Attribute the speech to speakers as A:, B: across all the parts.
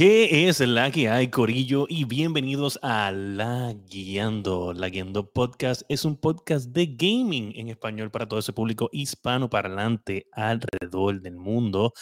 A: ¿Qué es la que hay, Corillo? Y bienvenidos a La Guiando. La Guiando Podcast es un podcast de gaming en español para todo ese público hispano parlante alrededor del mundo.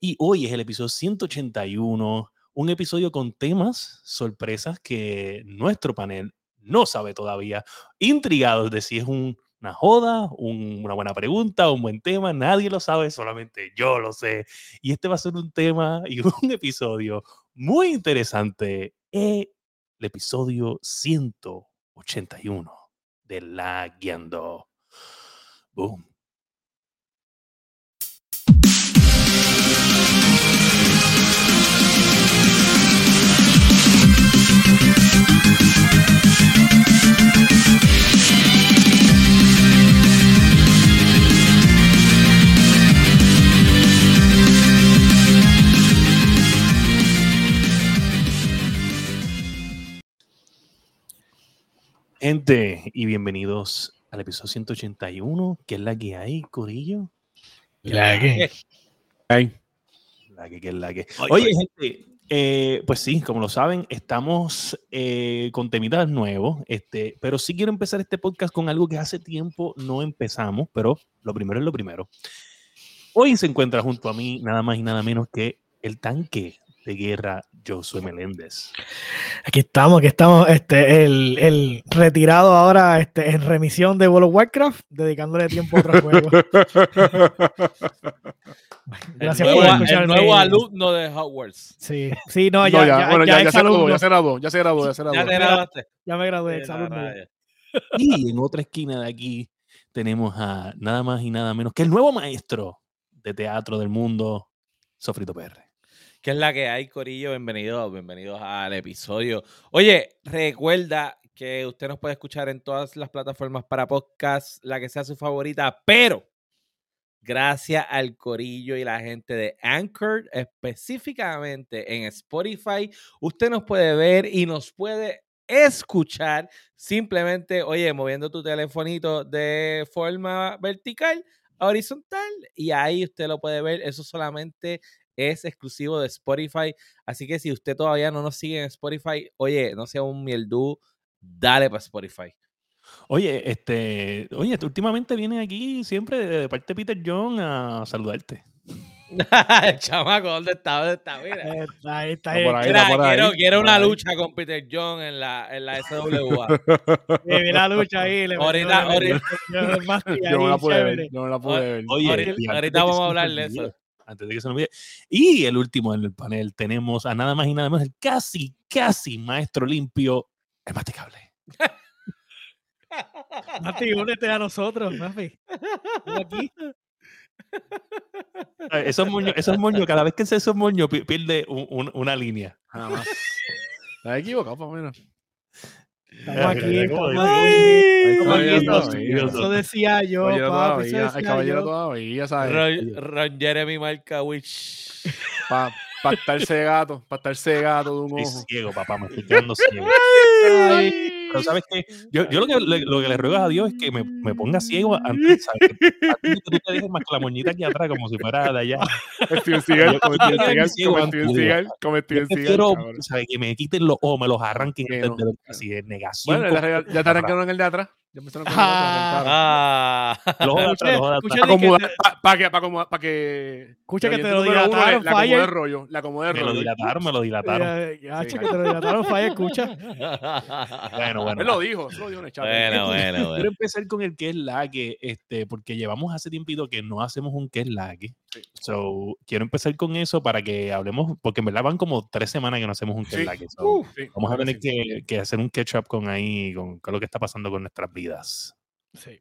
A: Y hoy es el episodio 181, un episodio con temas, sorpresas que nuestro panel no sabe todavía, intrigados de si es un una joda, una buena pregunta, un buen tema, nadie lo sabe, solamente yo lo sé. Y este va a ser un tema y un episodio muy interesante, el episodio 181 de La Guiando. Boom. Gente, y bienvenidos al episodio 181, que es la que hay, Corillo.
B: La que hay.
A: La que, que es la que. Oye, gente, eh, pues sí, como lo saben, estamos eh, con temitas nuevos, este, pero sí quiero empezar este podcast con algo que hace tiempo no empezamos, pero lo primero es lo primero. Hoy se encuentra junto a mí nada más y nada menos que el tanque de guerra Josué Meléndez.
B: Aquí estamos, aquí estamos, este, el, el retirado ahora este, en remisión de World of Warcraft, dedicándole tiempo a otro juego.
C: Gracias el por nuevo, el nuevo alumno de Hogwarts.
B: Sí, sí, no, ya, no, ya,
D: ya, bueno, ya, ya, se graduó, ya se graduó, ya se graduó, ya se graduó.
C: Ya te graduaste.
B: Ya me gradué, exalumno.
A: Y en otra esquina de aquí tenemos a nada más y nada menos que el nuevo maestro de teatro del mundo, Sofrito PR.
C: ¿Qué es la que hay, Corillo? Bienvenidos, bienvenidos al episodio. Oye, recuerda que usted nos puede escuchar en todas las plataformas para podcast, la que sea su favorita, pero gracias al Corillo y la gente de Anchor, específicamente en Spotify, usted nos puede ver y nos puede escuchar simplemente, oye, moviendo tu telefonito de forma vertical horizontal y ahí usted lo puede ver. Eso solamente es exclusivo de Spotify. Así que si usted todavía no nos sigue en Spotify, oye, no sea un mieldú, dale para Spotify.
A: Oye, este, oye, últimamente viene aquí siempre de parte de Peter John a saludarte.
C: Chamaco, ¿dónde está? ¿Dónde está?
B: Mira. Ahí está,
C: ahí, Mira, quiero, quiero una lucha con Peter John en la, en la SWA.
B: sí, la lucha ahí. Le
C: ahorita, ahorita.
D: Yo me la pude ver. Yo me la pude ver.
C: Oye, ahorita, ahorita vamos a hablar de eso
A: antes de que se nos olvide. Y el último en el panel tenemos a nada más y nada menos el casi, casi maestro limpio, el masticable.
B: Mati, únete a nosotros, Mafi. Aquí.
A: Esos moños, esos moños, cada vez que se esos moños pierde un, un, una línea.
D: Nada más. Estás equivocado, por menos.
B: Estamos aquí, estamos aquí. Eso decía yo, papi. Eso
D: decía el caballero
B: yo.
D: todavía, ¿sabes?
C: Ron, Ron Jeremy Markawich.
D: Para pa estarse gato, para estarse gato de un ojo.
A: Estoy ciego, papá, me estoy quedando ciego. Pero sabes que yo, yo lo, que le, lo que le ruego a Dios es que me, me ponga ciego antes, ¿sabes? antes de que tú te dejes más con la moñita aquí atrás como si fuera de allá.
D: Steven Seagal, como.
A: Que me quiten los ojos, me los arranquen que no. de, así de negación.
D: Bueno, ya, ya te arrancaron el de atrás. Ya me están
C: ah.
D: Para que, para pa que,
B: escucha que te lo dilataron,
D: La acomodé el rollo, la acomodé el rollo.
A: Me lo dilataron, me lo dilataron.
B: Ya, que te lo dilataron, falla, escucha.
A: Bueno, bueno.
D: Él lo dijo, eso lo dijo en el chat.
C: Bueno, bueno, bueno.
A: Quiero empezar con el que es la que, este, porque llevamos hace tiempito que no hacemos un que es la que.
D: Sí.
A: So, quiero empezar con eso para que hablemos, porque en verdad van como tres semanas que no hacemos un que es la que. So,
D: Uh, sí,
A: vamos a tener que, que hacer un catch up con ahí, con, con lo que está pasando con nuestras vidas.
B: Sí.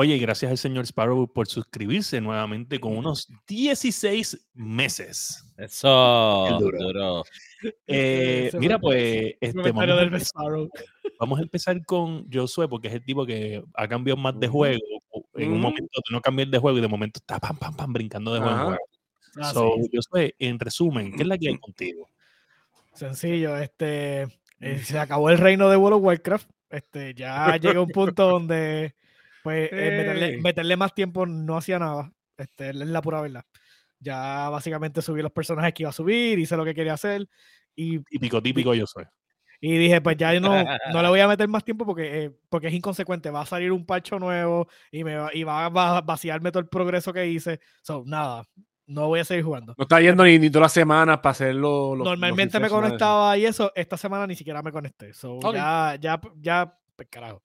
A: Oye, gracias al señor Sparrow por suscribirse nuevamente con unos 16 meses.
C: Eso,
A: duro.
C: duro.
A: Eh, mira, pues, este, vamos, a
B: del
A: empezar,
B: Sparrow.
A: vamos a empezar con Josué, porque es el tipo que ha cambiado más de juego. en un momento no cambiar de juego y de momento está pam, pam, pam, brincando de juego en
D: Ajá.
A: juego.
B: Ah,
A: So,
B: sí.
A: sé, en resumen, ¿qué es la que hay contigo?
B: Sencillo, este eh, se acabó el reino de World of Warcraft. Este, ya llega un punto donde pues eh, meterle, meterle más tiempo no hacía nada. Este, es la pura verdad. Ya básicamente subí los personajes que iba a subir, hice lo que quería hacer y,
A: Típico, típico yo soy.
B: y dije, pues ya no, no le voy a meter más tiempo porque, eh, porque es inconsecuente. Va a salir un parcho nuevo y, me va, y va a va- vaciarme todo el progreso que hice. So, nada, no voy a seguir jugando.
D: No está yendo ni, ni todas las semanas para hacer los. los-
B: Normalmente
D: los
B: me conectaba y eso, esta semana ni siquiera me conecté. So,
D: Ok.
B: ya, ya, ya, pues carajo.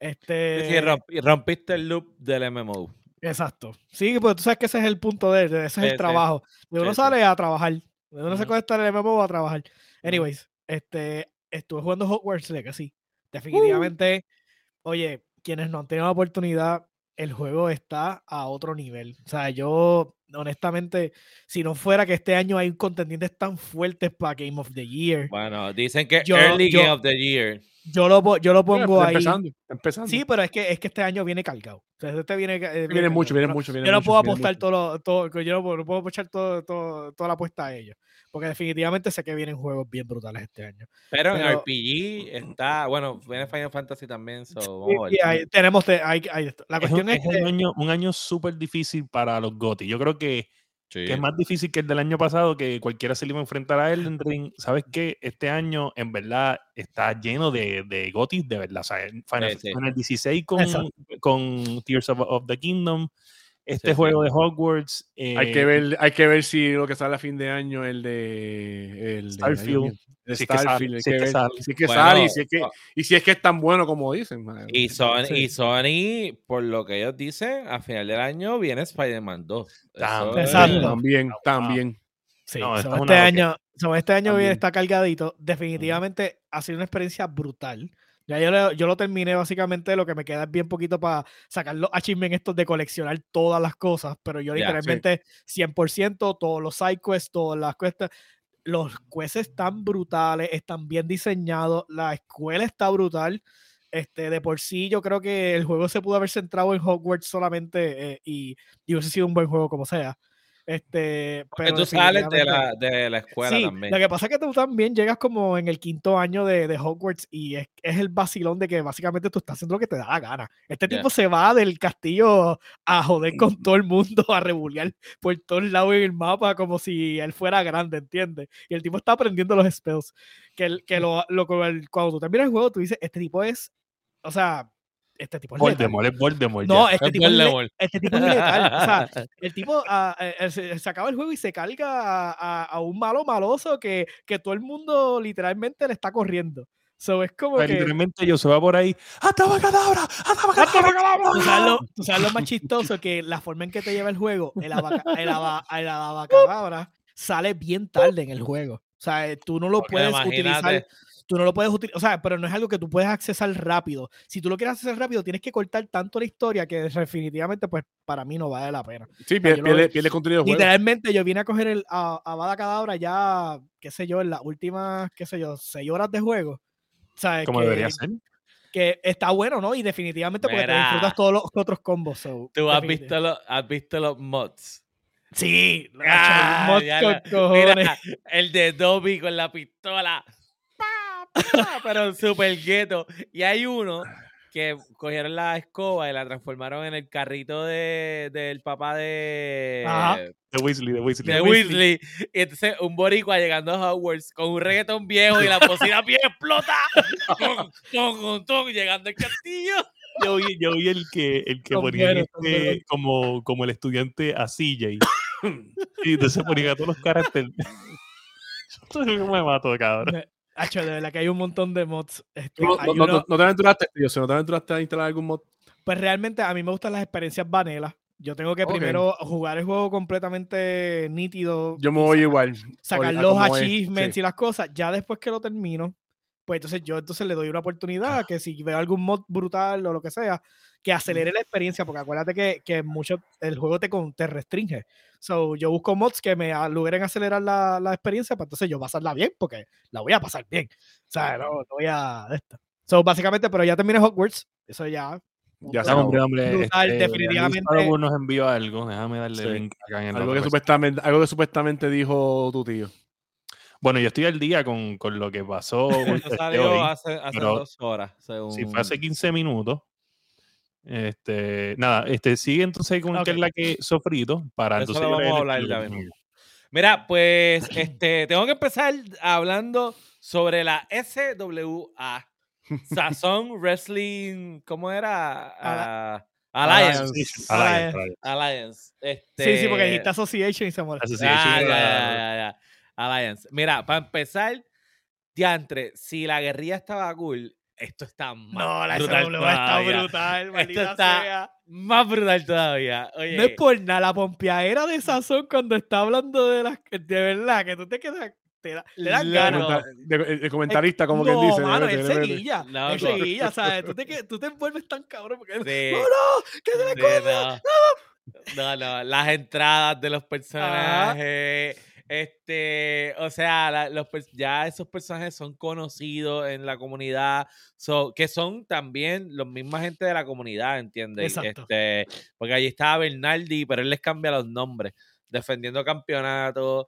B: Este,
C: Sí, romp- rompiste el loop del MMO.
B: exacto. Sí, pues tú sabes que ese es el punto de, ese es
C: Sí,
B: el trabajo. De uno sale a trabajar. De uno se
C: Ujú.
B: conecta al MMO a trabajar. Anyways, este, estuve jugando Hogwarts Legacy. Definitivamente, oye, quienes no han tenido la oportunidad, el juego está a otro nivel. O sea, yo, honestamente, si no fuera que este año hay contendientes tan fuertes para Game of the Year,
C: Bueno, dicen que
B: Yo-
C: Early
B: yo-
C: Game of the Year.
B: yo lo, yo lo pongo
D: está
B: ahí.
D: empezando.
B: Sí, pero es que, es que este año viene cargado. O sea, este viene, eh,
D: viene mucho, viene
B: Yo no-
D: mucho. Viene
B: Yo no
D: mucho,
B: puedo
D: viene
B: apostar
D: mucho.
B: todo, todo, yo no, puedo- no puedo echar todo, todo- toda la apuesta a ellos. Porque definitivamente sé que vienen juegos bien brutales este año.
C: Pero en
B: Pero-
C: RPG está, bueno, viene Final Fantasy también, so
B: Y,
C: vamos
B: y ahí tenemos, te- ahí- ahí la
A: Es un,
B: cuestión es,
A: es un
B: que
A: año, un año súper difícil para los GOTY. Yo creo que,
C: Sí.
A: que es más difícil que el del año pasado, que cualquiera se le iba a enfrentar a Elden Ring. ¿Sabes qué? Este año, en verdad, está lleno de, de GOTY, de verdad. O sea, Final,
C: Sí, sí.
A: Final 16 con,
B: Exacto.
A: con Tears of, of the Kingdom. Este
C: Sí, sí.
A: juego de Hogwarts.
D: Hay
A: eh,
D: que ver, hay que ver si lo que sale a fin de año, el de. El de-
A: Starfield. es que sale, si
D: que
A: que
D: ver
A: sale.
D: si es que
C: Bueno,
D: sale y si es que, y si es que es tan bueno como dicen. madre.
C: Y Sony,
B: Sí.
C: y Sony, por lo que ellos dicen, a final del año viene Spider-Man 2.
A: También.
C: Eso.
D: También, también.
B: sí,
A: No,
B: este, año, este año está cargadito. Definitivamente ha sido una experiencia brutal. Ya yo, lo- yo lo terminé básicamente, lo que me queda es bien poquito para sacar los achievements estos de coleccionar todas las cosas, pero yo
C: Ya, sí.
B: literalmente 100%, todos los side quests, todas las quests, los quests están brutales, están bien diseñados, la escuela está brutal. Este, de por sí, yo creo que el juego se pudo haber centrado en Hogwarts solamente eh, y, y hubiese sido un buen juego como sea. Este, pero
C: tú sales de la, de la escuela
B: Sí,
C: también.
B: lo que pasa es que tú también llegas como en el quinto año de, de Hogwarts y es, es el vacilón de que básicamente tú estás haciendo lo que te da la gana. Este
C: Ya.
B: tipo se va del castillo a joder con todo el mundo, a rebulear por todos lados en el mapa como si él fuera grande, ¿entiendes? Y el tipo está aprendiendo los spells. Que, el- que lo, lo- cuando tú terminas el juego, tú dices, este tipo es, o sea, este tipo es letal.
A: Voldemort, es Voldemort.
B: No, este
C: Es
B: tipo es,
C: Voldemort.
B: este tipo es iletal. O sea, el tipo ah, eh, eh, se, se acaba el juego y se carga a, a- a un malo maloso que, que todo el mundo literalmente le está corriendo. So, es como que.
A: literalmente yo se va por ahí. ¡Ataba cadabra! ¡Ataba cadabra!
B: ¿Tú sabes, lo, tú sabes lo más chistoso que la forma en que te lleva el juego, el, abaca, el, aba- el abacadabra sale bien tarde en el juego. O sea, eh, tú no lo
C: Porque
B: puedes
C: imagínate,
B: utilizar. Tú no lo puedes utilizar, o sea, pero no es algo que tú puedes accesar rápido. Si tú lo quieres accesar rápido, tienes que cortar tanto la historia que definitivamente, pues, para mí no vale la pena.
D: Sí, pierde,
B: lo-
D: pierde, pierde contenido de juego.
B: Literalmente yo vine a coger el a, a Bada Cadabra ya, qué sé yo, en las últimas, qué sé yo, seis horas de juego. O sea,
A: Como debería ser.
B: que está bueno, ¿no? Y definitivamente porque te disfrutas todos los otros combos. so,
C: Tú has visto, los, has visto los mods.
B: Sí,
C: Ah,
B: macho, el mod
C: ya
B: con
C: la-
B: cojones.
C: Mira, el de Dobby con la pistola. Pero super gueto. Y hay uno que cogieron la escoba y la transformaron en el carrito de, del papá de,
B: Ajá.
A: De Weasley, de Weasley.
C: de Weasley. Y entonces un boricua llegando a Hogwarts con un reggaetón viejo y la bocina bien explota. Tum, tum, tum, llegando al castillo.
A: Yo vi, yo vi el que, el que ponía este, como, como el estudiante a CJ. y entonces ponía a todos los caracteres. Yo me mato, cabrón.
B: Hacho, de verdad que hay un montón de mods. Este,
D: No, no, no,
B: uno-
D: no, no te aventuraste, tío, no te aventuraste a instalar algún mod.
B: Pues realmente a mí me gustan las experiencias vanilla. Yo tengo que primero jugar el juego completamente nítido.
D: Yo me voy igual.
B: sacar los achievements
D: sí.
B: y las cosas. Ya después que lo termino, pues entonces yo entonces le doy una oportunidad que si veo algún mod brutal o lo que sea, que acelere la experiencia, porque acuérdate que, que mucho el juego te, con- te restringe. So, yo busco mods que me logren acelerar la, la experiencia, para entonces yo pasarla bien, porque la voy a pasar bien. O sea, no, no voy a... Esto. So, básicamente, pero ya terminé Hogwarts, eso ya
D: Ya acabó.
A: hombre, hombre.
B: Brutal,
A: este,
B: definitivamente.
A: Nos envió algo. Déjame darle
D: Sí.
A: el link acá en el
D: Algo que, supuestamente, algo que supuestamente dijo tu tío.
A: Bueno, yo estoy al día con, con lo que pasó. Este,
C: salió
A: hoy.
C: hace, hace dos horas. Según...
A: Si fue hace 15 minutos. Este, nada, este, sigue entonces con
B: Ok.
A: que es la que sofrito para
C: Eso
A: entonces
C: lo vamos a hablar ya mismo. Mira, pues este, tengo que empezar hablando sobre la SWA. Sazón Wrestling, ¿cómo era? Ah, Alliance.
A: Alliance,
B: Alliance.
A: Alliance.
C: Alliance. Este...
B: Sí, sí, porque dijiste Association y se.
A: Association
C: Ah, ya, ya, ya. Alliance. Mira, para empezar, diantre, si la guerrilla estaba cool, esto está más
B: No, la
C: brutal
B: SW está
C: todavía.
B: brutal, maldita
C: está-
B: sea.
C: Más brutal todavía. Oye,
B: No es por nada, la pompeadera de Sazón cuando está hablando de las... De verdad, que tú te quedas... Te, da- te dan ganas.
D: El, comentarista, como
B: no,
D: quien dice.
B: mano, él seguilla.
C: Loco.
B: Él seguilla, ¿sabes? Tú te, tú te envuelves tan cabrón porque... él,
C: Sí.
B: ¡No, no! ¡Que se le
C: Sí, no. No, no, las entradas de los personajes, este, o sea, la- los, ya esos personajes son conocidos en la comunidad, so, que son también los misma gente de la comunidad, ¿entiendes?
B: Exacto.
C: Este, porque allí estaba Bernardi, pero él les cambia los nombres, defendiendo campeonatos.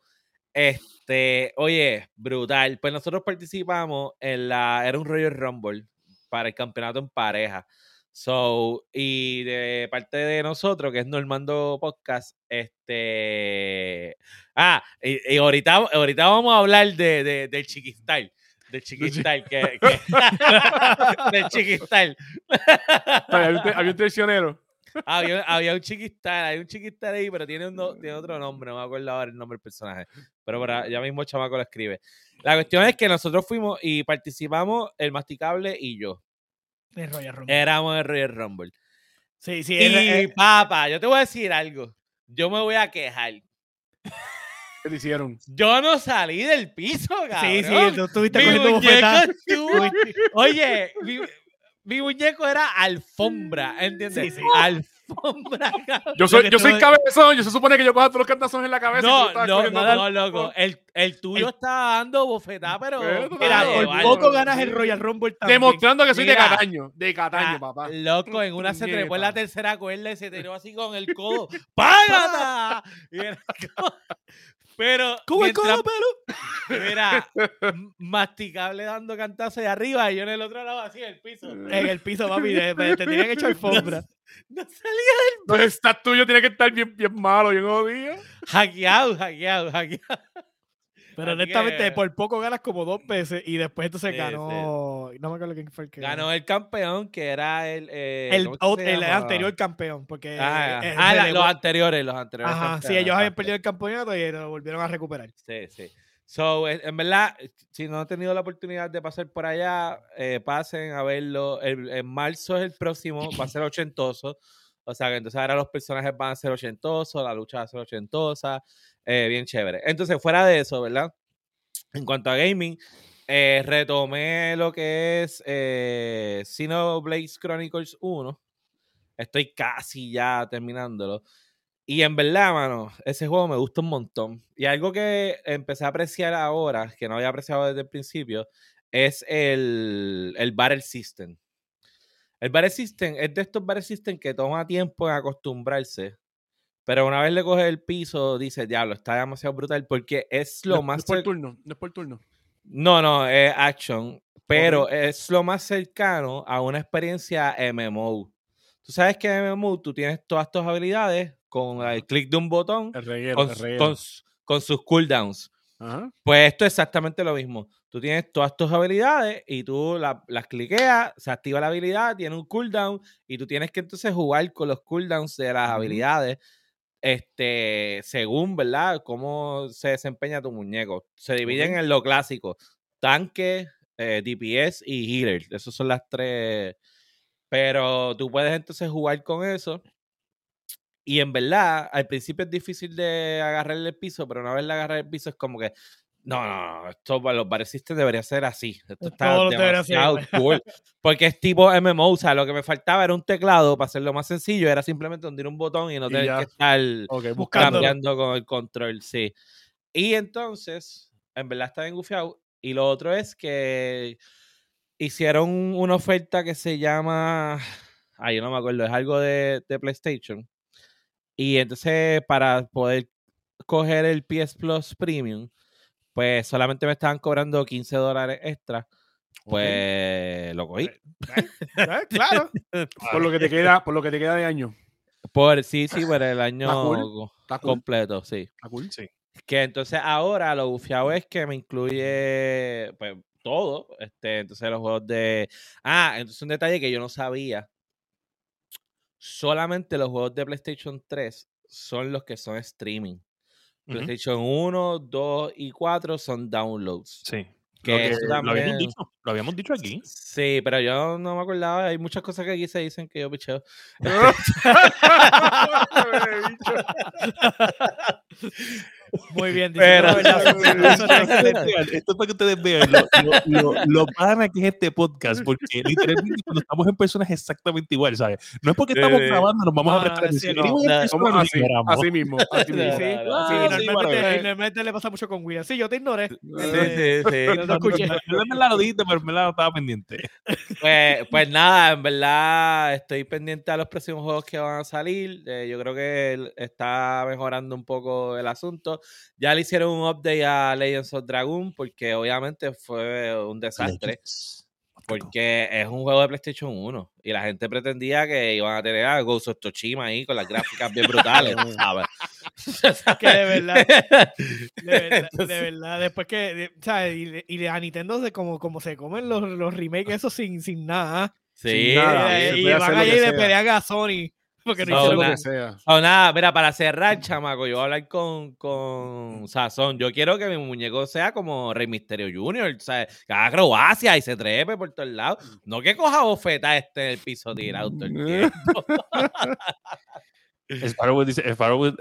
C: Este, oye, brutal. Pues nosotros participamos en la, era un Royal Rumble para el campeonato en pareja. So, y de parte de nosotros, que es Normando Podcast, este. Ah, y, y ahorita, ahorita vamos a hablar de, de, del Chiquistal. Del Chiquistal, que, que- del Chiquistal.
D: Había un, había un traicionero.
C: había, había un Chiquistal, hay un Chiquistal ahí, pero tiene, un no- tiene otro nombre, no me acuerdo ahora el nombre del personaje. Pero para, ya mismo el chamaco lo escribe. La cuestión es que nosotros fuimos y participamos el Masticable y yo.
B: Es Royal Rumble.
C: Éramos el Royal Rumble.
B: Sí, sí.
C: Y
B: es- es-
C: papá, yo te voy a decir algo. Yo me voy a quejar.
D: ¿Qué te hicieron?
C: Yo no salí del piso, cabrón.
B: sí, sí, tú estuviste
C: Mi
B: cogiendo bofetadas.
C: Oye, mi, mi muñeco era alfombra, ¿entiendes?
B: Sí, sí.
C: Alfombra, cabrón.
D: Yo soy, yo soy cabezón. Yo se supone que yo cojo todos los cantazos en la cabeza.
C: No, no, no, loco. El, el tuyo estaba dando bofetada, pero.
B: Mira, por
D: vale.
B: poco ganas el Royal Rumble también.
D: Demostrando que soy
C: Mira.
D: de Cataño. De Cataño,
C: Ah,
D: papá.
C: Loco, en una se trepó en la tercera cuerda y se tiró así con el codo. ¡Págata! Era Pero.
B: ¿Cómo el
C: mientras-? Mira, m- masticable dando cantazos de arriba y yo en el otro lado así en el piso.
B: En el piso, papi, de- te tenían hecho alfombra.
C: No salía
D: Entonces, estás tuyo tiene que estar bien, bien malo, bien jodido.
C: hackeado, hackeado, hackeado.
B: Pero honestamente,
C: que-
B: por poco ganas como dos veces y después entonces
C: Sí,
B: ganó. No me acuerdo quién fue el que
C: Ganó el campeón que era el. eh,
B: El,
C: ¿cómo es que
B: ot-
C: se
B: el anterior campeón, porque.
C: Ah,
B: eh,
C: ah,
B: se
C: la-
B: le
C: los anteriores, los anteriores.
B: Ajá, sí, ellos habían perdido el campeonato y lo volvieron a recuperar.
C: Sí, sí. So, en verdad, si no han tenido la oportunidad de pasar por allá, eh, pasen a verlo. El- en marzo es el próximo, va a ser ochentoso. O sea que entonces ahora los personajes van a ser ochentosos, la lucha va a ser ochentosa, eh, bien chévere. Entonces, fuera de eso, ¿verdad? En cuanto a gaming, eh, retomé lo que es eh, Xenoblade Chronicles 1. Estoy casi ya terminándolo. Y en verdad, mano, ese juego me gusta un montón. Y algo que empecé a apreciar ahora, que no había apreciado desde el principio, es el, el Battle System. El Battle System es de estos Battle System que toma tiempo en acostumbrarse. Pero una vez le coges el piso, dice, diablo, está demasiado brutal porque es lo
D: no,
C: más...
D: No es por turno. No es por turno.
C: no, no, es action. Pero es lo más cercano a una experiencia MMO. Tú sabes que en MMO tú tienes todas tus habilidades con el clic de un botón
D: El reguero.
C: con,
D: el reguero.
C: con su- con sus cooldowns.
D: Ajá.
C: Pues esto es exactamente lo mismo. Tú tienes todas tus habilidades y tú la- las cliqueas, se activa la habilidad, tiene un cooldown y tú tienes que entonces jugar con los cooldowns de las habilidades este, según, ¿verdad? Cómo se desempeña tu muñeco. Se dividen en lo clásico. Tanque, eh, DPS y healer. Esas son las tres. Pero tú puedes entonces jugar con eso. Y en verdad, al principio es difícil de agarrarle el piso, pero una vez le agarras el piso es como que, no, no, no, esto para los parecistas debería ser así. Esto está demasiado cool. Porque es tipo MMO, o sea, lo que me faltaba era un teclado para hacerlo más sencillo, era simplemente hundir un botón y no tener que estar
D: Ok,
B: Buscándolo.
D: buscando.
C: cambiando con el control, sí. Y entonces, en verdad está bien gufiado. Y lo otro es que hicieron una oferta que se llama. Ahí no me acuerdo, es algo de, de PlayStation. Y entonces, para poder coger el PS Plus Premium, pues solamente me estaban cobrando 15 dólares extra. Pues lo cogí.
B: Eh, Claro.
D: Por lo que te queda, por lo que te queda de año.
C: Por sí, sí, por el año
D: cool. Está cool.
C: completo, sí.
D: Está cool.
A: Sí.
C: Que entonces ahora lo bufiado es que me incluye pues todo. Este, entonces los juegos de. Ah, entonces un detalle que yo no sabía. Solamente los juegos de PlayStation 3 son los que son streaming. PlayStation 1, 2 y 4 son downloads.
A: Sí.
C: Que
A: Lo, que-
C: eso
A: lo habíamos
C: también-
A: dicho, lo habíamos dicho aquí.
C: Sí, pero yo no me acordaba. Hay muchas cosas que aquí se dicen que yo picheo.
B: Muy bien.
C: Pero-
A: Esto es para que ustedes vean lo, lo, lo, lo pana que es este podcast, porque literalmente cuando estamos en personas es exactamente igual, ¿sabes? No es porque estamos grabando, nos vamos a prestar
B: sí, no.
A: Nos
D: así, mismo. Así mismo.
B: Sí, normalmente, normalmente le pasa mucho con William. Sí, yo te ignoré.
C: Sí, sí, sí.
B: no lo escuché.
A: Yo me la lo dijiste, pero me la estaba pendiente.
C: Pues, pues nada, en verdad estoy pendiente a los próximos juegos que van a salir. Eh, yo creo que está mejorando un poco el asunto. Ya le hicieron un update a Legends of Dragon porque obviamente fue un desastre. Porque es un juego de PlayStation 1 y la gente pretendía que iban a tener a Ghost of Tsushima ahí con las gráficas bien brutales, tú ¿sabes?
B: Que de verdad, de verdad,
C: Entonces-
B: de verdad, después que, de- ¿sabes? Y, y a Nintendo se como, como se comen los, los remakes esos sin, sin nada.
C: Sí,
D: nada,
B: Eh, y van y le
D: sea.
B: pelean a Sony. Porque no
C: No,
D: lo
C: nada.
D: que sea.
C: O nada, mira, para cerrar, chamaco, yo voy a hablar con, con Sazón. Yo quiero que mi muñeco sea como Rey Misterio Jr., ¿sabes? Que haga acrobacia y se trepe por todos lados. No que coja bofeta este en el piso tirado todo el tiempo.
A: Sparrow dice,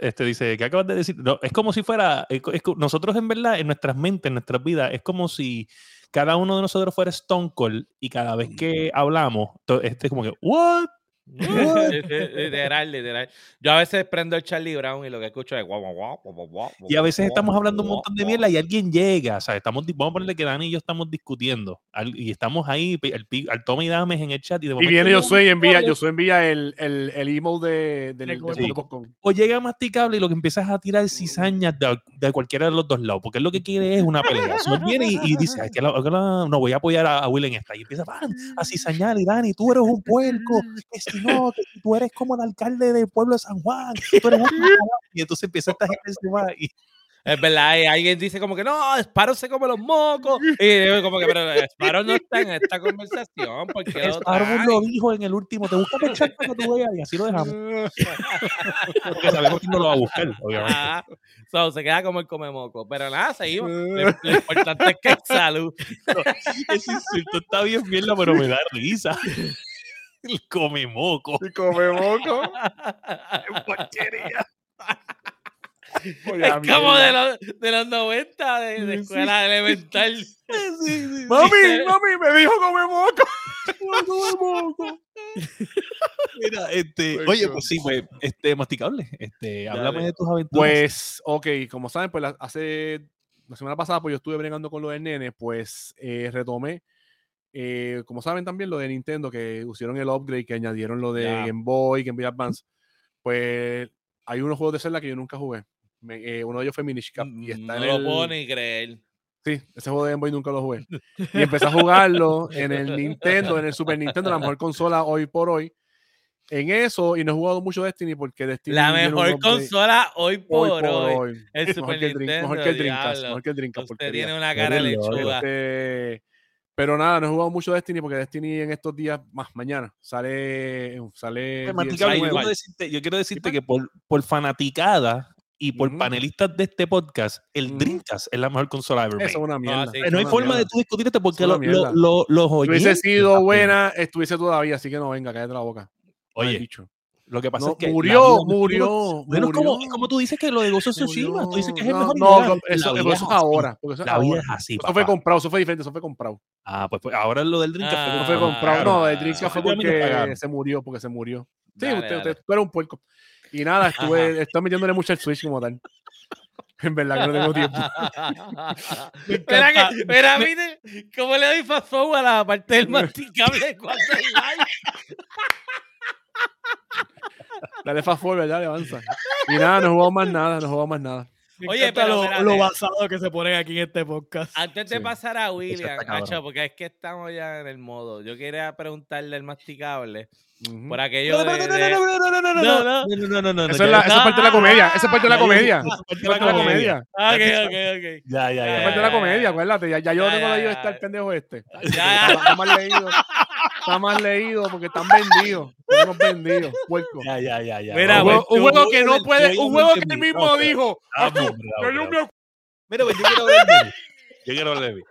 A: este, dice, ¿qué acabas de decir? No, es como si fuera, es es nosotros en verdad, en nuestras mentes, en nuestras vidas, es como si cada uno de nosotros fuera Stone Cold y cada vez que hablamos, este es como que, ¿what?
C: Literal, literal. Yo a veces prendo el Charlie Brown y lo que escucho es guau, guau, guau, guau, guau, guau,
A: Y a veces
C: guau,
A: estamos hablando un montón de mierda y alguien llega, o sea, estamos, vamos a ponerle que Dani y yo estamos discutiendo al- y estamos ahí, al, al toma y dames en el chat y de
D: Y
A: momento
D: viene
A: llega
D: Josué y envía,
A: Masticable,
D: Josué envía el, el, el email de, del.
A: O llega masticable y lo que empiezas a tirar cizañas de, de cualquiera de los dos lados, porque él lo que quiere es una pelea. Él viene y, y dice, "Ay, que la- que la- no voy a apoyar a, a Will en esta. Y empieza "Pan, a cizañar y Dani, tú eres un puerco, no, tú eres como el alcalde del pueblo de San Juan, tú eres un cabrón". Y entonces empieza esta gente va y
C: Es verdad, y alguien dice como que no, Sparrow se come los mocos. Y yo como que, pero Sparrow no está en esta conversación. porque
A: Sparrow lo dijo en el último, te busca el chat para que tú veas y así lo dejamos. Porque sabemos que no lo va a buscar, obviamente.
C: Ajá. So, se queda como el come moco. Pero nada, seguimos. Lo, lo importante es que hay salud.
A: Ese insulto está bien mierda, pero me da risa. El come moco.
D: Y come moco.
A: porquería.
D: Oye,
C: Es como de los, de los 90 de, de
A: Sí.
C: escuela elemental.
D: Mami, mami, me dijo come moco.
A: Mira, este, oye, pues sí, pues, este, masticable. Este, háblame
C: Dale.
A: de tus aventuras.
D: Pues, ok, como saben, pues la- hace la semana pasada, pues yo estuve bregando con lo del nene, pues eh, retomé, eh, como saben también, lo de Nintendo, que hicieron el upgrade, que añadieron lo de
C: Ya.
D: Game Boy, Game Boy Advance. Pues hay unos juegos de Zelda que yo nunca jugué. Me- eh, uno de ellos fue Minish Cap y está
C: Mm, no
D: en
C: lo
D: el-
C: puedo ni creer.
D: Sí, ese juego de Game Boy nunca lo jugué. Y empecé a jugarlo en el Nintendo, en el Super Nintendo, la mejor consola hoy por hoy. En eso, y no he jugado mucho Destiny porque Destiny.
C: La mejor consola hoy por
D: hoy
C: hoy.
D: por hoy.
C: El
D: Mejor
C: Super
D: que el
C: Nintendo,
D: mejor que el Dreamcast, mejor que el Dreamcast,
C: Usted tiene una cara de lechuga.
D: Este, pero nada, no he jugado mucho Destiny porque Destiny en estos días, más mañana, sale. sale
A: yo, quiero decirte, yo quiero decirte que por, por fanaticada y por panelistas de este podcast, el. Dreamcast es la mejor consola ever
D: Eso es una mierda.
C: sí,
D: es
A: no hay forma de tú discutir esto porque lo- lo- los
D: Si hubiese sido buena, estuviese todavía, así que no venga, cállate la boca.
A: Oye. Lo que pasa
D: No,
A: es que.
D: murió,
A: vida no-
D: murió,
A: Bueno, como, como tú dices que lo de Gozo de Tsushima, tú dices que es el
D: No,
A: mejor.
D: No, no, eso, es ahora. Eso es
A: La vida
D: ahora.
A: es así,
D: Eso fue comprado, eso fue diferente, eso fue comprado.
A: Ah, pues, pues, ahora lo del fue
C: Ah,
D: Eso fue
A: comprado.
D: No, el
C: Ah,
D: Dreamcast fue porque se murió, porque se murió. Sí,
C: Dale,
D: usted,
C: dale.
D: usted, tú eres un puerco. Y nada, estuve, estoy metiéndole mucho al Switch como tal. En verdad que no tengo tiempo.
C: Mira que, mira, mire, ¿cómo le doy fast forward a la parte del masticable hay live?
D: Dale fast forward, dale, avanza. Y nada, no jugamos más nada, no jugamos más nada.
B: Me
C: Oye, pero
B: lo,
C: espérate.
B: lo basado que se ponen aquí en este podcast.
C: Antes de
D: Sí.
C: pasar a William. Hacho, porque es que estamos ya en el modo. Yo quería preguntarle al masticable
D: Ujú.
C: por aquello
A: No, no,
C: de.
A: no, no,
C: de-
A: no, no, no, no, no,
C: No,
A: no,
C: no.
A: no, no, no, no,
D: Eso es,
A: ya-
D: la, eso es parte de la comedia. Eso es parte de la
A: ya-
D: comedia.
A: eso es parte de
D: parte de la comedia.
C: Ok, ok, ok.
A: Ya, ya, ya.
D: es parte de la
C: ya,
D: comedia,
C: ya.
D: acuérdate. Ya, ya yo
C: Ya,
D: tengo
C: ya,
D: leído
C: ya.
D: está el pendejo este.
C: Ya, ya.
D: más leído. Está más leído porque están vendidos. Estamos vendidos, puerco.
A: Ya, ya, ya, ya.
C: Mira,
D: un un juego que no puede, un juego que él
A: mi-
D: mismo dijo.
A: Ah,
D: "Acho,
A: bravo,
D: que yo
A: bravo.
D: me acu-
A: Mira, yo quiero hablar de mí. Yo quiero hablar de mí.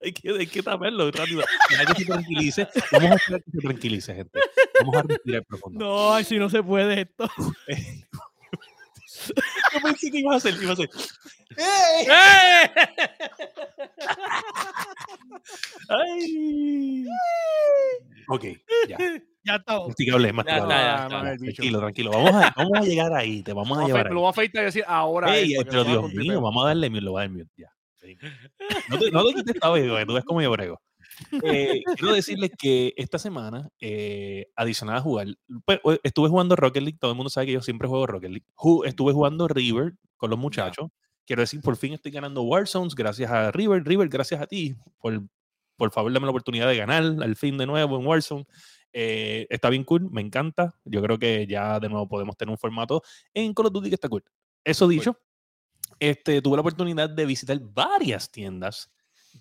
A: Hay que, hay que taparlo rápido. Ya que se tranquilice. Vamos a esperar que se tranquilice, gente. Vamos a respirar profundo.
B: No, si no se puede esto.
A: Yo pensé que ibas a hacer, ibas a hacer.
C: ¡Eh!
A: ¡Ay! Ok, ya.
B: Ya está.
A: Masticable, masticable.
C: ya
D: Ah, bicho.
A: Tranquilo, tranquilo. Vamos a, vamos a llegar ahí. Te vamos a llevar ahí.
D: Lo voy a afeitar y decir ahora.
A: Ey,
D: es,
A: pero Dios mío, vamos a darle mute, lo voy a dar mute, ya. Sí. No te, no te quites esta tú ves cómo yo brego. Eh, quiero decirles que esta semana, eh, adicional a jugar, pues, estuve jugando Rocket League, todo el mundo sabe que yo siempre juego Rocket League. Ju- estuve jugando River con los muchachos. Quiero decir, por fin estoy ganando Warzones gracias a River. River, gracias a ti por, por favor, dame la oportunidad de ganar al fin de nuevo en Warzone. Eh, está bien cool, me encanta. Yo creo que ya de nuevo podemos tener un formato en Call of Duty que está cool. Eso dicho, este, tuve la oportunidad de visitar varias tiendas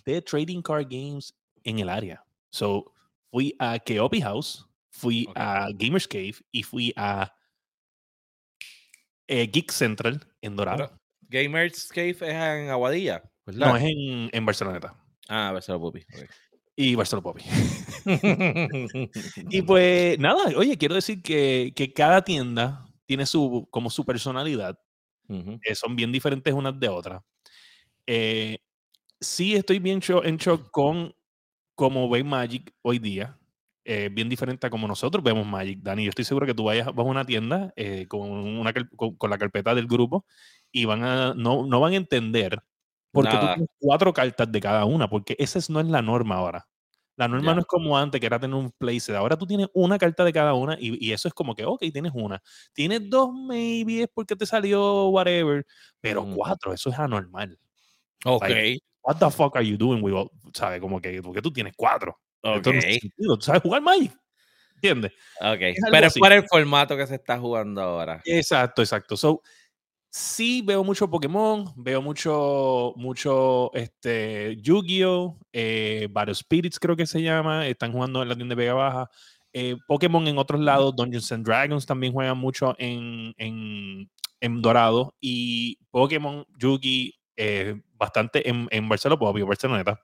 A: de trading card games en el área. So, fui a Keopi House, fui a Gamers Cave y fui a eh, Geek Central en Dorado.
C: Gamers Cave es en Aguadilla, ¿verdad?
A: no, es en, en Barceloneta.
C: Ah, Barcelona Pupi.
A: Y Barcelona Poppy. Y pues nada, oye, quiero decir que, que cada tienda tiene su, como su personalidad. Eh, son bien diferentes unas de otras. Eh, sí estoy bien cho- en shock con cómo ve Magic hoy día. eh, bien diferente a como nosotros vemos Magic, Dani. Yo estoy seguro que tú vayas, vas a una tienda eh, con, una, con, con la carpeta del grupo y van a, no, no van a entender porque tú
C: Nada.
A: tienes cuatro cartas de cada una, porque esa es- no es la norma ahora. La norma no es como antes, que era tener un playset. Ahora tú tienes una carta de cada una y, y eso es como que, ok, tienes una. Tienes dos, maybe es porque te salió whatever, pero
C: Ujú.
A: cuatro, eso es anormal.
C: Ok.
A: What the fuck are you doing with, all- ¿sabes? Como que, porque tú tienes cuatro. Esto
C: Ok.
A: no tiene sentido. ¿Tú sabes jugar Magic? ¿Entiendes?
C: Ok.
A: algo
C: Pero es por el formato que se está jugando ahora.
A: Exacto, exacto. So, sí veo mucho Pokémon, veo mucho, mucho este, Yu-Gi-Oh!, eh, Battle Spirits creo que se llama, están jugando en la tienda de Vega Baja. Eh, Pokémon en otros lados, Dungeons and Dragons también juegan mucho en, en, en Dorado y Pokémon, Yugi, eh, bastante en, en Barcelona, pues, obvio, Barceloneta.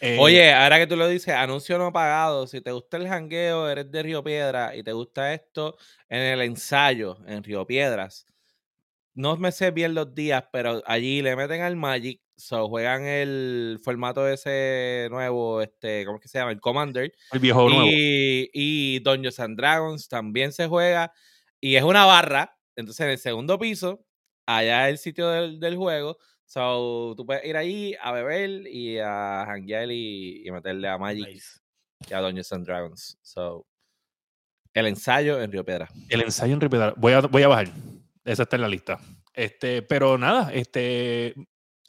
A: Eh,
C: Oye, ahora que tú lo dices, anuncio no pagado. Si te gusta el jangueo, eres de Río Piedra y te gusta esto, en el ensayo en Río Piedras, no me sé bien los días, pero allí le meten al Magic, so juegan el formato ese nuevo, este, ¿cómo es que se llama? El Commander.
A: el viejo nuevo.
C: Y, Dungeons and Dragons también se juega. Y es una barra. Entonces, en el segundo piso, allá es el sitio del, del juego. So, tú puedes ir ahí a beber y a janguear y, y meterle a Magic
B: Nice.
C: y a Dungeons and Dragons. So, el ensayo en Río Piedra.
A: El ensayo en Ripedal. Voy a, voy a bajar. Esa está en la lista. Este, pero nada, este,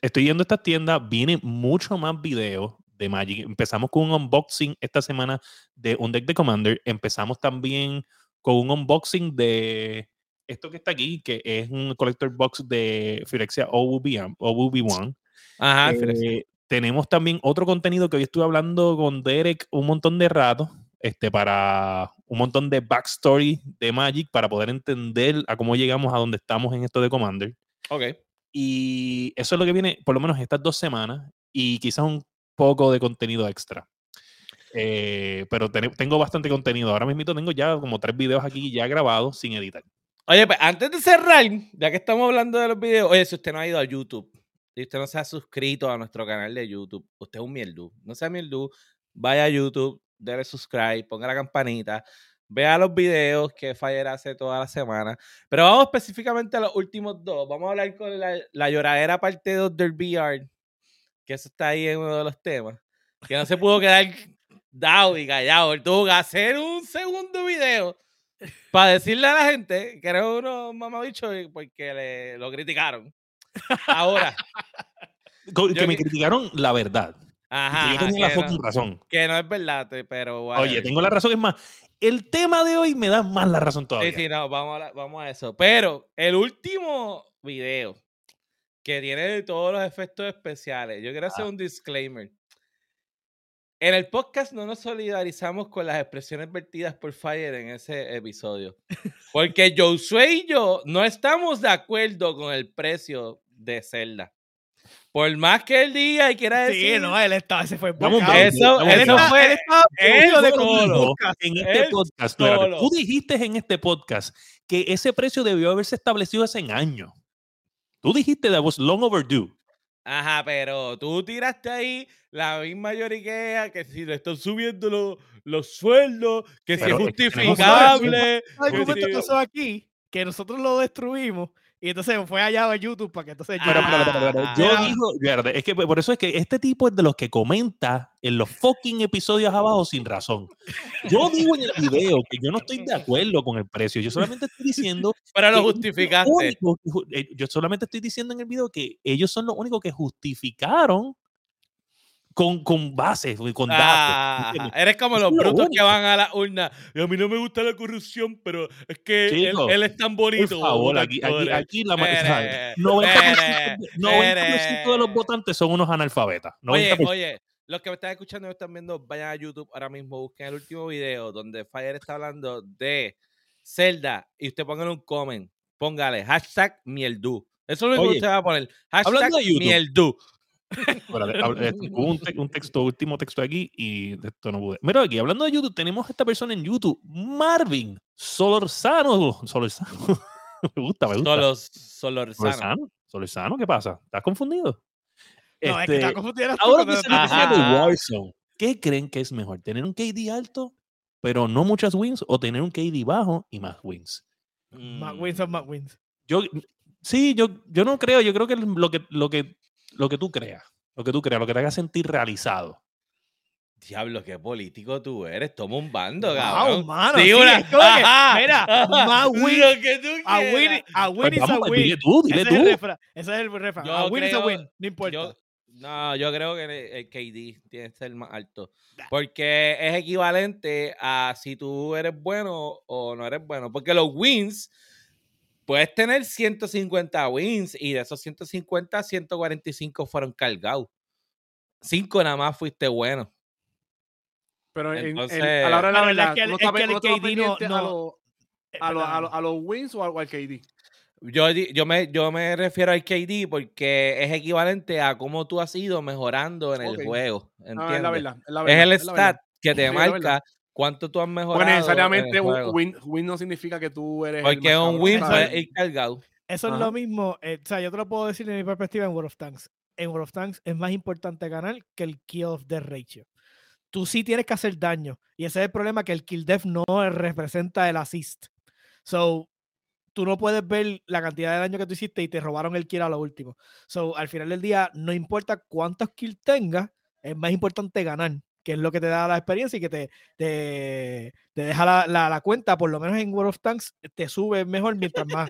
A: estoy yendo a estas tiendas. Viene mucho más videos de Magic. Empezamos con un unboxing esta semana de un deck de Commander. Empezamos también con un unboxing de esto que está aquí, que es un collector box de Phyrexia OVB, OVB1.
C: Ajá,
A: Eh, tenemos también otro contenido que hoy estuve hablando con Derek un montón de rato, este, para un montón de backstory de Magic para poder entender a cómo llegamos a donde estamos en esto de Commander.
C: ok.
A: Y eso es lo que viene, por lo menos estas dos semanas, y quizás un poco de contenido extra. Eh, pero ten- tengo bastante contenido. Ahora mismo tengo ya como tres videos aquí ya grabados sin editar.
C: Oye, pues antes de cerrar, ya que estamos hablando de los videos, oye, si usted no ha ido a YouTube, si usted no se ha suscrito a nuestro canal de YouTube, usted es un mierdú. No sea mierdú, vaya a YouTube, déle subscribe, ponga la campanita, vea los videos que Fire hace toda la semana. Pero vamos específicamente a los últimos dos. Vamos a hablar con la, la lloradera parte 2 del VR, que eso está ahí en uno de los temas, que no se pudo quedar dado y callado. Él tuvo que hacer un segundo video para decirle a la gente que era uno mamabicho porque le, lo criticaron. Ahora,
A: que me criticaron la verdad.
C: Ajá,
A: yo tenía la fucking
C: no,
A: razón.
C: que no es verdad, pero
A: Oye,
C: whatever.
A: tengo la razón. Es más, el tema de hoy me da más la razón todavía.
C: Sí, sí, no, vamos a, vamos a eso. Pero el último video que tiene todos los efectos especiales, yo quiero
A: Ah.
C: hacer un disclaimer. En el podcast no nos solidarizamos con las expresiones vertidas por Fire en ese episodio. Porque Josué y yo no estamos de acuerdo con el precio de Zelda. Por más que él diga y quiera decir...
B: Sí, no, él estaba, ese fue
A: Vamos,
C: Eso,
A: vamos,
B: Él
C: eso
A: vamos.
C: fue
B: él estaba
C: él
B: de podcasts.
A: en este
C: Él
A: podcast, tú dijiste en este podcast que ese precio debió haberse establecido hace años. Tú dijiste that was long overdue.
C: Ajá, pero tú tiraste ahí la misma lloriquea que si le están subiendo los, los sueldos, que si es
A: Pero es que tenemos
C: justificable.
B: El
C: que
B: argumento
C: si-
B: pasó aquí que nosotros lo destruimos y entonces fue allá a YouTube para que entonces yo-
A: pero, pero, pero, pero,
C: Ah.
A: yo
B: Era-
A: digo, es que por eso es que este tipo es de los que comenta en los fucking episodios abajo sin razón. Yo digo en el video que yo no estoy de acuerdo con el precio. Yo solamente estoy diciendo
C: Pero lo justificaste.
A: eh, Yo solamente estoy diciendo en el video que ellos son los únicos que justificaron con, con bases, con datos.
C: Ah, eres como los brutos que van a la urna. Y a mí no me gusta la corrupción, pero es que él,
A: Chico,
C: él es tan
A: Por
C: bonito.
A: favor, aquí,
C: por
A: aquí,
C: él.
A: aquí la ma-
C: Eres,
A: ¿sabes? 90%,
C: eres,
A: 90% de los votantes son unos analfabetas.
C: Oye,
A: 90%.
C: oye, los que me están escuchando y me están viendo, vayan a YouTube ahora mismo, busquen el último video donde Fire está hablando de Zelda y usted pongan un comment, póngale hashtag mieldu. Eso es lo que usted va a poner. Hashtag mieldu.
A: Eh, hubo un, te- un texto, último texto aquí y de esto no pude. Mira aquí, hablando de YouTube, tenemos a esta persona en YouTube, Marvin Solorzano. Solorzano. me gusta, me gusta.
C: Solo, solo
A: Solorzano. Solorzano, ¿qué pasa? ¿Estás confundido?
B: No, es que
A: Este,
B: está confundido.
A: ahora que se de Warzone, ¿qué creen que es mejor? ¿Tener un KD alto, pero no muchas wins, o tener un KD bajo y más wins?
B: Más
C: Mm,
B: wins son más wins.
A: Yo, sí, yo, yo no creo, yo creo que lo que, lo que, lo que tú creas, lo que tú creas, lo que te haga sentir realizado.
C: Diablo, qué político tú eres. Toma un bando,
B: Wow,
C: cabrón.
B: mano,
C: Sí, una-
B: es como que, mira,
C: ajá,
B: más win,
C: lo que tú
B: A win, a win
A: Pues
B: is a
A: vamos,
B: win.
A: dile tú, dile
B: Ese es el
A: tú.
B: refrán. Ese es el refrán. A win is a
C: creo-
B: win. No importa.
C: Yo, no, yo creo que el, el KD tiene que ser más alto. Porque es equivalente a si tú eres bueno o no eres bueno. Porque los wins, puedes tener 150 wins y de esos 150, 145 fueron cargados. Cinco nada más fuiste bueno.
D: Pero en- a la hora de la
B: verdad es que el-
D: ¿tú no
B: es
D: estás
B: que el
D: tú no estás
B: KD no-
D: a los-
B: Eh,
D: a los- wins o al, o al KD?
C: Yo, di- yo, me, yo me refiero al KD porque es equivalente a cómo tú has ido mejorando en el juego.
D: No, es
C: ¿entiendes?
D: la verdad. Es, la
C: es
D: verdad,
C: el
D: es la verdad.
C: stat que te
D: Sí,
C: marca cuánto tú has mejorado.
D: Porque
C: en el
D: necesariamente un win, win no significa que tú eres.
C: Porque un win puede ir cargado.
B: Eso es lo mismo. eh, o sea, yo te lo puedo decir de mi perspectiva en World of Tanks. En World of Tanks es más importante ganar que el kill of death ratio. Tú sí tienes que hacer daño. Y ese es el problema, que el kill death no representa el assist. So, tú no puedes ver la cantidad de daño que tú hiciste y te robaron el kill a lo último. So, al final del día, no importa cuántos kills tengas, es más importante ganar, que es lo que te da la experiencia y que te, te, te deja la, la- la cuenta, por lo menos en World of Tanks, te sube mejor mientras más,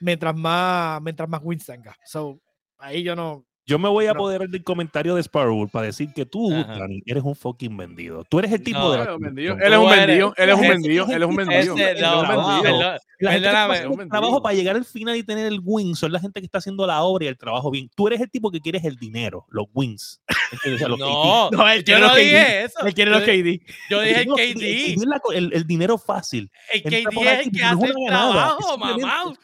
B: mientras más, mientras más wins tengas. So, ahí yo no.
A: Yo me voy a
B: No.
A: apoderar del comentario de Sparrow para decir que tú. Dani, eres un fucking vendido. Tú eres el tipo
C: No,
A: de.
D: Él
A: la
D: es un vendido. Él es un vendido. Él es un vendido. Él es un vendido.
A: El
D: Un
A: trabajo
D: vendido.
A: para llegar al final y tener el win son la gente que está haciendo la obra y el trabajo bien. Tú eres el tipo que quieres el dinero, los wins. Los
C: No,
B: No, él
C: yo
B: quiere
C: no
B: los KD.
C: dije eso.
B: Él quiere los
C: Yo-
B: KD.
C: Yo dije el
A: No,
C: KD.
A: co- El, el dinero fácil.
C: El KD es
A: aquí,
C: el que
A: no
C: hace el trabajo, mamá.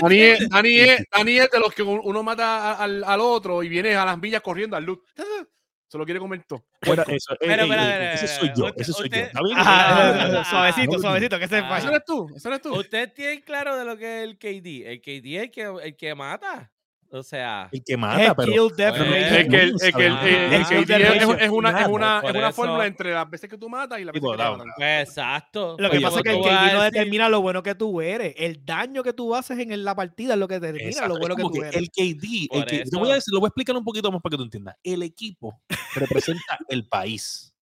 D: Dani es, Dani, es, Dani es de los que un- uno mata a- al, al otro y viene a las villas corriendo al loot. Se lo quiere comer todo.
A: Bueno, eso, eh,
C: Pero,
A: eh,
C: pero,
A: eh,
C: pero,
A: ese soy yo,
C: usted-
A: ese soy yo.
C: usted-.
B: Ajá,
C: Ah, ah,
B: suavecito,
A: ah,
B: suavecito, que se
C: ah.
D: Eso eres tú. Eso eres tú.
C: Usted tiene claro de lo que es el KD. El KD es el que, el que mata. O sea,
A: El que
B: Es
A: mata, pero.
B: kill.
D: Es que el, es que el,
C: Ah,
D: el
C: ah,
D: KD es,
B: ah,
D: es- es una, es una, es una fórmula entre las veces que tú matas y las veces
A: Tipo,
D: que te
A: da-
D: matan.
C: pues exacto.
B: Lo que
A: Oye,
B: pasa es que el KD no determina lo bueno que tú eres. El daño que tú haces en la partida es lo que determina
A: Exacto,
B: lo bueno que tú eres.
A: el KD, el te voy a decir, lo voy a explicar un poquito más para que tú entiendas. El equipo representa el país.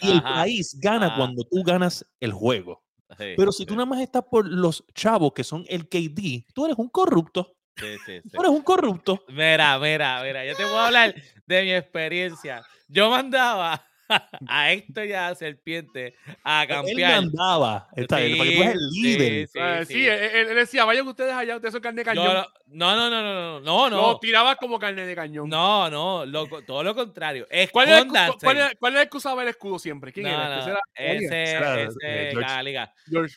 A: Y el
C: Ajá.
A: país gana
C: Ajá.
A: cuando tú ganas el juego.
C: Sí,
A: Pero si
C: sí,
A: tú nada más estás por los chavos que son el KD, tú eres un corrupto.
C: Sí, sí, sí.
A: Tú eres un corrupto.
C: Mira, mira, mira, yo te voy a hablar de mi experiencia. Yo mandaba a Héctor y a Serpiente a
A: Él
C: campear.
A: mandaba. Está bien, porque tú eres el
C: Sí,
A: líder.
C: sí,
D: Ah,
C: sí.
D: sí, él, él- él decía, vayan ustedes allá, ustedes son carne de cañón.
C: lo- no, no, no, no, no, no,
D: Lo
C: no.
D: tiraba como carne de cañón.
C: No, no, lo todo lo contrario.
D: ¿Cuál era,
C: Escóndanse.
D: cuál, era, cuál era el que usaba el escudo siempre? ¿Quién
C: No,
D: era?
C: no,
D: Ese era-
C: ese,
A: Era,
C: ese,
A: eh, George.
C: la liga.
D: George.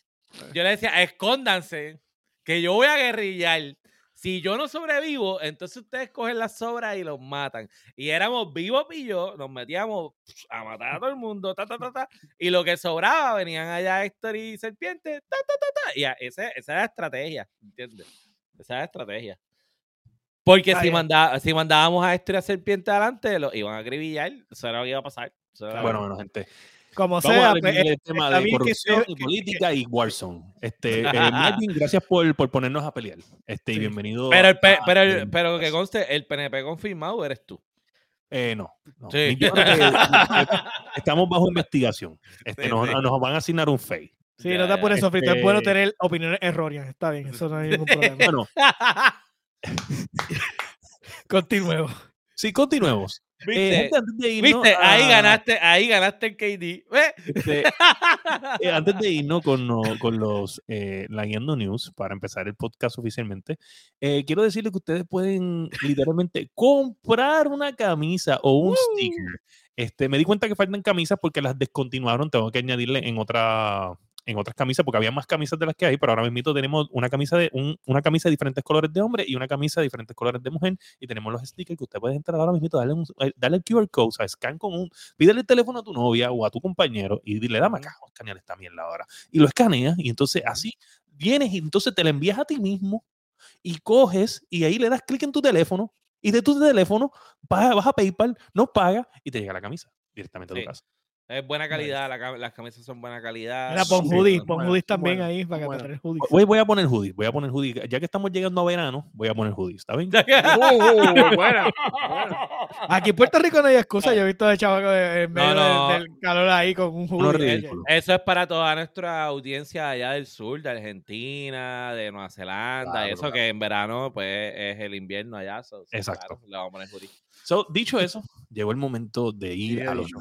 C: Yo le decía, escóndanse, que yo voy a guerrillar. Si yo no sobrevivo, entonces ustedes cogen las sobras y los matan. Y éramos vivos y yo, nos metíamos a matar a todo el mundo, ta, ta, ta, ta, y lo que sobraba venían allá Héctor y Serpiente, ta, ta, ta, ta, y a- ese- esa era la estrategia, ¿entiendes? Esa era la estrategia. Porque
B: Está
C: si, manda- si mandábamos a Héctor y a Serpiente adelante, lo iban a acribillar, eso era lo que iba a pasar.
A: Bueno, bueno, gente.
B: Como
A: Vamos a
B: sea,
A: hablar
B: pues,
A: del
B: eh,
A: tema de
B: que
A: corrupción y
B: que-
A: política y Warzone. Este, eh, gracias por, por ponernos a pelear. Este, y bienvenido.
C: Pero, el pe-
A: a-
C: pero, el- pero que conste, el PNP confirmado eres tú.
A: eh, no. no.
C: Sí.
A: Yo creo que, eh, estamos bajo investigación. Este,
C: Sí,
A: nos,
C: sí.
A: nos van a asignar un FEI.
B: Sí,
C: Ya,
B: no te apures, Sofrito. Es bueno
A: Este-
B: tener opiniones erróneas. Está bien, eso no hay ningún problema.
A: Bueno,
B: Continuemos.
A: sí, continuemos.
C: ¿Viste?
A: gente, antes de irnos
C: ¿Viste? Ahí ganaste, ahí ganaste el KD.
A: Eh, antes de irnos con, con los eh, News, para empezar el podcast oficialmente, eh, quiero decirles que ustedes pueden literalmente comprar una camisa o un sticker. Este, me di cuenta que faltan camisas porque las descontinuaron. Tengo que añadirle en otra en otras camisas porque había más camisas de las que hay, pero ahora mismo tenemos una camisa de un- una camisa de diferentes colores de hombre y una camisa de diferentes colores de mujer y tenemos los stickers que usted puede entrar ahora mismo, darle, un, eh, darle el QR code, o sea, scan con un pídele el teléfono a tu novia o a tu compañero y dile, dame acá, escanear esta mierda ahora. Y lo escaneas y entonces así vienes y entonces te la envías a ti mismo y coges y ahí le das clic en tu teléfono y de tu teléfono vas, vas a PayPal, no pagas y te llega la camisa directamente a tu
C: Sí.
A: casa.
C: Es buena calidad, la las camisas son buena calidad.
B: Mira, pon
A: sí,
B: hoodies,
D: bueno,
B: pon
D: bueno,
B: hoodies también
D: bueno,
B: ahí para que
D: bueno.
B: hoodies.
A: Voy, voy a poner hoodie, voy a poner hoodie. Ya que estamos llegando a verano, voy a poner hoodie, ¿está bien?
D: Uh, uh, buena, buena.
B: Aquí en Puerto Rico no hay excusa. Yo he visto de chavaco en medio
C: no.
B: del calor ahí con un hoodie.
A: ridículo.
C: Eso es para toda nuestra audiencia allá del sur, de Argentina, de Nueva Zelanda,
A: Claro,
C: y eso
A: claro.
C: que en verano pues es el invierno allá. so-
A: Exacto.
C: claro, le vamos a poner hoodie.
A: So, dicho eso, llegó el momento de ir
D: Sí,
A: a los
D: dicho.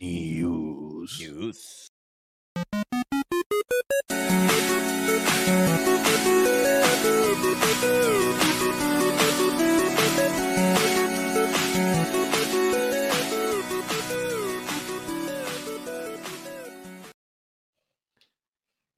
A: Lagueando News.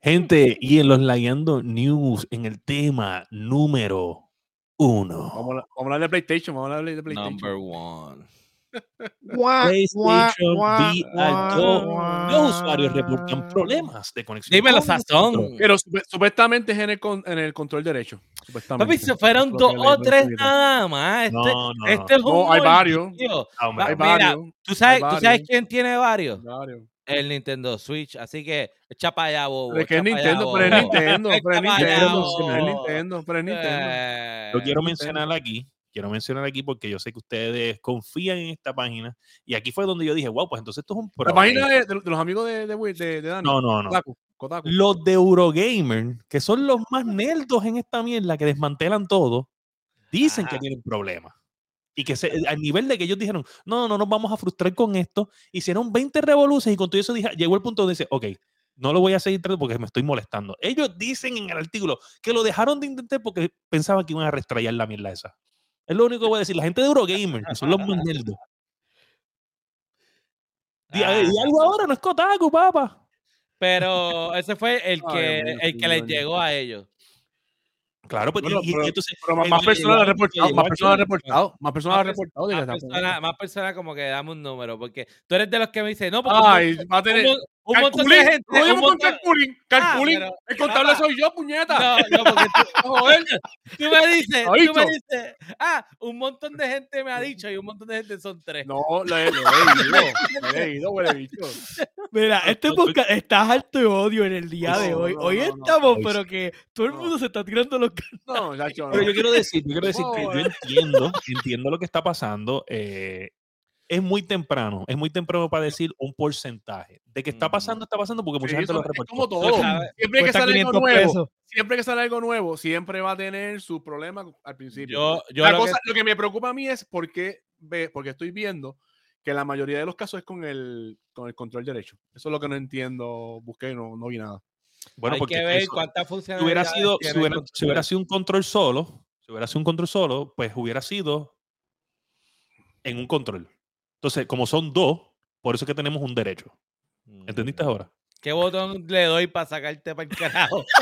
A: Gente, y en los Lagueando News, en el tema número uno.
D: Vamos a, vamos a hablar de PlayStation, vamos a hablar de PlayStation.
C: Number one.
A: PlayStation VR
B: guau,
A: 2.
B: guau.
A: Los usuarios reportan problemas de conexión. Con el
C: Sazón.
D: Pero supuestamente es en el, con- en el control derecho. Supuestamente.
C: Papi, se fueron dos o tres nada más. Este,
A: No, no,
C: este es un
D: No, hay varios.
A: Ah, hombre,
D: Hay
C: Mira,
D: varios.
C: ¿Tú sabes,
D: hay
C: ¿Tú sabes quién tiene varios?
D: varios.
C: El Nintendo Switch. Así que echa para allá, bobo.
D: Pero es que es Nintendo, pero es
C: bobo.
D: Nintendo, pero es Nintendo, pero es Nintendo.
C: Eh,
A: Lo quiero mencionar aquí. Quiero mencionar aquí porque yo sé que ustedes confían en esta página. Y aquí fue donde yo dije, wow, pues entonces esto es un
D: La
A: problema.
D: página de, de- de los amigos de, de, de, Dani.
A: No, no, no.
D: Kotaku, Kotaku.
A: Los de Eurogamer, que son los más nerdos en esta mierda, que desmantelan todo, dicen que tienen problemas. Y que se, al nivel de que ellos dijeron, no, no nos vamos a frustrar con esto, hicieron 20 revoluciones y con todo eso dije, llegó el punto donde dice, ok, no lo voy a seguir porque me estoy molestando. Ellos dicen en el artículo que lo dejaron de intentar porque pensaban que iban a restrayar la mierda esa. Es lo único que voy a decir. La gente de Eurogamer, que son los más nerdos. Di,
C: Ah.
A: algo ahora, no es Kotaku, papá.
C: Pero ese fue el que, el que les llegó a ellos.
A: Claro, pues, y-
D: Bueno,
A: y,
D: pero-
A: entonces,
D: Pero más, más personas han
A: el-
D: reportado, más personas han reportado, más personas han reportado.
C: Más personas, como que dame un número, porque tú eres de los que me dicen, no, porque
D: Ay, va a tener.
C: Un, mon- un montón de gente.
D: no digo
C: un montón-
D: calculín, calculín.
C: pero-
D: el contable soy yo, puñeta.
C: No, no, porque tú,
D: Joder.
C: tú me dices,
D: ¿Ha
C: tú me
D: visto?
C: dices, ah, un montón de gente me ha dicho y un montón de gente son tres.
D: No, lo he, lo he leído. Lo he leído, huele bicho.
B: Mira, este podcast está alto de odio en el día de
D: No,
B: hoy.
D: no,
B: Hoy
D: no, no,
B: estamos,
A: hoy
B: pero que todo el
D: No.
B: mundo se está tirando los
D: No, Chacho, no.
A: Pero yo quiero decir, yo quiero decir que yo entiendo, entiendo lo que está pasando. eh, es muy temprano, es muy temprano para decir un porcentaje. De que está pasando, está pasando porque mucha
D: Sí,
A: gente
D: eso
A: lo reportó.
D: como todo. Siempre que sale algo
B: 500
D: nuevo,
B: pesos.
D: siempre que sale algo nuevo, siempre va a tener sus problemas al principio.
C: Yo, yo
D: La
C: lo
D: cosa,
C: que-
D: lo que me preocupa a mí es porque, ve, porque estoy viendo que la mayoría de los casos es con el, con el control derecho. Eso es lo que no entiendo, busqué y no, no vi nada.
A: Bueno,
C: hay
A: porque
C: que ver funcionalidades
A: hubiera sido, si hubiera sido un control solo, si hubiera sido un control solo, pues hubiera sido en un control. Entonces, como son dos, por eso es que tenemos un derecho. ¿Entendiste
C: Mm.
A: ahora?
C: ¿Qué botón le doy para sacarte para el carajo?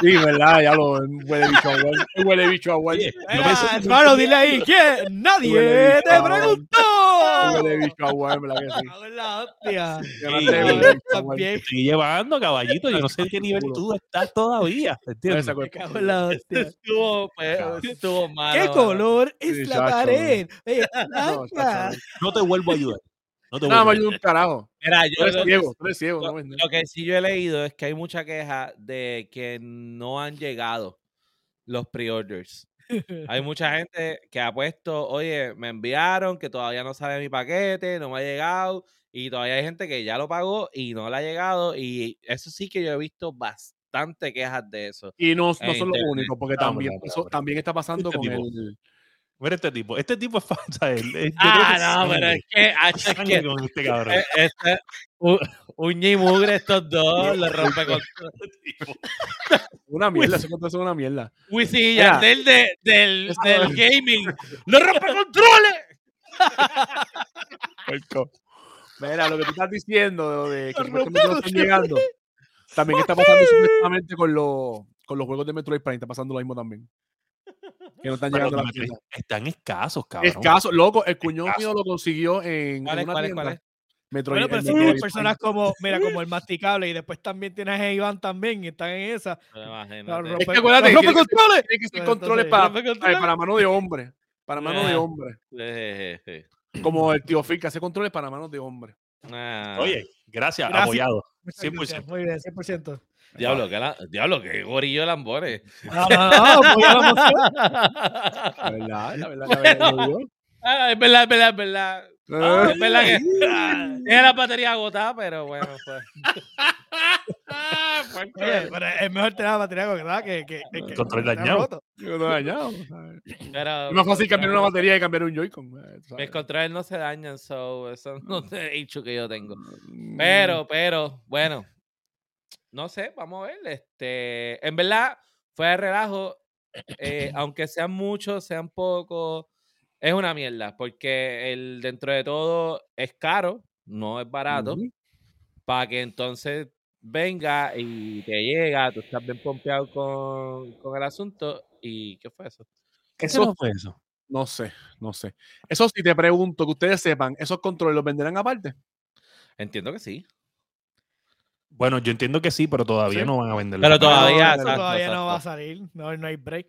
D: Sí, verdad, ya lo huele bicho a huele bicho a
A: me-
B: hermano, dile ahí, ¿quién?
D: Huele
B: Nadie te preguntó.
D: huele bicho a Wal, ¿verdad que sí?
B: La hostia.
D: Huele.
B: También.
A: estoy llevando, caballito. Yo no sé en qué nivel tú estás todavía. ¿entiendes?
B: Me
D: cosa.
B: cago en la hostia.
C: estuvo, estuvo malo.
B: ¿Qué color es la pared?
D: No
A: te vuelvo a ayudar. No te
D: Nada más ayuda un carajo.
C: Mira,
D: Tú
C: yo
D: eres
C: lo que,
D: ciego, tú eres ciego.
C: lo-
D: no
C: que sí yo he leído es que hay mucha queja de que no han llegado los pre-orders. Hay mucha gente que ha puesto, oye, me enviaron, que todavía no sale mi paquete, no me ha llegado. Y todavía hay gente que ya lo pagó y no le ha llegado. Y eso sí que yo he visto bastante quejas de eso.
D: Y no, son los únicos, porque
A: No,
D: también, también está pasando
A: Este
D: con
A: tipo.
D: el.
A: Mira este tipo. Este tipo es falsa. Él,
C: Ah, no, pero es que, ah, es que
A: con este cabrón.
C: eh, este, u- uña y mugre estos dos, los rompe con
D: Una mierda, eso es una mierda.
C: Wisin y
D: Mira.
C: Yandel de, del, del gaming. ¡Los rompe controles!
D: Mira, lo que tú estás diciendo de lo de que no están llegando, también está pasando con los, con los juegos de Metroid Prime, está pasando lo mismo también. Que no están
A: Pero
D: llegando a
A: Metroid
D: tiendas.
A: Están escasos, cabrón.
D: Escaso, loco, el cuñón
A: Escaso.
D: mío lo consiguió en,
C: ¿Cuál
D: en
C: es,
D: una
C: cuál es,
D: tienda.
C: cuál es?
D: Metroid,
B: Bueno, pero tienes personas como, mira, como el masticable y después también tienes a Iván también y están en esa.
C: Imagínate.
B: Los
D: Es
B: rompe-
D: que acuérdate, tiene
B: rompe controles.
D: Tienen que ser controles para,
C: ¿Rompe controles?
D: para mano de hombre. Para mano de hombre.
C: Eh, eh, eh.
D: Como el tío Phil que hace controles para manos de hombre.
A: Oye, gracias,
B: Gracias.
A: apoyado.
B: Muchas
A: 100%.
B: gracias, Muy bien, 100%.
C: Diablo, que la, diablo, que gorillo Lambores.
B: No, no, no, apoya la moción.
D: La verdad, la verdad, la verdad. lo digo.
C: Ah, es verdad, es verdad, es verdad. Ah, es verdad que tiene la batería agotada, pero bueno, pues.
B: Oye, pero es mejor tener la batería con que, que, que, que
A: Control dañado.
C: Pero,
D: Es más fácil cambiar una batería que cambiar un Joy-Con. eh.
C: Mis controles no se dañan, so eso no es el hecho que yo tengo.
D: Mm,
C: Pero, pero, bueno. No sé, vamos a ver. Este, en verdad, fue de relajo. eh, aunque sean muchos, sean pocos, es una mierda. Porque el dentro de todo es caro, no es barato. Para que entonces venga y te llega, tú estás bien pompeado con, con el asunto. ¿Y qué fue eso?
A: ¿Qué
D: Eso-
A: no fue eso?
D: No sé, no sé. Eso sí te pregunto, que ustedes sepan, ¿esos controles los venderán aparte?
C: Entiendo que sí.
A: Bueno, yo entiendo que sí, pero todavía
D: Sí.
A: no van a venderlo.
C: Pero todavía,
D: no,
B: todavía no va a salir. No, no hay break.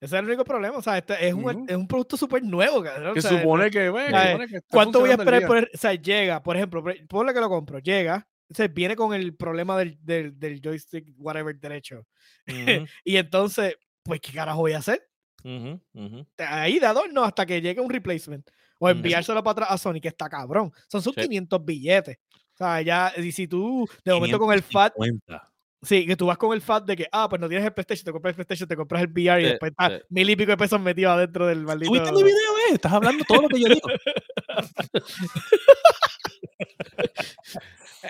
B: Ese es el único problema. O sea, este es, un, es un producto súper nuevo, cabrón.
D: Que
B: o sea,
D: supone que, bueno,
B: Ay,
D: supone que está
B: ¿Cuánto voy a esperar? Por, o sea, llega, por ejemplo, por- ponle que lo compro, llega, o sea, viene con el problema del, del, del joystick, whatever, derecho.
C: Ujú,
B: Y entonces, pues, ¿qué carajo voy a hacer?
C: ujú, ujú.
B: Ahí de adorno hasta que llegue un replacement. O enviárselo para atrás a Sony, que está cabrón. Son sus
C: Sí.
B: 500 billetes. O sea, ya, y si tú, de momento con el FAT,
A: 550.
B: sí, que tú vas con el FAT de que, ah, pues no tienes el PlayStation, te compras el PlayStation, te compras el VR y
C: Sí,
B: después está
C: sí.
B: mil y pico de pesos metidos adentro del maldito.
A: ¿Tuviste mi video, eh? Estás hablando todo lo que yo digo.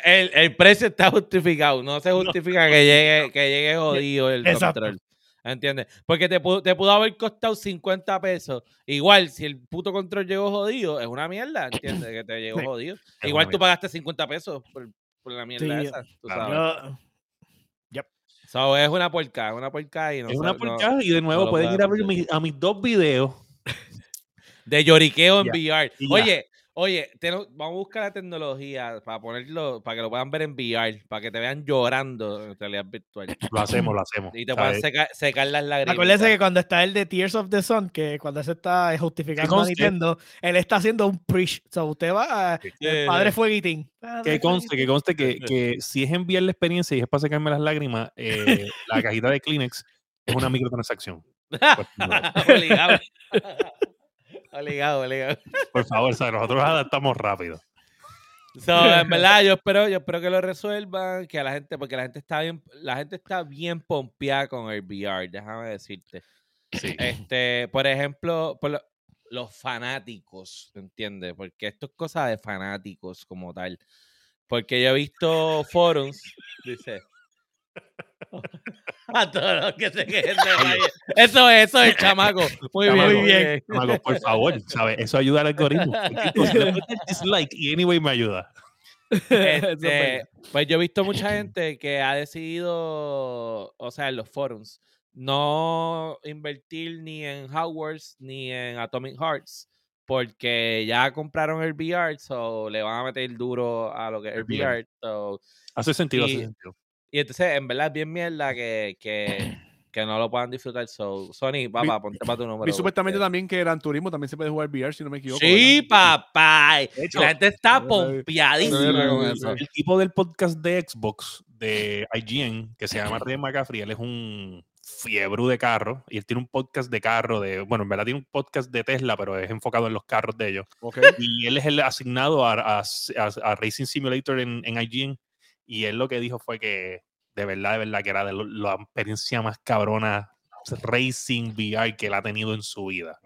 C: El, el precio está justificado, no se justifica que llegue, que llegue jodido el
B: Exacto.
C: control. ¿Entiendes? Porque te pudo, te pudo haber costado 50 pesos. Igual, si el puto control llegó jodido, es una mierda, ¿entiendes? Que te llegó
B: Sí,
C: jodido. Igual tú
A: mierda.
C: pagaste 50 pesos por, por la mierda
B: Sí,
C: esa. tú
A: claro.
C: sabes.
B: Yo-
C: So, es una porca, es una porca y no
A: es una
C: no-
A: porcada y de nuevo
C: lo
A: pueden ir a ver
C: aprender.
A: mi- a mis dos videos.
C: De lloriqueo en VR. Oye, oye, vamos a buscar la tecnología para ponerlo, para que lo puedan ver en VR, para que te vean llorando en realidad virtual.
A: Lo hacemos, lo hacemos.
C: Y te puedan secar, secar las lágrimas.
B: Acuérdense que cuando está el de Tears of the Sun, que cuando se está justificando a. Nintendo, él está haciendo un preach. O sea, usted va a
C: Sí,
B: el
C: sí,
B: padre
C: sí.
B: fueguitín. Padre
A: Que conste, que conste que, que si es enviar la experiencia y es para secarme las lágrimas, eh, la cajita de Kleenex es una microtransacción. Pues, no.
C: Obligado. Obligado.
A: Por favor, o sea, nosotros adaptamos rápido.
C: So, en verdad, yo espero, yo espero que lo resuelvan, que a la gente, porque la gente está bien, la gente está bien pompeada con el VR, déjame decirte.
A: Sí.
C: Este, por ejemplo, por lo- los fanáticos, ¿entiendes? Porque esto es cosa de fanáticos como tal. Porque yo he visto forums, dice. A todos los que se queden de valle. Eso es, eso es, chamaco. Muy bien, muy bien.
A: Chamaco, por favor, ¿sabes? Eso ayuda al algoritmo. Le dislike y anyway me ayuda.
C: Este, pues yo he visto mucha gente que ha decidido, o sea, en los forums, no invertir ni en Hogwarts ni en Atomic Hearts, porque ya compraron el VR, so le van a meter duro a lo que es el
A: VR.
C: VR. so-
A: Hace sentido,
C: Y-
A: hace sentido.
C: Y entonces, en verdad, es bien mierda que, que, que no lo puedan disfrutar. So, Sony, papá, ponte para tu número.
D: Vi supuestamente
C: porque-
D: también que Gran Turismo también se puede jugar VR, si no me equivoco.
C: Sí,
D: ¿verdad?
C: papá. y
A: hecho,
C: la gente está
D: no,
C: pompeadísima.
D: no.
A: El tipo del podcast de Xbox, de IGN, que se llama Ray McCaffrey, él es un fiebre de carro y él tiene un podcast de carro, de, bueno, en verdad tiene un podcast de Tesla, pero es enfocado en los carros de ellos.
D: Ok.
A: Y él es el asignado a, a- a- a Racing Simulator en, en IGN. Y él lo que dijo fue que de verdad, de verdad, que era de lo- la experiencia más cabrona Racing VR que él ha tenido en su vida.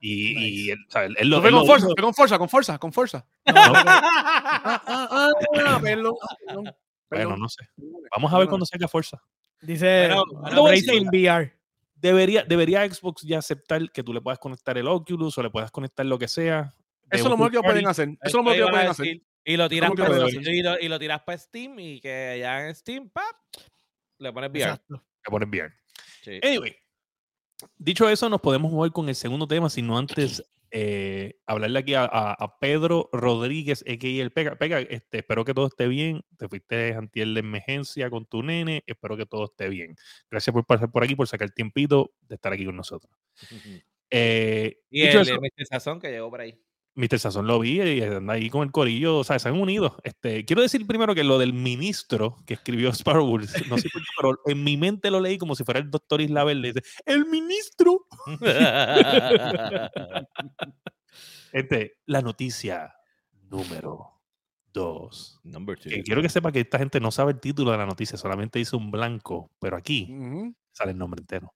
A: Y, y él, o sea, él- él lo, él
D: con
A: lo
D: fuerza, con fuerza, con fuerza, con fuerza.
A: no, no,
D: perdón, perdón,
A: bueno, no sé. Vamos a ver cuando salga Forza.
B: Dice Racing VR.
A: Debería, debería Xbox ya aceptar que tú le puedas conectar el Oculus o le puedas conectar lo que sea.
D: Eso es lo mejor que pueden hacer. Eso es lo mejor que
C: a
D: pueden hacer.
C: Y lo tiras
D: que
C: para y lo, y lo tiras para Steam y que ya en Steam, ¡pap! le pones VR.
B: Exacto.
A: Le pones VR.
C: Sí.
A: Anyway, dicho eso, nos podemos mover con el segundo tema, sino antes eh, hablarle aquí a, a- a Pedro Rodríguez, a.k.a. el Pega. Pega, este, espero que todo esté bien. Te fuiste antier de emergencia con tu nene. Espero que todo esté bien. Gracias por pasar por aquí, por sacar el tiempito de estar aquí con nosotros. Eh,
C: y
A: dicho
C: el,
A: eso,
C: el. Sazón que llegó por ahí.
A: Mr. Sazón lo vi y anda ahí con el corillo, o sea, se han unido. Este, quiero decir primero que lo del ministro que escribió Sparrow, Wars, no sé por qué, pero en mi mente lo leí como si fuera el doctor Isla Verde. Dice, el ministro. Este, la noticia número dos.
C: Number two.
A: Que quiero que sepa que esta gente no sabe el título de la noticia, solamente dice un blanco, pero aquí sale el nombre entero.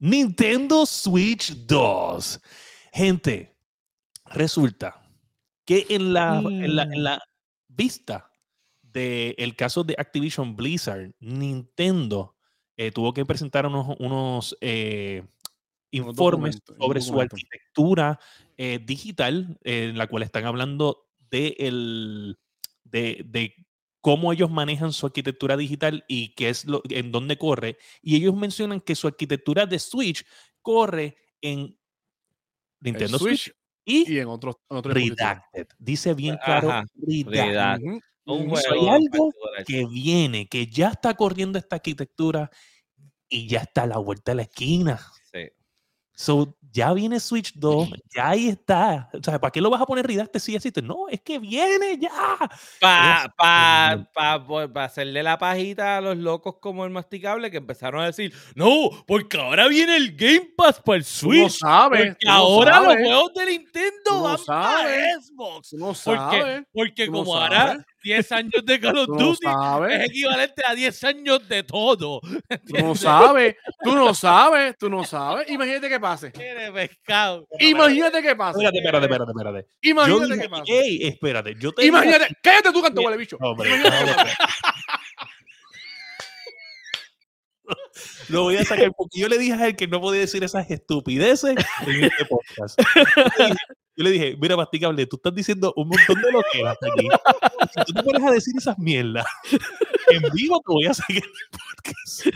A: Nintendo Switch 2. Gente, resulta que en la, en la, en
B: Mm.
A: la vista del caso de Activision Blizzard, Nintendo eh, tuvo que presentar unos, unos eh, informes
D: un
A: sobre su arquitectura eh, digital, en la cual están hablando de, el, de, de cómo ellos manejan su arquitectura digital y qué es lo, en dónde corre. Y ellos mencionan que su arquitectura de Switch corre en Nintendo Switch,
D: Switch
A: y,
D: y en otros.
A: Redacted. Dice bien claro
C: Ajá,
A: Redacted.
C: Un
A: hay algo que viene, que ya está corriendo esta arquitectura y ya está a la vuelta de la esquina.
C: Sí.
A: So, ya viene Switch 2, ya ahí está. O sea, ¿para qué lo vas a poner Redacted si ya existe? No, es que viene ya.
C: Para pa, pa, hacerle la pajita a los locos como el masticable que empezaron a decir, no, porque ahora viene el Game Pass para el
D: Tú no
C: Switch.
D: sabes.
C: Porque
D: no
C: ahora los juegos de Nintendo
D: no
C: van para
D: sabes.
C: Xbox.
D: Tú no
C: Porque,
D: sabes.
C: porque
D: no
C: como ahora
D: sabes,
C: 10 años de Call of
D: no
C: Duty es equivalente a 10 años de todo.
D: Tú no sabes. Tú no sabes. Tú no sabes. Imagínate que pase.
C: Pescado.
D: Imagínate que pase.
A: Espérate, espérate, espérate, espérate. Yo
D: Imagínate
A: dije,
D: pase.
A: ey, espérate, yo te
D: Imagínate. Cállate tú, canto, huele bicho.
A: No, hombre, no. Lo voy a sacar porque yo le dije a él que no podía decir esas estupideces en este podcast. Yo le dije- Yo le dije, mira, masticable, tú estás diciendo un montón de loqueras aquí. Si tú te pones a decir esas mierdas en vivo, te voy a sacar el podcast.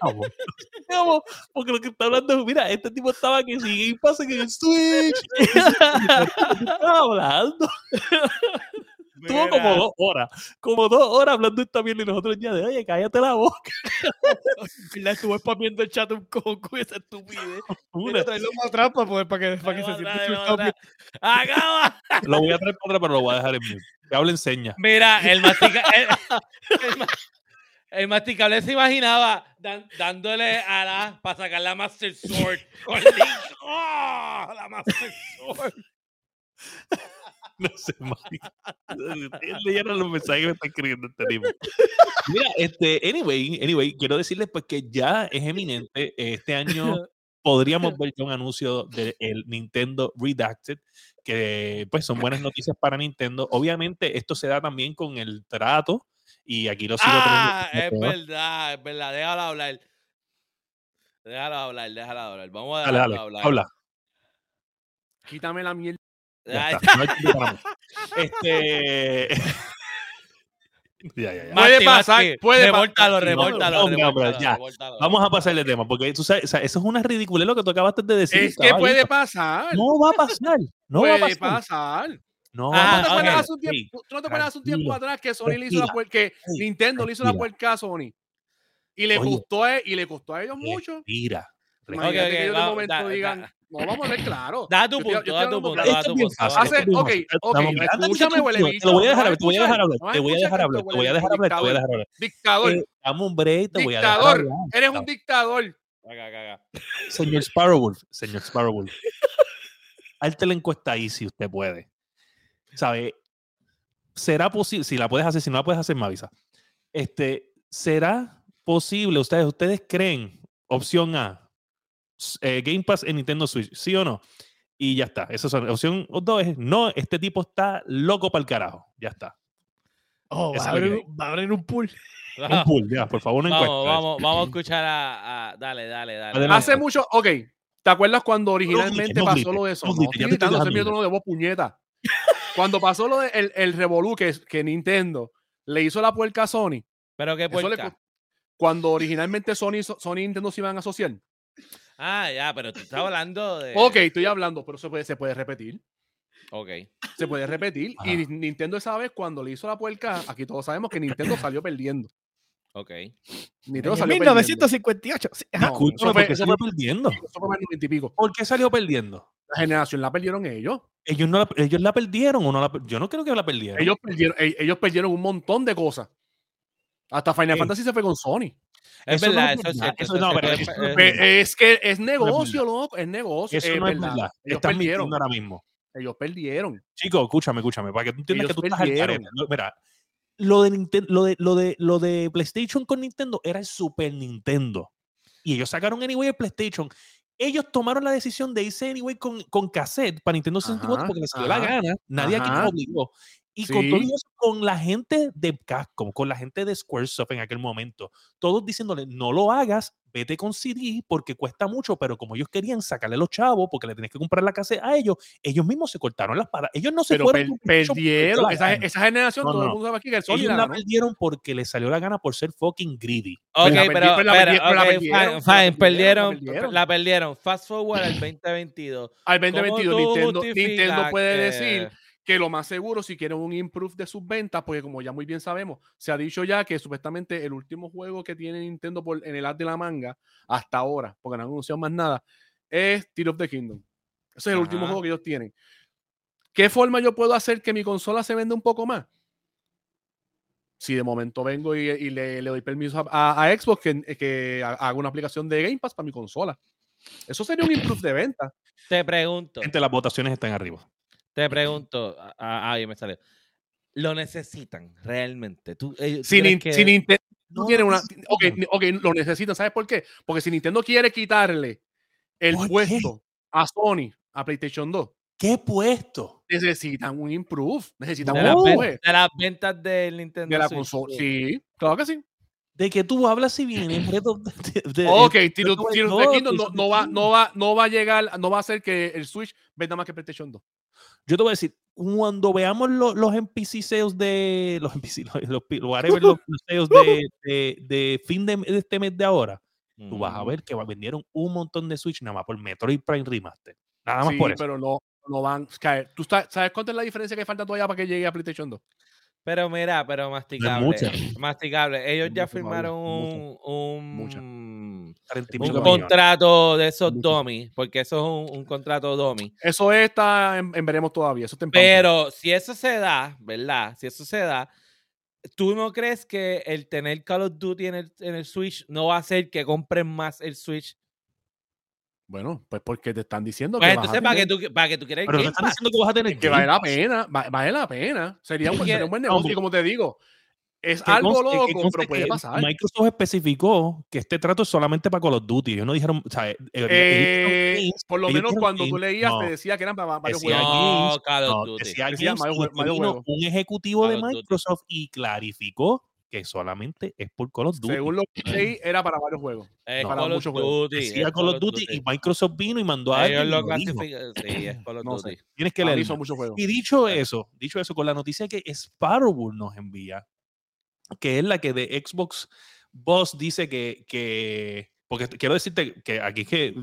A: Vamos, porque lo que está hablando es, mira, este tipo estaba que sigue y pasa que en el Switch. ¿Qué estaba hablando? Estuvo como dos horas, como dos horas hablando esta mierda y nosotros ya de, oye, cállate la boca.
B: Le estuve spameando el chat un coco y esa estupidez.
A: Una.
B: Mira, traerlo para atrás para, poder, para que, para que se
C: Dale,
B: sienta
C: dale,
B: insultado.
C: dale. Acaba.
A: Lo voy a traer para atrás, pero lo voy a dejar en mute. Que hable enseña.
C: Mira, el, mastica, el, el el masticable se imaginaba dan- dándole a la para sacar la Master Sword con Link ¡Ah! La más sexual.
A: No sé. Leyeron los mensajes que me está escribiendo este tipo. Mira, este, anyway, anyway, quiero decirles pues que ya es eminente. Este año podríamos ver ya un anuncio del Nintendo Redacted, que pues son buenas noticias para Nintendo. Obviamente, esto se da también con el trato, y aquí lo sigo
C: Ah, es verdad, es verdad. Déjalo hablar. Déjalo hablar, déjalo hablar. Vamos a
A: Dale,
C: dejarlo
A: dale,
C: hablar.
A: habla.
D: Quítame la mierda.
A: Ya está, no hay. Este. ya, ya, ya.
D: Puede pasar, puede
C: remórtalo,
A: ya.
C: remórtalo.
A: Vamos a pasarle tema, porque tú sabes, o sea, eso es una ridiculez lo que tú acabaste de decir.
D: Es que
A: caballo.
D: puede pasar.
A: No va a pasar. No va a
D: puede
A: pasar.
D: pasar.
A: No
C: Ah,
A: va
D: ¿No te
C: ok.
D: acuerdas
A: pasar.
D: hace un tiempo,
A: Sí,
D: tú no te acuerdas hace un tiempo atrás que Sony le hizo la que Nintendo le hizo la puerca a Sony? Y le
A: Oye.
D: costó a, y le costó a ellos mucho.
A: Respira.
D: Imagínate
C: ok,
D: que ellos de
C: va-
D: momento
C: da-
D: digan,
C: da-
D: no, vamos a ver claro.
C: Da tu
D: Yo estoy- yo
C: punto,
D: estoy
C: da tu punto, da tu punto.
D: Hace- ok, ok, escúchame,
A: tú
D: huele
A: Te lo voy a dejar hablar, te voy a dejar hablar, te voy a dejar hablar, te voy a dejar hablar, te voy a dejar hablar.
D: Dictador,
A: Eh, Dame un break, te voy a dejar
D: dictador,
A: hablar.
D: eres un dictador.
C: Acá, acá, acá.
A: Señor Sparrowwolf, señor Sparrowwolf. La encuesta ahí si usted puede. ¿Sabe? ¿Será posible? Si la puedes hacer, si no la puedes hacer, me avisa. Este, ¿será posible? Ustedes, ustedes creen, opción A, eh, Game Pass en Nintendo Switch, ¿sí o no? Y ya está. Esa son opción 2 es no, este tipo está loco para el carajo. Ya está.
B: Oh, va, a
A: es
B: abrir, va a abrir un pool.
A: Un pool, ya, por favor, una encuesta.
C: Vamos, vamos, vamos a escuchar a, a- Dale, dale, dale.
A: Adelante.
D: Hace mucho, ok, ¿te acuerdas cuando originalmente
A: no
D: pasó lo de eso?
A: no
D: No, estoy gritando, ese es mi tono de voz puñeta. Cuando pasó lo del el, el Revolu que, que Nintendo le hizo la puerca a Sony,
C: Pero qué
D: le
C: puerca.
D: cuando originalmente Sony, Sony y Nintendo se iban a asociar.
C: Ah, ya, pero tú estás hablando de.
D: Ok, estoy hablando, pero se puede, se puede repetir.
C: Ok.
D: Se puede repetir.
A: Ajá.
D: Y Nintendo esa vez, cuando le hizo la puerca, aquí todos sabemos que Nintendo salió perdiendo.
C: Ok.
D: Nintendo
B: En
D: salió
B: 1958. sí.
D: No,
A: Discúlpame, salió
D: fue-
A: perdiendo.
D: perdiendo. Eso fue en el 90 y pico.
A: ¿Por qué salió perdiendo?
D: La generación la perdieron ellos.
A: Ellos, no la, ellos la perdieron o no la Yo no creo que la perdieron.
D: Ellos perdieron, e- ellos perdieron un montón de cosas. Hasta Final
A: Sí.
D: Fantasy se fue con Sony.
C: Es
A: Eso
C: verdad,
A: es verdad, eso
C: eso
A: no, pero
D: que es negocio, loco. Es negocio.
A: Eso
D: es
A: no es
D: verdad.
A: verdad.
D: Ellos
A: Estás
D: perdieron.
A: ahora mismo.
D: Ellos perdieron.
A: Chico, escúchame, escúchame, para que tú entiendas
D: Ellos
A: que tú estás al carete. Mira, lo de, lo, de, lo, de, lo de PlayStation con Nintendo era el Super Nintendo. Y ellos sacaron Anyway el PlayStation. Ellos tomaron la decisión de irse Anyway con, con cassette para Nintendo 64
D: Ajá,
A: porque les dio la gana. Nadie aquí nos obligó. Y con todo
D: Sí.
A: eso, con la gente de Capcom, con la gente de Squaresoft en aquel momento, todos diciéndole, no lo hagas, vete con CD porque cuesta mucho, pero como ellos querían sacarle los chavos porque le tenías que comprar la casa a ellos, ellos mismos se cortaron las patas. Ellos no se
D: Pero
A: fueron
D: per- perdieron. Esa, esa generación,
A: No,
D: todo el
A: no.
D: mundo sabe aquí que el Sony
A: Ellos
D: la
A: perdieron porque les salió la gana por ser fucking greedy.
C: Ok, pero,
D: perdieron,
C: fine,
D: la perdieron, la.
C: Fast forward al 2022.
D: Al
C: ¿Cómo
D: 2022,
C: tú
D: Nintendo, Nintendo puede
C: que-
D: decir que lo más seguro, si quieren un improve de sus ventas, porque como ya muy bien sabemos, se ha dicho ya que supuestamente el último juego que tiene Nintendo por, en el ad de la manga, hasta ahora, porque no han anunciado más nada, es Tear of the Kingdom. Ese es el último juego que ellos tienen. ¿Qué forma yo puedo hacer que mi consola se venda un poco más? Si de momento vengo y, y le, le doy permiso a, a- a Xbox que, que ha- haga una aplicación de Game Pass para mi consola. Eso sería un improve de venta.
C: Te pregunto,
A: Gente, las votaciones están arriba.
C: Te pregunto. Ah, ah, ahí me salió. ¿Lo necesitan realmente? ¿Tú,
D: Si,
C: que-
D: si Nintendo
A: No
D: tiene
A: lo
D: una.
A: necesitan.
D: Ok, lo necesitan. ¿Sabes por qué? Porque si Nintendo quiere quitarle el puesto a Sony, a PlayStation 2,
A: ¿Qué puesto?
D: necesitan un improve. Necesitan
C: de,
D: un
C: las
D: improve
C: de las ventas del Nintendo
D: de la consola. Sí, claro que sí.
A: De que tú hablas si bien en de, de-
D: Ok, Tears of- the Kingdom no, no va, no, va, no va a llegar, no va a hacer que el Switch venda más que PlayStation 2.
A: Yo te voy a decir, cuando veamos lo- los NPC sales de los NPC, los, los, whatever, los, sales de, de, de fin de, de este mes de ahora, tú vas a
C: Ujú.
A: ver que vendieron un montón de Switch nada más por Metroid Prime Remaster. Nada más
D: Sí,
A: por eso.
D: pero no, no van a caer. ¿Tú sa- sabes cuánto es la diferencia que falta todavía para que llegue a PlayStation 2?
C: Pero mira, pero masticable.
A: mucha.
C: Masticable. Ellos ya firmaron un, un,
D: mucha.
A: 30 y
C: un contrato de esos
D: Mucho.
C: dummies, porque eso es un, un contrato dummy.
D: Eso está en, en veremos todavía. Eso está en.
C: Pero si eso se da, ¿verdad? Si eso se da, ¿tú no crees que el tener Call of Duty en el, en el Switch no va a hacer que compren más el Switch?
D: Bueno, pues porque te están diciendo
C: Pues
D: que, vas a
C: entonces, ¿para que,
D: tener-
C: tú, para que tú quieres
A: Pero te están diciendo que vas a tener
D: que vale la pena, va- vale la pena. Sería un,
C: que-
D: sería un buen negocio,
A: hombre,
D: como te digo, es
A: Que
D: algo
A: que
D: loco,
A: conste
D: pero puede
A: que
D: pasar.
A: Microsoft especificó que este trato es solamente para Call of Duty. Ellos no dijeron, o sea, eh, ellos
D: Eh,
A: dijeron games,
D: por lo menos cuando tú
A: games,
D: leías
A: no,
D: te decía que eran para varios
A: Decía
D: juegos.
A: games,
C: No, Call of
A: no,
C: Duty.
A: decía
D: Decía
A: games, vino
D: juegos.
A: un ejecutivo
C: Call
A: de
C: of Duty.
A: Microsoft y clarificó que solamente es por Call of Duty.
D: Según lo que leí, era para varios juegos.
C: Es
A: No,
D: para muchos juegos.
C: Duty.
A: Call of Duty y Microsoft vino y mandó a
C: Ellos lo clasifican. Sí, es Call of
D: No sé.
C: Duty.
A: Tienes que leer.
D: son muchos juegos.
A: Y dicho eso, dicho eso, con la noticia que Sparrowbull nos envía, que es la que de Xbox Boss dice que, que porque quiero decirte que aquí es que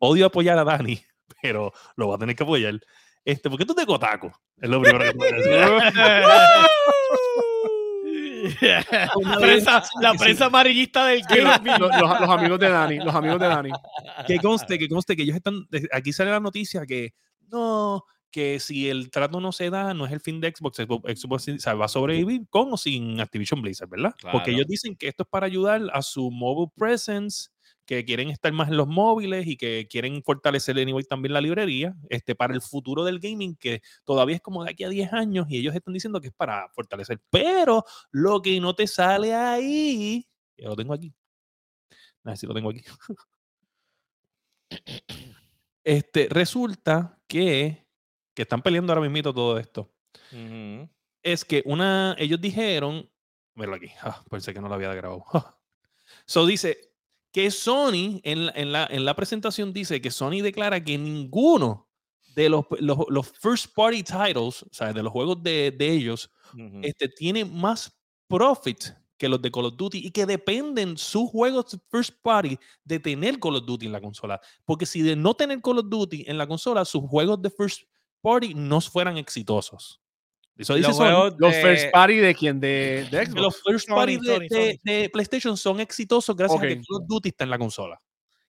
A: odio apoyar a Dani, pero lo voy a tener que apoyar. Este, ¿por qué tú te cotaco? Es lo primero que te voy
B: la prensa, la prensa amarillista del
D: Sí, los, amigos de Dani, los amigos de Dani.
A: que conste, que conste que ellos están, aquí sale la noticia que no, que si el trato no se da, no es el fin de Xbox, Xbox, Xbox, o sea, va a sobrevivir con o sin Activision Blizzard, ¿verdad? Porque ellos dicen que esto es para ayudar a su mobile presence, que quieren estar más en los móviles y que quieren fortalecer anyway también la librería, este, para el futuro del gaming, que todavía es como de aquí a 10 años y ellos están diciendo que es para fortalecer. Pero lo que no te sale ahí, yo lo tengo aquí. A ver si lo tengo aquí. Este, resulta que, que están peleando ahora mismo todo esto. Es que una, ellos dijeron, míralo aquí, ah, pensé que no lo había grabado. ah. So dice que Sony, en la, en, la, en la presentación dice que Sony declara que ninguno de los, los, los first party titles, o sea, de los juegos de, de ellos, este, tiene más profit que los de Call of Duty y que dependen sus juegos first party de tener Call of Duty en la consola. Porque si de no tener Call of Duty en la consola, sus juegos de first party no fueran exitosos. Eso dice
C: Los de-
D: first party de quién? De, de Xbox.
A: Los first
B: Sony,
A: party de,
B: Sony,
A: de-
B: Sony.
A: de PlayStation son exitosos gracias a que. Call of Duty está en la consola.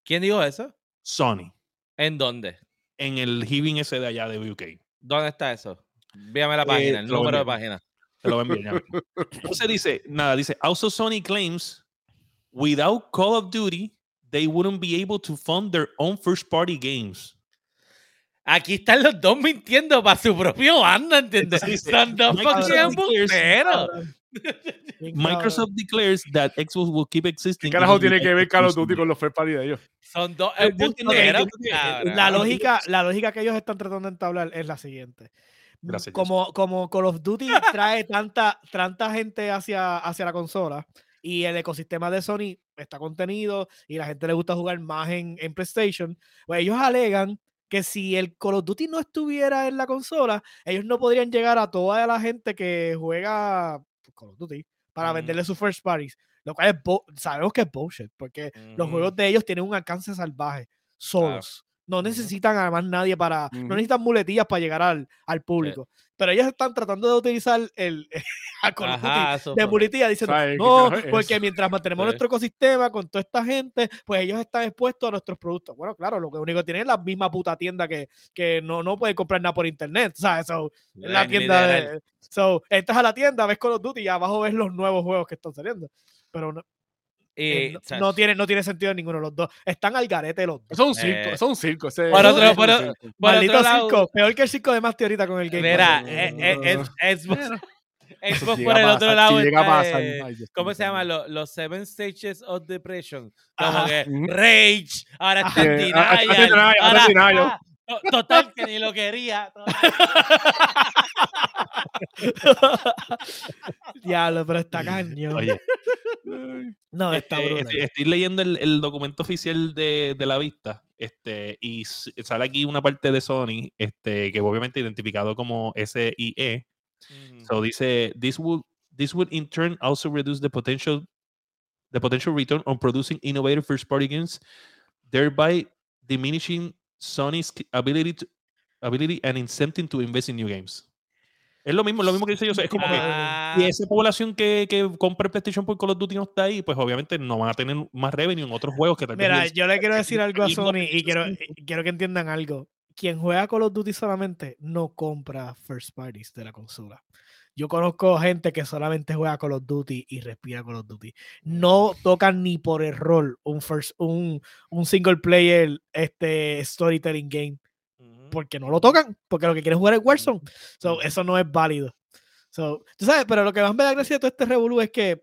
C: ¿Quién dijo eso?
A: Sony,
C: ¿En dónde?
A: en el Hiving ese de allá de UK.
C: ¿Dónde está eso? Véame la
A: Eh,
C: página, el número de página.
A: Te lo voy a. Entonces dice, nada, dice, also Sony claims without Call of Duty, they wouldn't be able to fund their own first party games.
C: Aquí están los dos mintiendo para su propio banda, ¿entiendes?
A: Entonces dice,
C: Son dos
A: Microsoft
C: fucking
A: declares- that Xbox will keep existing.
D: ¿Qué carajo tiene que ver Call of. Duty con los first party de ellos?
C: Son dos cabrón.
B: La lógica, la lógica que ellos están tratando de entablar es la siguiente.
A: Gracias,
B: Como, como Call of Duty trae tanta, tanta gente hacia, hacia la consola y el ecosistema de Sony está contenido y la gente le gusta jugar más en, en PlayStation, pues ellos alegan que si el Call of Duty no estuviera en la consola, ellos no podrían llegar a toda la gente que juega Call of Duty para venderle sus first parties. Lo cual es sabemos que es bullshit, porque los juegos de ellos tienen un alcance salvaje, solos. No necesitan además nadie para,
D: Ujú.
B: no necesitan muletillas para llegar al, al público. Pero ellos están tratando de utilizar el a
C: Ajá, eso
B: de muletillas diciendo,
D: ¿Sabes qué
B: no, porque mientras mantenemos
C: Sí.
B: nuestro ecosistema con toda esta gente, pues ellos están expuestos a nuestros productos. Bueno, claro, lo que único que tienen es la misma puta tienda que, que no, no pueden comprar nada por internet, ¿sabes? So, es la tienda de... So, entras a la tienda, ves Call of Duty y abajo ves los nuevos juegos que están saliendo. Pero no, eh,
C: Y,
B: no,
C: o sea,
B: no tiene, no tiene sentido ninguno de los dos. Están al garete los dos.
D: Es un circo,
C: Eh,
D: es un circo. ese-
C: por otro-
D: es
C: por
D: un circo.
C: por
B: Maldito
C: otro lado-
B: circo, peor que el circo de Masti ahorita con el Game
C: Mira, eh, eh, es- Xbox,
D: llega
C: por el otro lado
D: si
C: está,
D: pasar,
C: eh,
D: ay,
C: ¿Cómo se llama? Los, los Seven Stages of Depression. Como que. Rage, ahora está en
D: Eh, ah, ah,
C: denial,
D: está en denial, ahora
C: ahora- ah, to- Total, que ni lo quería.
B: Diablo, pero está cañón.
A: Oye,
B: no, está
A: este,
B: brutal.
A: estoy, estoy leyendo el, el documento oficial de, de la vista este, y sale aquí una parte de Sony este, que obviamente identificado como SIE. So dice, this would, this would in turn also reduce the potential, the potential return on producing innovative first party games, thereby diminishing Sony's ability to, ability and incentive to invest in new games. Es lo mismo, lo mismo que dice yo. Es como que
C: Ah,
A: y esa población que, que compra el PlayStation por Call of Duty no está ahí, pues obviamente no van a tener más revenue en otros juegos que tal vez
B: Mira,
A: les-
B: yo le quiero decir algo a Sony y quiero, y quiero que entiendan algo. Quien juega Call of Duty solamente no compra first parties de la consola. Yo conozco gente que solamente juega Call of Duty y respira Call of Duty. No tocan ni por error un, first, un, un single player este, storytelling game porque no lo tocan, porque lo que quieren jugar es Warzone. So, eso no es válido. So, tú sabes, pero lo que más me da gracia de todo este revolú es que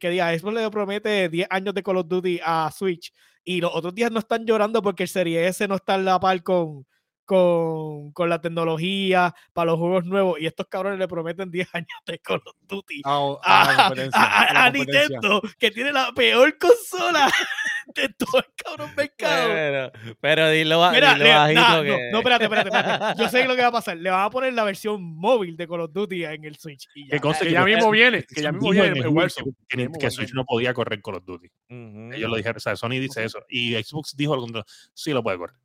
B: que diga, Xbox le promete 10 años de Call of Duty a Switch y los otros días no están llorando porque el Serie S no está en la par con, con, con, la tecnología para los juegos nuevos y estos cabrones le prometen 10 años de Call of Duty
D: a,
B: a, a, a Nintendo, que tiene la peor consola de todo el cabrón mercado.
C: Pero, pero dilo,
B: Mira,
C: dilo
B: le-
C: bajito
B: nah,
C: que...
B: no, no, espérate, espérate, espérate. Yo sé lo que va a pasar. Le van a poner la versión móvil de Call of Duty en el Switch. Y ya.
A: Que conste
D: Que
A: que
D: ya mismo viene, que ya mismo viene
A: en
D: el
A: el juicio
D: Warzone.
A: que, que. Switch no podía correr Call of Duty.
C: Ujú.
A: Ellos lo dijeron, o sea, Sony dice eso. Y Xbox dijo lo contrario. Sí lo puede correr.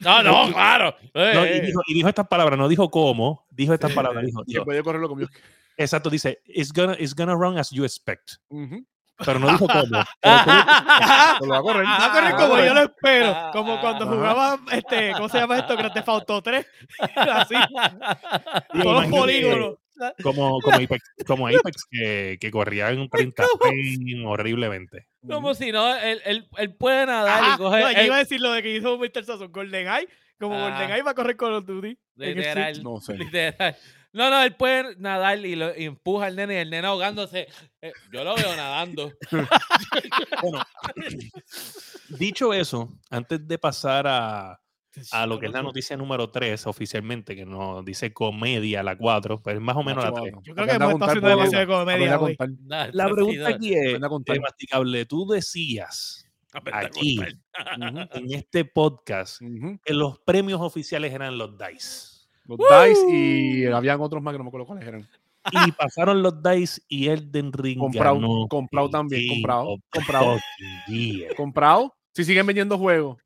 C: No, no, claro.
A: No,
C: Eh,
A: y,
C: eh.
A: dijo, y dijo estas palabras, no dijo cómo, dijo estas
D: Sí,
A: palabras.
D: eh,
A: Dijo, dijo,
D: puede correrlo quiera.
A: exacto, dice, it's gonna, it's gonna run as you expect.
D: Ujú.
A: Pero no dijo cómo.
C: Ah,
D: Pero lo va a correr.
B: Va a correr
D: Ah,
B: como yo lo espero. Como cuando jugaba, este, ¿cómo se llama esto? Grand Theft Auto 3. Así, todos los polígonos.
A: Como, como Apex, como Apex que, que corría en 30 frames horriblemente.
C: Como si no, él, él, él puede nadar
B: Ajá,
C: y coger.
B: no, yo iba a decir lo de que hizo Mr. Sasson. GoldenEye. Como
C: Ah.
B: GoldenEye va a correr Call of Duty.
C: literal.
D: No sé.
C: literal. No, no, él puede nadar y, lo, y empuja al nene y el nene ahogándose. Eh, yo lo veo nadando.
A: Bueno, dicho eso, antes de pasar a, a lo que es la noticia número 3 oficialmente, que nos dice comedia la 4, pues es más o menos la 3.
B: Yo creo que hemos estado haciendo demasiado de comedia hoy.
C: Nada,
A: La pregunta aquí es, eh, Masticable, tú decías aquí, en este podcast, que los premios oficiales eran los DICE.
D: Los DICE y habían otros más que no me acuerdo cuáles eran.
A: Y pasaron los DICE y Elden Ring
D: Comprado,
A: ganó
D: comprado también, comprado, comprado. Comprado. Si siguen vendiendo juegos.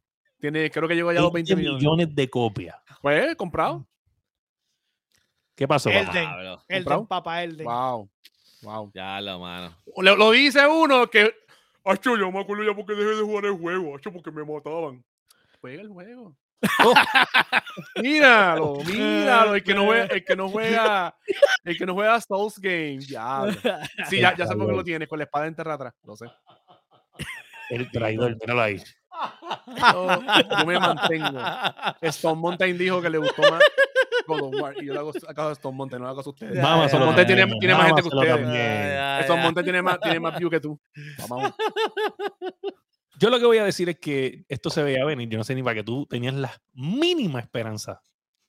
D: Tiene, creo que llegó ya a los 20
A: 20
D: millones.
A: millones de copias.
D: Pues, comprado.
A: ¿Qué pasó,
B: Elden.
A: papá?
B: Elden,
D: ¿Comprado?
B: papá Elden.
D: Wow. Wow.
C: Ya lo mano.
D: Lo, lo dice uno que. Acho, yo me acuerdo ya porque dejé de jugar el juego. Acho, porque me mataban. Juega el juego. míralo, míralo. El que no juega, el que no juega, el que no juega Souls Game. Ya. Sí, ya, ya sé por qué lo tienes, con la espada enterrada atrás. Lo sé.
A: El traidor, míralo ahí.
D: Yo, yo me mantengo. Stone Mountain dijo que le gustó más God of War. Y yo le hago caso a Stone Mountain, no le hago a ustedes.
A: Mámaselo
C: ya,
D: Monte tiene- tiene más gente que ustedes. Stone. Mountain tiene más, tiene más view que tú. Vamos.
A: Yo lo que voy a decir es que esto se veía venir. Yo no sé ni para que tú tenías la mínima esperanza.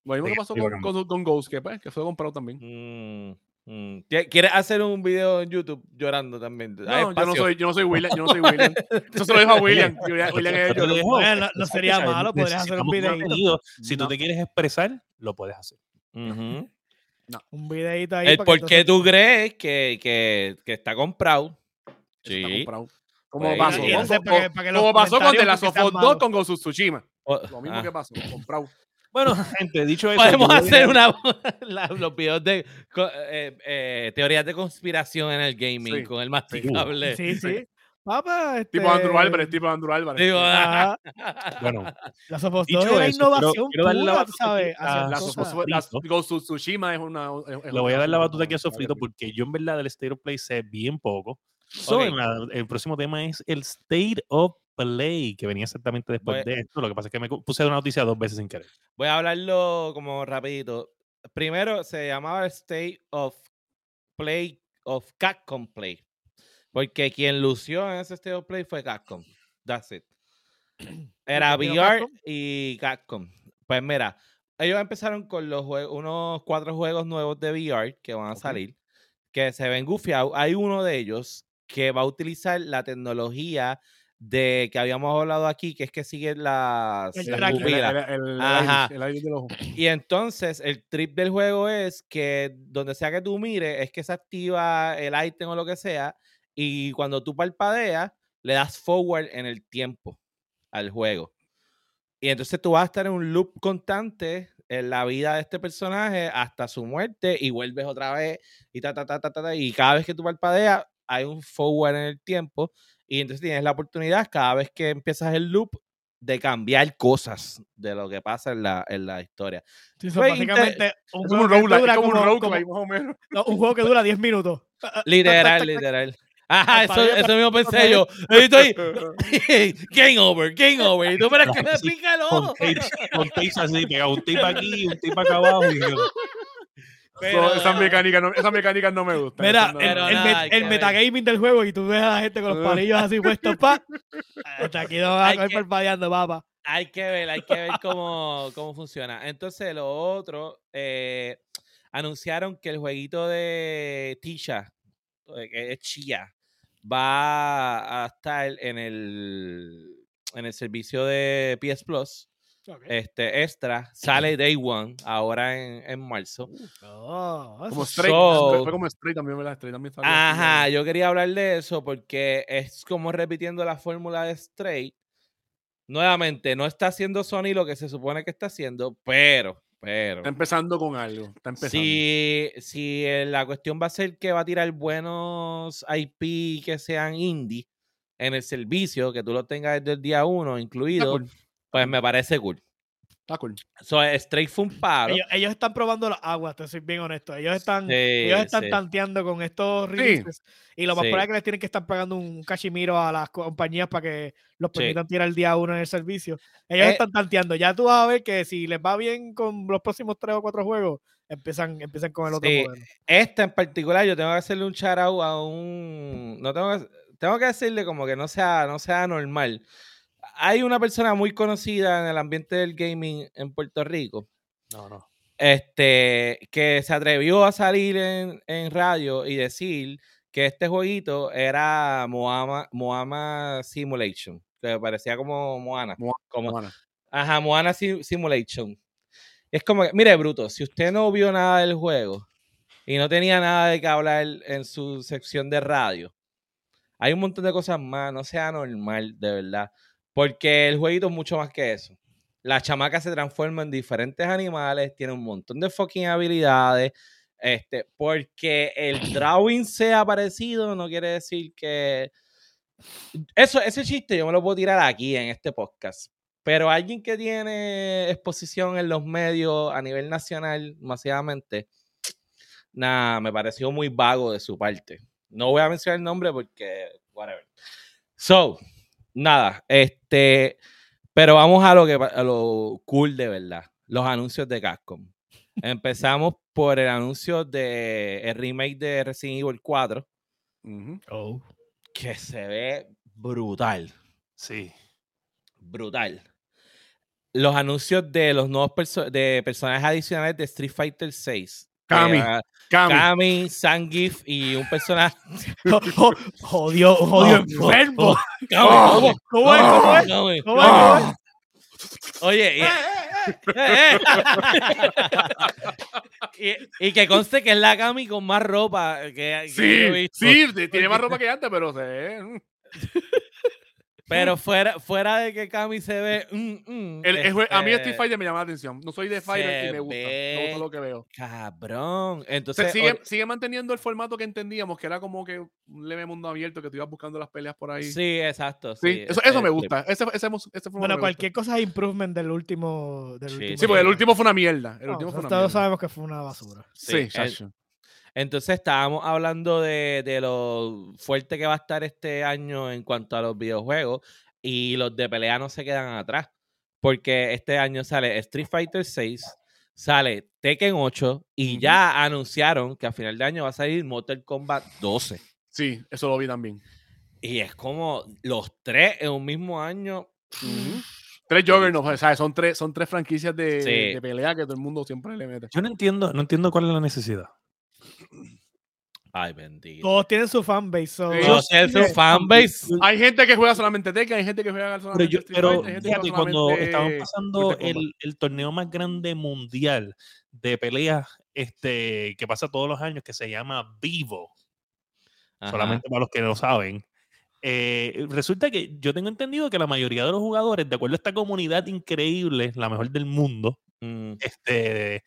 D: Lo mismo que pasó con, con, con Ghost, que, pues, que fue comprado también.
C: Mm, mm. ¿Qui- ¿Quieres hacer un video en YouTube llorando también?
D: No, yo no soy, yo no soy William, yo no soy William. Eso se lo dijo a William. es
A: Yo
B: no
A: Exacto,
B: sería malo, podrías hacer un
A: contenido. Si tú
D: No.
A: te quieres expresar, lo puedes hacer.
B: Un videito ahí.
C: El
B: para
C: por qué
B: entonces-
C: tú crees que, que, que está comprado.
D: Está
C: Sí.
D: comprado. Como
C: Pues,
D: pasó, con-
B: entonces
D: con-
B: para que- para que los
D: como pasó con The Last of
B: sean
D: Us 2
B: malos.
D: con of Tsushima.
C: O-
D: Lo mismo
C: ah.
D: que pasó, comprado.
A: Bueno, gente, dicho eso.
C: Podemos hacer una, la- los videos de eh, eh, teorías de conspiración en el gaming
D: Sí,
C: con el masticable.
B: Sí, sí. Papá, este...
D: Tipo Andrew Álvarez, tipo Andrew Álvarez.
C: Digo,
B: Ajá.
A: Bueno,
B: La Sofos
A: Dicho
B: 2 es la
A: quiero-
B: innovación
A: quiero la
B: pura, ¿sabes?
A: a.
D: Ghost of Tsushima es una. es- es
A: le voy a dar la batuta aquí a Sofrito porque yo en verdad del State of Play sé bien poco. So,
C: Ok.
A: en la- el próximo tema es el State of Play, que venía exactamente después
C: Voy-
A: de esto. Lo que pasa es que me puse una noticia dos veces sin querer.
C: Voy a hablarlo como rapidito. Primero se llamaba State of Play of Capcom Play. Porque quien lució en ese State of Play fue Capcom. That's it. Era VR
B: Capcom?
C: y Capcom. Pues mira, ellos empezaron con los juegos, unos cuatro juegos nuevos de VR que van a salir, que se ven gufiados. Hay uno de ellos que va a utilizar la tecnología de que habíamos hablado aquí, que es que sigue las,
B: El
C: las pupilas.
D: El, el,
C: Ajá.
D: del ojo.
C: Y entonces el trip del juego es que donde sea que tú mires, es que se activa el item o lo que sea, y cuando tú parpadeas, le das forward en el tiempo al juego. Y entonces tú vas a estar en un loop constante en la vida de este personaje hasta su muerte y vuelves otra vez y ta, ta, ta, ta, ta, ta, y cada vez que tú parpadeas hay un forward en el tiempo y entonces tienes la oportunidad cada vez que empiezas el loop de cambiar cosas de lo que pasa en la, en la historia.
B: Sí,
C: Fue
B: son básicamente un juego,
D: un
B: que dura
D: como un
B: juego que dura 10 minutos.
C: Literal, literal. Ajá, eso, eso mismo pensé yo. Estoy. game over, game over. Y tú, pero es que me pica el ojo.
A: con tapes así, pegado un tape aquí, un tape acá abajo. Y yo,
C: Pero-
D: So, esas, mecánicas no, esas mecánicas no me gustan.
B: Mira,
D: no-
B: el, met- metagaming del juego y tú ves a la gente con los palillos así puestos, pa. Hasta aquí no va a
C: Hay
B: coger
C: que-
B: parpadeando, papá.
C: Hay que ver, hay que ver cómo, cómo funciona. Entonces, lo otro, eh, anunciaron que el jueguito de Tisha, eh, que es Chia, va a estar en el, en el servicio de PS Plus. Este extra sale Day One ahora en, en marzo.
B: Oh,
D: Como Stray,
C: So-
D: fue como Stray también, ¿verdad? Stray también salió
C: Ajá, yo quería hablar de eso porque es como repitiendo la fórmula de Stray. Nuevamente, no está haciendo Sony lo que se supone que está haciendo, pero, pero.
D: Está empezando con algo. Está empezando.
C: Si, si eh, la cuestión va a ser que va a tirar buenos IP que sean indie en el servicio, que tú lo tengas desde el día uno
D: Está
C: incluido,
D: cool.
C: pues me parece cool.
D: Está cool.
C: So, Stray fue un paro.
B: ellos, ellos están probando las aguas, te soy bien honesto. Ellos están,
C: Sí,
B: ellos están
C: sí.
B: tanteando con estos
D: Sí.
B: releases. Y lo más
C: Sí.
B: probable es que les tienen que estar pagando un cachimiro a las compañías para que los
C: Sí.
B: permitan tirar el día uno en el servicio. Ellos
C: Eh,
B: están tanteando. Ya tú vas a ver que si les va bien con los próximos tres o cuatro juegos, empiezan, empiezan con el otro
C: Sí.
B: modelo.
C: Esta en particular, yo tengo que hacerle un shout out a un. No tengo que, tengo que decirle como que no sea, no sea normal. Hay una persona muy conocida en el ambiente del gaming en Puerto Rico.
A: no, no.
C: Este, que se atrevió a salir en, en radio y decir que este jueguito era Moama, Moama Simulation, que parecía como Moana.
D: Moana,
C: como,
D: Moana.
C: Ajá, Moana Sim- Simulation. Es como que, mire, Bruto, si usted no vio nada del juego y no tenía nada de qué hablar en su sección de radio, hay un montón de cosas más, no sea normal, de verdad. Porque el jueguito es mucho más que eso. La chamaca se transforma en diferentes animales, tiene un montón de fucking habilidades. Este, porque el drawing sea parecido no quiere decir que. Eso, ese chiste yo me lo puedo tirar aquí en este podcast. Pero alguien que tiene exposición en los medios a nivel nacional masivamente, nada, me pareció muy vago de su parte. No voy a mencionar el nombre porque, whatever. So, nada, este, pero vamos a lo que a lo cool de verdad, los anuncios de Capcom. Empezamos por el anuncio de el remake de Resident Evil 4,
D: Ujú.
C: que se ve brutal,
A: Sí.
C: brutal. Los anuncios de los nuevos perso- de personajes adicionales de Street Fighter 6.
D: Kami. Cami.
C: Kami, Sangif y un personaje.
B: Jodió, jodió enfermo.
C: Kami,
D: Oh.
C: Kami,
B: ¿Cómo es? ¿Cómo es? ¿Cómo es? ¿Cómo es?
C: Oye, y, Eh, eh. y, y que conste que es la Kami con más ropa que, que yo he
D: Sí,
C: visto.
D: sí, tiene más ropa que antes, pero se.
C: Pero fuera, fuera de que Kami se ve. mm, mm,
D: El- el jue- a mí
C: este,
D: Street Fighter me llama la atención. No soy de Fighter y me gusta. Me
C: ve
D: gusta lo que veo.
C: Cabrón. Entonces,
D: sigue,
C: o-
D: sigue manteniendo el formato que entendíamos, que era como que un leve mundo abierto, que tú ibas buscando las peleas por ahí. Sí,
C: exacto. Sí,
D: eso, eso me
C: este,
D: gusta. Ese, ese, ese formato
B: Bueno,
D: me gusta.
B: cualquier cosa es improvement del último. Del
C: Sí,
B: último
D: Sí, porque el último fue una mierda. El
B: No,
D: último fue una
B: todos
D: mierda.
B: sabemos que fue una basura.
D: Sí,
C: Sí. Entonces estábamos hablando de, de lo fuerte que va a estar este año en cuanto a los videojuegos y los de pelea no se quedan atrás porque este año sale Street Fighter 6, sale Tekken 8 y ya anunciaron que a final de año va a salir Mortal Kombat 12.
D: Sí, eso lo vi también.
C: Y es como los tres en un mismo año.
D: Tres Juggernauts, o sea, son tres, son tres franquicias de,
C: Sí.
D: de pelea que todo el mundo siempre le mete.
A: Yo no entiendo, no entiendo cuál es la necesidad.
C: Ay, bendito.
B: Todos tienen su fanbase. so-.
C: Yo sé su fanbase.
D: Hay gente que juega solamente Tekken, hay gente que juega
A: Pero,
D: solamente
A: yo,
D: Street
A: pero
D: Fighter, hay gente que
A: fíjate,
D: juega
A: cuando
D: solamente
A: estaban pasando el, el torneo más grande mundial de peleas este, que pasa todos los años, que se llama Vivo,
C: Ajá.
A: solamente para los que no saben, eh, resulta que yo tengo entendido que la mayoría de los jugadores, de acuerdo a esta comunidad increíble, la mejor del mundo,
C: Mm,
A: este,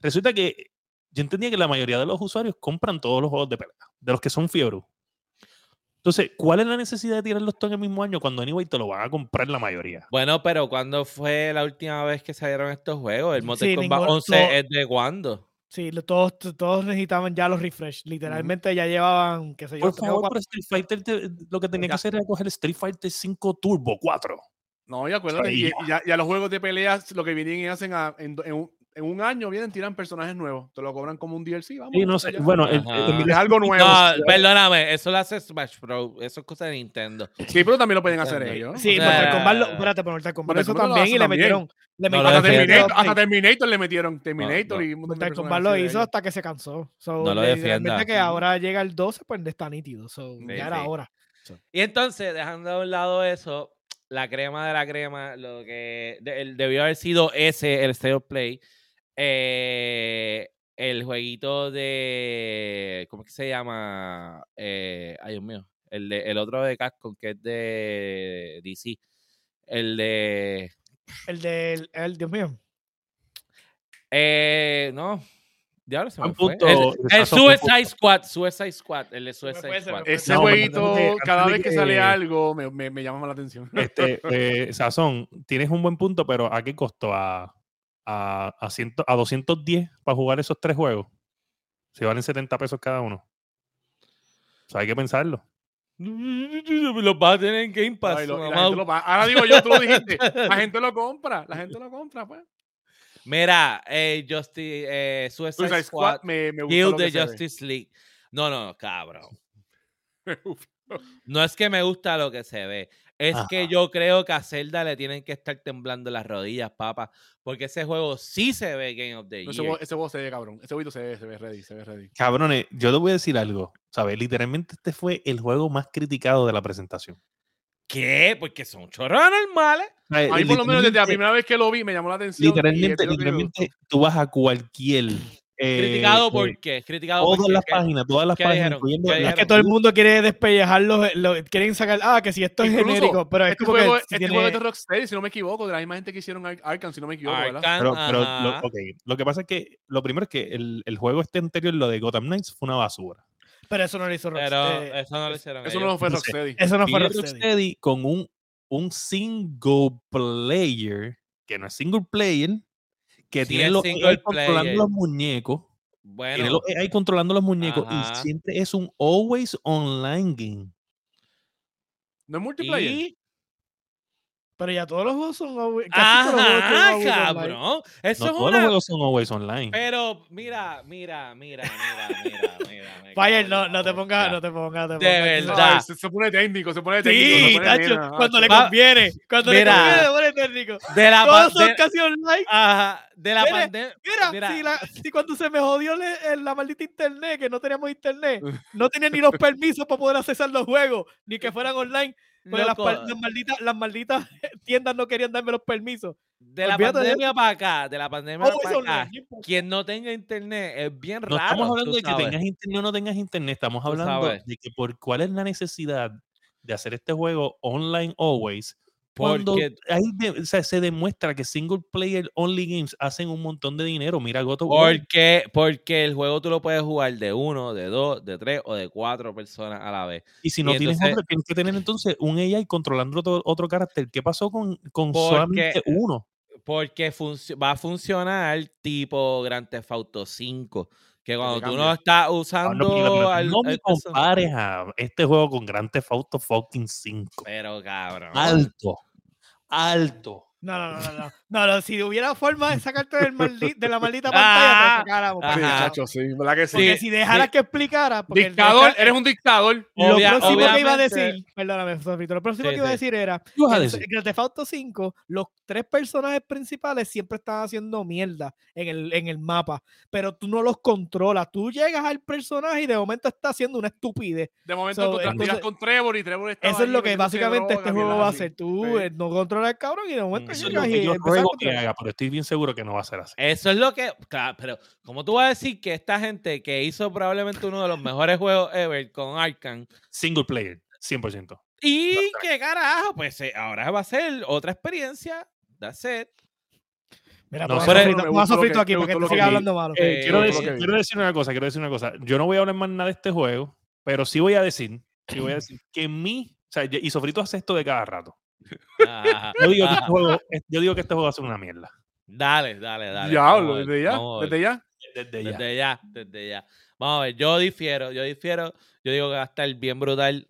A: resulta que yo entendía que la mayoría de los usuarios compran todos los juegos de pelea, de los que son fiebre. Entonces, ¿cuál es la necesidad de tirarlos todos en el mismo año cuando anyway te lo van a comprar la mayoría?
C: Bueno, pero ¿cuándo fue la última vez que salieron estos juegos? El Mortal
B: Sí,
C: Kombat
B: ninguno-
C: 11
B: no.
C: es de cuándo?
B: Sí, lo- todos, todos necesitaban ya los refresh. Literalmente ya llevaban, qué sé yo,
A: Por favor, pero Street Fighter te- lo que tenía que hacer era coger Street Fighter 5 Turbo 4.
D: No, y acuérdate, y, y ya, ya los juegos de peleas lo que vienen y hacen a- en, en un, en un año vienen tiran personajes nuevos. Te lo cobran como un DLC, vamos.
A: Sí, no
D: eso
A: sé. Bueno, el-
C: Ajá.
A: el-
D: es algo nuevo.
C: No, perdóname, eso lo hace Smash Bros. Eso es cosa de Nintendo.
D: Sí, pero también lo pueden hacer ellos.
B: Sí,
C: O
B: Mortal
C: sea,
B: Kombat, espérate, pero Mortal Kombat
D: Mortal
B: eso
D: Kombat lo
B: también y le metieron, le
C: No,
B: metieron
C: lo
D: hasta. Terminator, hasta Terminator le metieron. Terminator
C: no.
D: y
B: Mortal Kombat lo hizo hasta que se cansó. So,
C: No lo defienda.
B: que ahora llega el 12, pues está nítido. So,
C: Sí,
B: ya era
C: sí.
B: hora.
C: Y entonces, dejando a un lado eso, la crema de la crema, lo que de- el- debió haber sido ese, el State of Play. Eh, el jueguito de. ¿Cómo es que se llama? Eh, ay, Dios mío. El, de, el otro de Capcom, que es de DC. El de.
B: El del, el, Dios mío.
C: Eh, no. Diablo, se me fue.
A: punto,
C: El, el. Suicide Squad. Suicide Squad. El de Suicide Squad.
D: Ese
A: No,
D: jueguito,
A: de-
D: cada vez
A: de
D: que sale algo, me, me, me llama la atención.
A: Este, eh, Sazón, tienes un buen punto, pero ¿a qué costó? ¿A, a, a, ciento- a 210 para jugar esos tres juegos? Si valen 70 pesos cada uno. O sea, hay que pensarlo.
C: Los vas a tener en Game Pass.
D: Ay, lo- lo ahora digo yo, tú lo dijiste. La gente lo compra. La gente lo compra, pues.
C: Mira, eh, Justice, eh, Suicide,
D: Suicide
C: Squad,
D: Squad me, me gusta
C: Guild
D: lo que
C: de
D: ve.
C: Justice League. No, no, cabrón. No es que me gusta lo que se ve. Es que yo creo que a Zelda le tienen que estar temblando las rodillas, papá. Porque ese juego sí se ve Game of the
D: ese, juego, ese juego se ve, cabrón. Ese jueguito se ve, se ve ready, se ve ready.
A: Cabrones, yo te voy a decir algo. ¿Sabes? Literalmente este fue el juego más criticado de la presentación.
C: ¿Qué? Porque son chorros normales.
D: A mí, por lo menos, desde la primera vez que lo vi, me llamó la atención.
A: Literalmente, literalmente, tú vas a cualquier. Eh,
C: Criticado
A: eh,
C: por qué? Criticado
A: Todas
C: por
A: las
C: qué?
A: páginas, todas las páginas, incluyendo
C: ¿Qué
A: las
B: que todo el mundo quiere despellejar los, los- quieren sacar, ah, que si esto es
D: Incluso,
B: genérico, pero es
D: Este
B: como
D: juego,
B: que
D: este
B: si
D: juego es
B: tiene-
D: de Rocksteady, si no me equivoco, de la misma gente que hicieron Ar- Arkham, si no me equivoco, ¿verdad?
A: Pero, pero lo,
C: ajá.
A: ok, lo que pasa es que lo primero es que el, el juego este anterior, lo de Gotham Knights, fue una basura.
B: pero eso no lo hizo
C: Pero
B: Rocksteady.
C: eso no lo hicieron
D: Eso
C: ellos.
D: no fue. Rocksteady.
B: Eso no fue Rocksteady.
A: Rocksteady con un, un single player, que no es single player, que
C: Sí,
A: tiene los AI controlando
C: player.
A: los muñecos. Tiene
C: Bueno,
A: los AI controlando los muñecos
C: Ajá.
A: y siempre es un always online game.
D: No es multiplayer.
C: y...
B: Pero ya todos los juegos son always- casi todos los juegos son
C: Ajá,
B: always online.
C: cabrón. Eso
A: No
C: es
A: todos los
C: una...
A: juegos son always online.
C: Pero mira, mira, mira, mira, mira, mira.
B: Fire, no, no
C: la
B: te pongas, no te pongas. te
C: De verdad.
D: Ay, se, se pone técnico, se pone técnico.
B: Sí, tacho, cuando le
D: tacho.
C: Va-
B: conviene, cuando
C: Mira.
B: le conviene, se pone técnico.
C: De la,
B: Todos son
C: de,
B: casi online.
C: ajá, de la pandemia.
B: Mira,
C: Mira.
B: Si, la, si cuando se me jodió le- el- la maldita internet, que no teníamos internet, no tenía ni los permisos para poder accesar los juegos, ni que fueran online, porque las, malditas, las malditas tiendas no querían darme los permisos.
C: de la
B: olvídate de
C: pandemia para acá, de la pandemia para acá,
B: no
C: quien no tenga internet es bien
A: No
C: raro.
A: estamos hablando de que
C: sabes.
A: tengas internet o no tengas internet, estamos hablando de que por cuál es la necesidad de hacer este juego online always. Cuando
C: Porque,
A: hay de- o sea, se demuestra que single player only games hacen un montón de dinero. Mira War.
C: porque, porque el juego tú lo puedes jugar de uno, de dos, de tres o de cuatro personas a la vez.
A: Y si no
C: y
A: tienes
C: entonces-
A: otro, tienes que tener entonces un AI controlando otro, otro carácter. ¿Qué pasó con, con
C: Porque-
A: solamente uno?
C: Porque va a funcionar tipo Grand Theft Auto 5. Que cuando tú no estás
A: no,
C: usando
A: pero
C: al,
A: no me
C: person-
A: compares a este juego con Grand Theft Auto fucking 5.
C: Pero cabrón.
A: Alto. Alto.
B: No, no, no, no, no. No, no, si hubiera forma de sacarte del maldi- de la maldita pantalla,
C: Ah,
B: te sacáramos.
D: Sí,
B: para
D: chacho, sí, ¿verdad que sí?
B: Porque
C: Sí,
B: si dejaras
C: sí.
B: que explicara. Porque el-
D: Dictador,
B: el-
D: eres un dictador.
B: Lo
C: Obvia-
B: próximo que iba a decir, perdóname, Sofrito, lo próximo
C: Sí,
B: que iba a decir era,
A: ¿Qué ibas a
B: en? Grand Theft Auto 5, los tres personajes principales siempre están haciendo mierda en el, en el mapa, pero tú no los controlas, tú llegas al personaje y de momento está haciendo una estupidez.
D: De momento
B: So,
D: tú te
B: entonces-
D: tiras con Trevor y Trevor está
B: Eso es lo que básicamente este juego va a hacer, tú
D: Sí.
B: eh, no controlas al cabrón y de momento
A: Eso es
B: llegas
A: lo que yo ruego que haga, pero estoy bien seguro que no va a ser así.
C: Eso es lo que. Claro, pero, ¿cómo tú vas a decir que esta gente que hizo probablemente uno de los mejores juegos ever con Arkham
A: Single player, 100%.
C: y qué carajo, pues eh, ahora va a ser otra experiencia. That's it.
B: Mira,
A: No,
B: pon a Sofrito, aquí
D: me
B: para que
D: gustó
B: te
D: lo
B: siga
D: que-
B: hablando malo.
C: Eh,
A: quiero,
C: eh,
A: decir,
D: ok.
A: quiero decir una cosa, quiero decir una cosa. Yo no voy a hablar más nada de este juego, pero sí voy a decir y voy a decir que mi, o sea, y Sofrito hace esto de cada rato. Yo digo que este juego, yo digo que este juego va a ser una mierda.
C: Dale, dale, dale.
D: Diablo, desde ya, desde ya.
A: Desde ya.
C: Desde ya, desde ya. Vamos a ver, yo difiero, yo difiero. Yo digo que va a estar bien brutal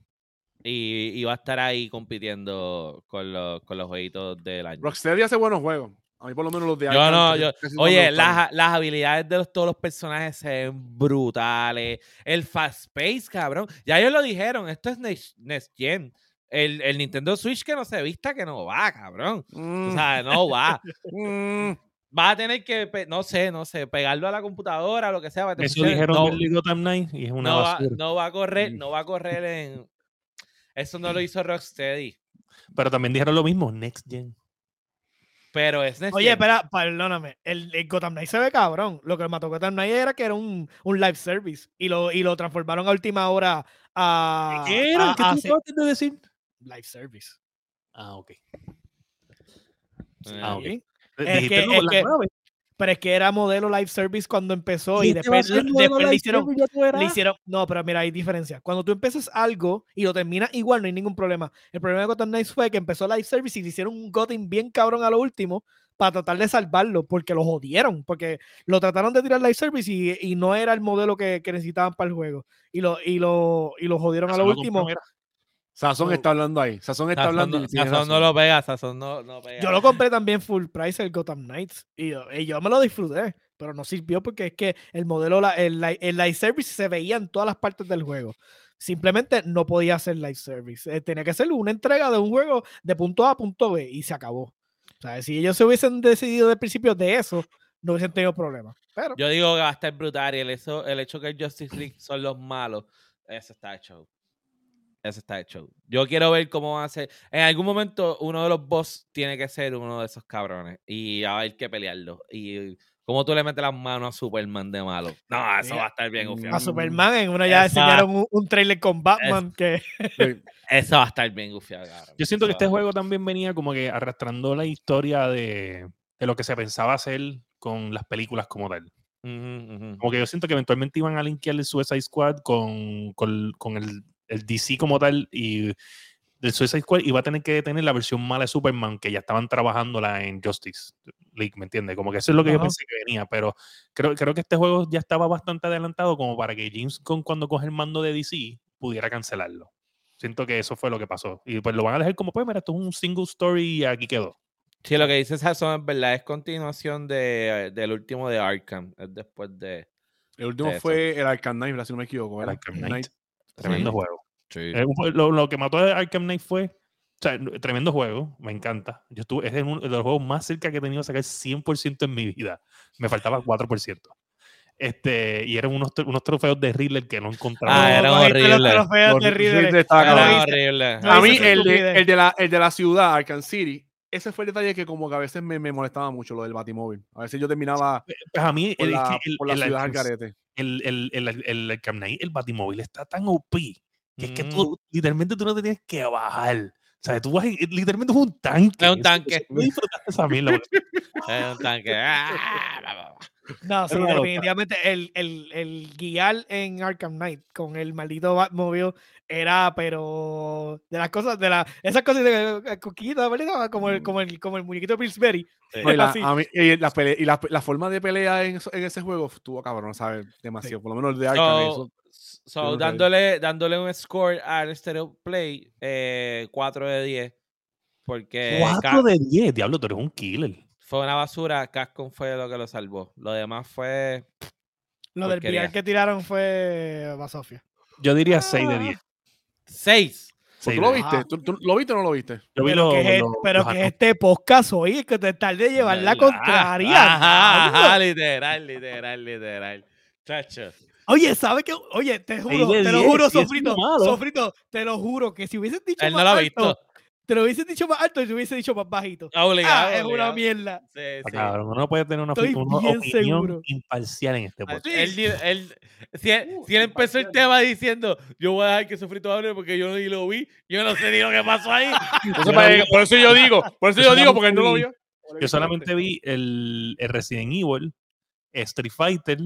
C: y, y va a estar ahí compitiendo con los, con los jueguitos del año.
D: Rocksteady hace buenos juegos. A mí por lo menos los de
C: Yo
D: Arkham
C: no, yo- Oye, las, las habilidades de los- todos los personajes se ven brutales. El fast pace, cabrón. Ya ellos lo dijeron, esto es Next, Next Gen. El, el Nintendo Switch que no se vista, que no va, cabrón. O
D: Mm,
C: sea, no va.
D: mm.
C: Va a tener que, no sé, no sé, pegarlo a la computadora, lo que sea.
A: Eso
C: funcione.
A: dijeron
C: no,
A: del Gotham Knight y es una
C: no va, no va a correr,
D: Mm.
C: no va a correr en... Eso no lo hizo Rocksteady.
A: Pero también dijeron lo mismo, Next Gen.
C: Pero es Next
B: Oye,
C: Gen.
B: espera, perdóname. El, el Gotham Knight se ve cabrón. Lo que mató Gotham Knight era que era un, un live service y lo, y lo transformaron a última hora a.
A: ¿Qué era?
B: a-
A: ¿Qué
B: a
A: tú
B: hacer-
A: acabas de decir?
B: Live service.
A: Ah, ok. Ah, ok.
B: Que- es que-. Pero es que era modelo live service cuando empezó y, después, después le hicieron, le hicieron. No, pero mira, hay diferencia. Cuando tú empiezas algo y lo terminas igual, no hay ningún problema. El problema de Gotham Knights fue que empezó live service y le hicieron un Gotham bien cabrón a lo último para tratar de salvarlo, porque lo jodieron, porque lo trataron de tirar live service y, y no era el modelo que, que necesitaban para el juego. Y lo, y lo, y lo jodieron a
A: Eso
B: lo
A: lo
B: último.
A: compró.
D: Sazón está hablando ahí. Sazón está
C: Sazón
D: hablando.
C: no,
D: y
C: Sazón no lo pega, Sazón no, no pega.
B: Yo lo compré también full price el Gotham Knights y yo, y yo me lo disfruté, pero no sirvió porque es que el modelo, la- el, li- el live service se veía en todas las partes del juego. Simplemente no podía ser live service. Eh, tenía que ser una entrega de un juego de punto A a punto B y se acabó. O sea, si ellos se hubiesen decidido de principio de eso, no hubiesen tenido problemas. Pero
C: Yo digo que va a estar brutal y el, eso, el hecho que el Justice League son los malos, eso está hecho. Eso está hecho. Yo quiero ver cómo va a ser. En algún momento, uno de los boss tiene que ser uno de esos cabrones. Y va a haber que pelearlo. Y cómo tú le metes las manos a Superman de malo. No, eso va a estar bien gufiado.
B: a Superman en una ya
C: Esa-
B: enseñaron un, un trailer con Batman que
D: Sí.
C: Eso va a estar bien gufiado, cabrón.
A: Yo siento que
C: Eso
A: este
C: va-
A: juego también venía como que arrastrando la historia de, de lo que se pensaba hacer con las películas como tal.
C: Ujú, ujú.
A: Como que yo siento que eventualmente iban a linkear el Suicide Squad con, con, con el, el DC como tal y el Suicide Squad iba a tener que tener la versión mala de Superman que ya estaban trabajándola en Justice League, ¿me entiendes? Como que eso es lo que yo pensé que venía, pero creo, creo que este juego ya estaba bastante adelantado como para que James Gunn cuando coge el mando de DC pudiera cancelarlo. Siento que eso fue lo que pasó. Y pues lo van a dejar como, pues mira, esto es un single story y aquí quedó.
C: Sí, lo que dice Sazón es verdad, es continuación de, del último de Arkham. Es después de.
D: El último fue el Arkham Knight, si no me equivoco.
A: El. Arkham
D: Knight.
A: Knight. Tremendo
C: Sí.
A: juego.
C: Sí.
A: Eh, lo, lo que mató a Arkham Knight fue. O sea, tremendo juego, me encanta. Yo estuve, es de uno de los juegos más cerca que he tenido de sacar 100% en mi vida. Me faltaba 4%. Este, y eran unos, unos trofeos de Riddler que no encontraba.
C: Ah, eran
B: cogiste los
C: horribles.
B: trofeos de Riddler.
D: Riddler estaba.
C: Era horrible.
D: A mí, el de, el, de la, el de la ciudad, Arkham City, ese fue el detalle que como que a veces me, me molestaba mucho, lo del Batimóvil. A veces yo terminaba
A: Pues a mí,
D: por
A: el,
D: la,
A: el,
D: por la
A: el
D: ciudad al garete.
A: el, el, el, Batimóvil está tan OP que es que
C: Mm.
A: tú, literalmente tú no te tienes que bajar. O sea, tú vas, en- literalmente es un tanque.
C: Es un tanque.
A: esa mierda.
C: Es un tanque.
B: No, sí, definitivamente el, el, el guiar en Arkham Knight con el maldito Batmobile era, pero de las cosas, de la, esas cosas de eh, coquita, ¿verdad? Como el, como el, como el muñequito de Pillsbury.
C: Sí.
D: Y la,
B: así.
D: a mí- y la, y la- la forma de pelea en, en ese juego estuvo cabrón, ¿sabes? Demasiado. Por lo menos el de Arkham.
C: So,
D: eso-
C: so, dándole, dándole un score al Stereo Play, eh, 4 de 10. Porque
A: 4
C: Ca-
A: de 10, diablo, tú eres un killer.
C: Fue una basura. Capcom fue lo que lo salvó. Lo demás fue.
B: Lo del. VR que tiraron fue Basofia.
A: Yo diría 6 de 10.
C: 6.
D: ¿Tú
A: Seis
D: lo viste?
B: Ah.
D: ¿Tú, tú lo viste o no lo viste?
A: Yo vi
B: Pero
A: los-
B: que, es,
A: los-
B: pero que este podcast hoy, que te tal de llevar la contraria.
C: Ajá, ajá, literal, literal, literal. Chacho.
B: Oye, ¿sabes qué? Oye, te juro, te lo
A: 10,
B: juro, Sofrito. Sofrito, te lo juro que si hubieses dicho
C: Él no lo ha visto.
B: Te lo hubieses dicho más alto y te hubiese dicho más bajito.
C: Obligado.
B: ah, es una mierda.
C: Sí,
A: Ah,
C: sí.
A: cabrón, uno no puede tener una,
B: Estoy
A: una
B: bien
A: opinión
B: seguro.
A: imparcial en este
C: Ah,
A: podcast.
C: él él- si, él,
B: Uh,
C: si él empezó el tema diciendo, yo voy a dejar que Sofrito hable porque yo ni lo vi, yo no sé ni lo que pasó ahí.
D: Para- por eso yo digo, por eso
A: yo
D: yo digo, porque él no lo vio.
A: Yo solamente vi el, el Resident Evil, Street Fighter,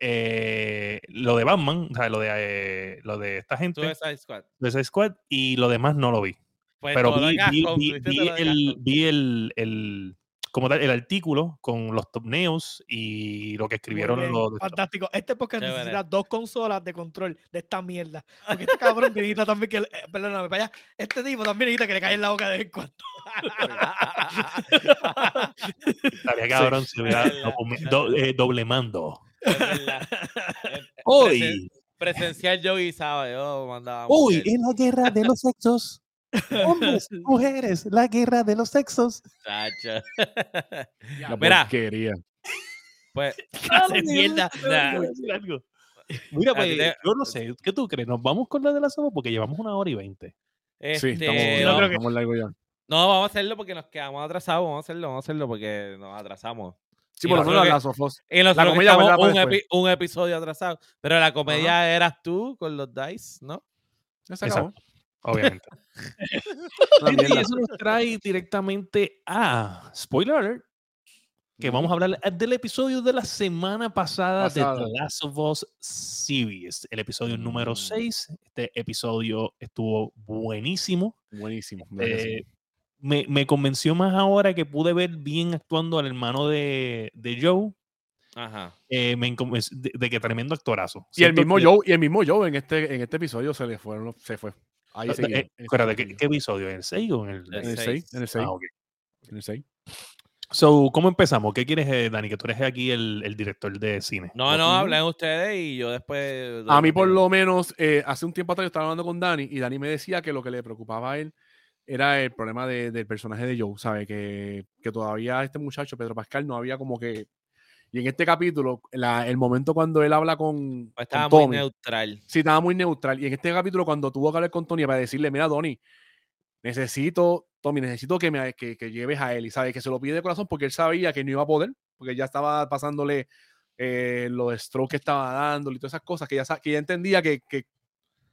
A: eh, lo de Batman, o sea, lo de, eh, lo de esta gente,
C: Suicide Squad.
A: de ese squad, y lo demás no lo vi.
C: Pues
A: Pero vi, vi- el, vi el, el- como tal, el artículo con los thumbnails y lo que escribieron
B: bien,
A: los...
B: Fantástico. Este podcast
C: Chévere.
B: necesita dos consolas de control de esta mierda. Porque este cabrón necesita también que. eh, perdóname, para allá. Este tipo también necesita que le caiga en la boca de vez en cuando.
A: Estaría cabrón si hubiera do- eh, doble mando.
C: Es verdad.
A: Hoy,
C: presen- Presencial yo guisaba, yo mandaba.
A: hoy en la guerra de los sexos. Hombres, mujeres, la guerra de los sexos.
C: Chacho.
D: La
C: Mira.
D: porquería.
C: Pues,
B: de mierda.
C: Nah.
A: Mira, pues, yo no sé, ¿qué tú crees? ¿Nos vamos con la de la sopa? Porque llevamos una hora y veinte.
D: Sí,
C: este,
D: estamos,
B: yo
C: no,
B: que-
D: estamos largo ya.
C: no, vamos a hacerlo porque nos quedamos atrasados. Vamos a hacerlo, vamos a hacerlo porque nos atrasamos.
D: Sí,
C: Y
D: por lo menos
C: que-
D: las
C: nosotros que
D: comedia
C: estamos un,
D: después.
C: epi- un episodio atrasado. Pero la comedia eras tú con los dice, ¿no?
D: Ya se acabó.
A: Obviamente. Y eso nos trae directamente a Spoiler Alert, que vamos a hablar del episodio de la semana pasada
D: Pasada.
A: de The Last of Us Series, el episodio número
C: Mm.
A: 6. Este episodio estuvo buenísimo.
D: Buenísimo.
A: Eh, me, me convenció más ahora que pude ver bien actuando al hermano de, de Joe.
C: Ajá.
A: eh, me de, de que tremendo actorazo.
D: y el mismo
A: que-
D: Joe, y el mismo Joe en este, en este episodio se le fueron, se fue. Ahí
A: eh, eh, espérate, ¿qué, qué episodio? ¿En el 6 o en el,
C: El
D: En el
C: seis.
D: 6, en el 6,
A: Ah, ok.
D: en el 6.
A: So, ¿cómo empezamos? ¿Qué quieres, eh, Dani? Que tú eres aquí el, el director de cine.
C: No, no, hablen ustedes y yo después.
D: A mí por lo menos, eh, hace un tiempo atrás yo estaba hablando con Dani y Dani me decía que lo que le preocupaba a él era el problema de- del personaje de Joe, ¿sabe? Que, que todavía este muchacho, Pedro Pascal, no había como que... Y en este capítulo, la- el momento cuando él habla con,
C: Pues
D: con
C: estaba muy
D: Tommy,
C: neutral.
D: sí, estaba muy neutral. Y en este capítulo, cuando tuvo que hablar con Tony para decirle, mira, Tony, necesito, Tommy, necesito que, me, que, que lleves a él. Y sabe que se lo pide de corazón porque él sabía que no iba a poder, porque ya estaba pasándole eh, los strokes que estaba dándole y todas esas cosas, que ya, que ya entendía que, que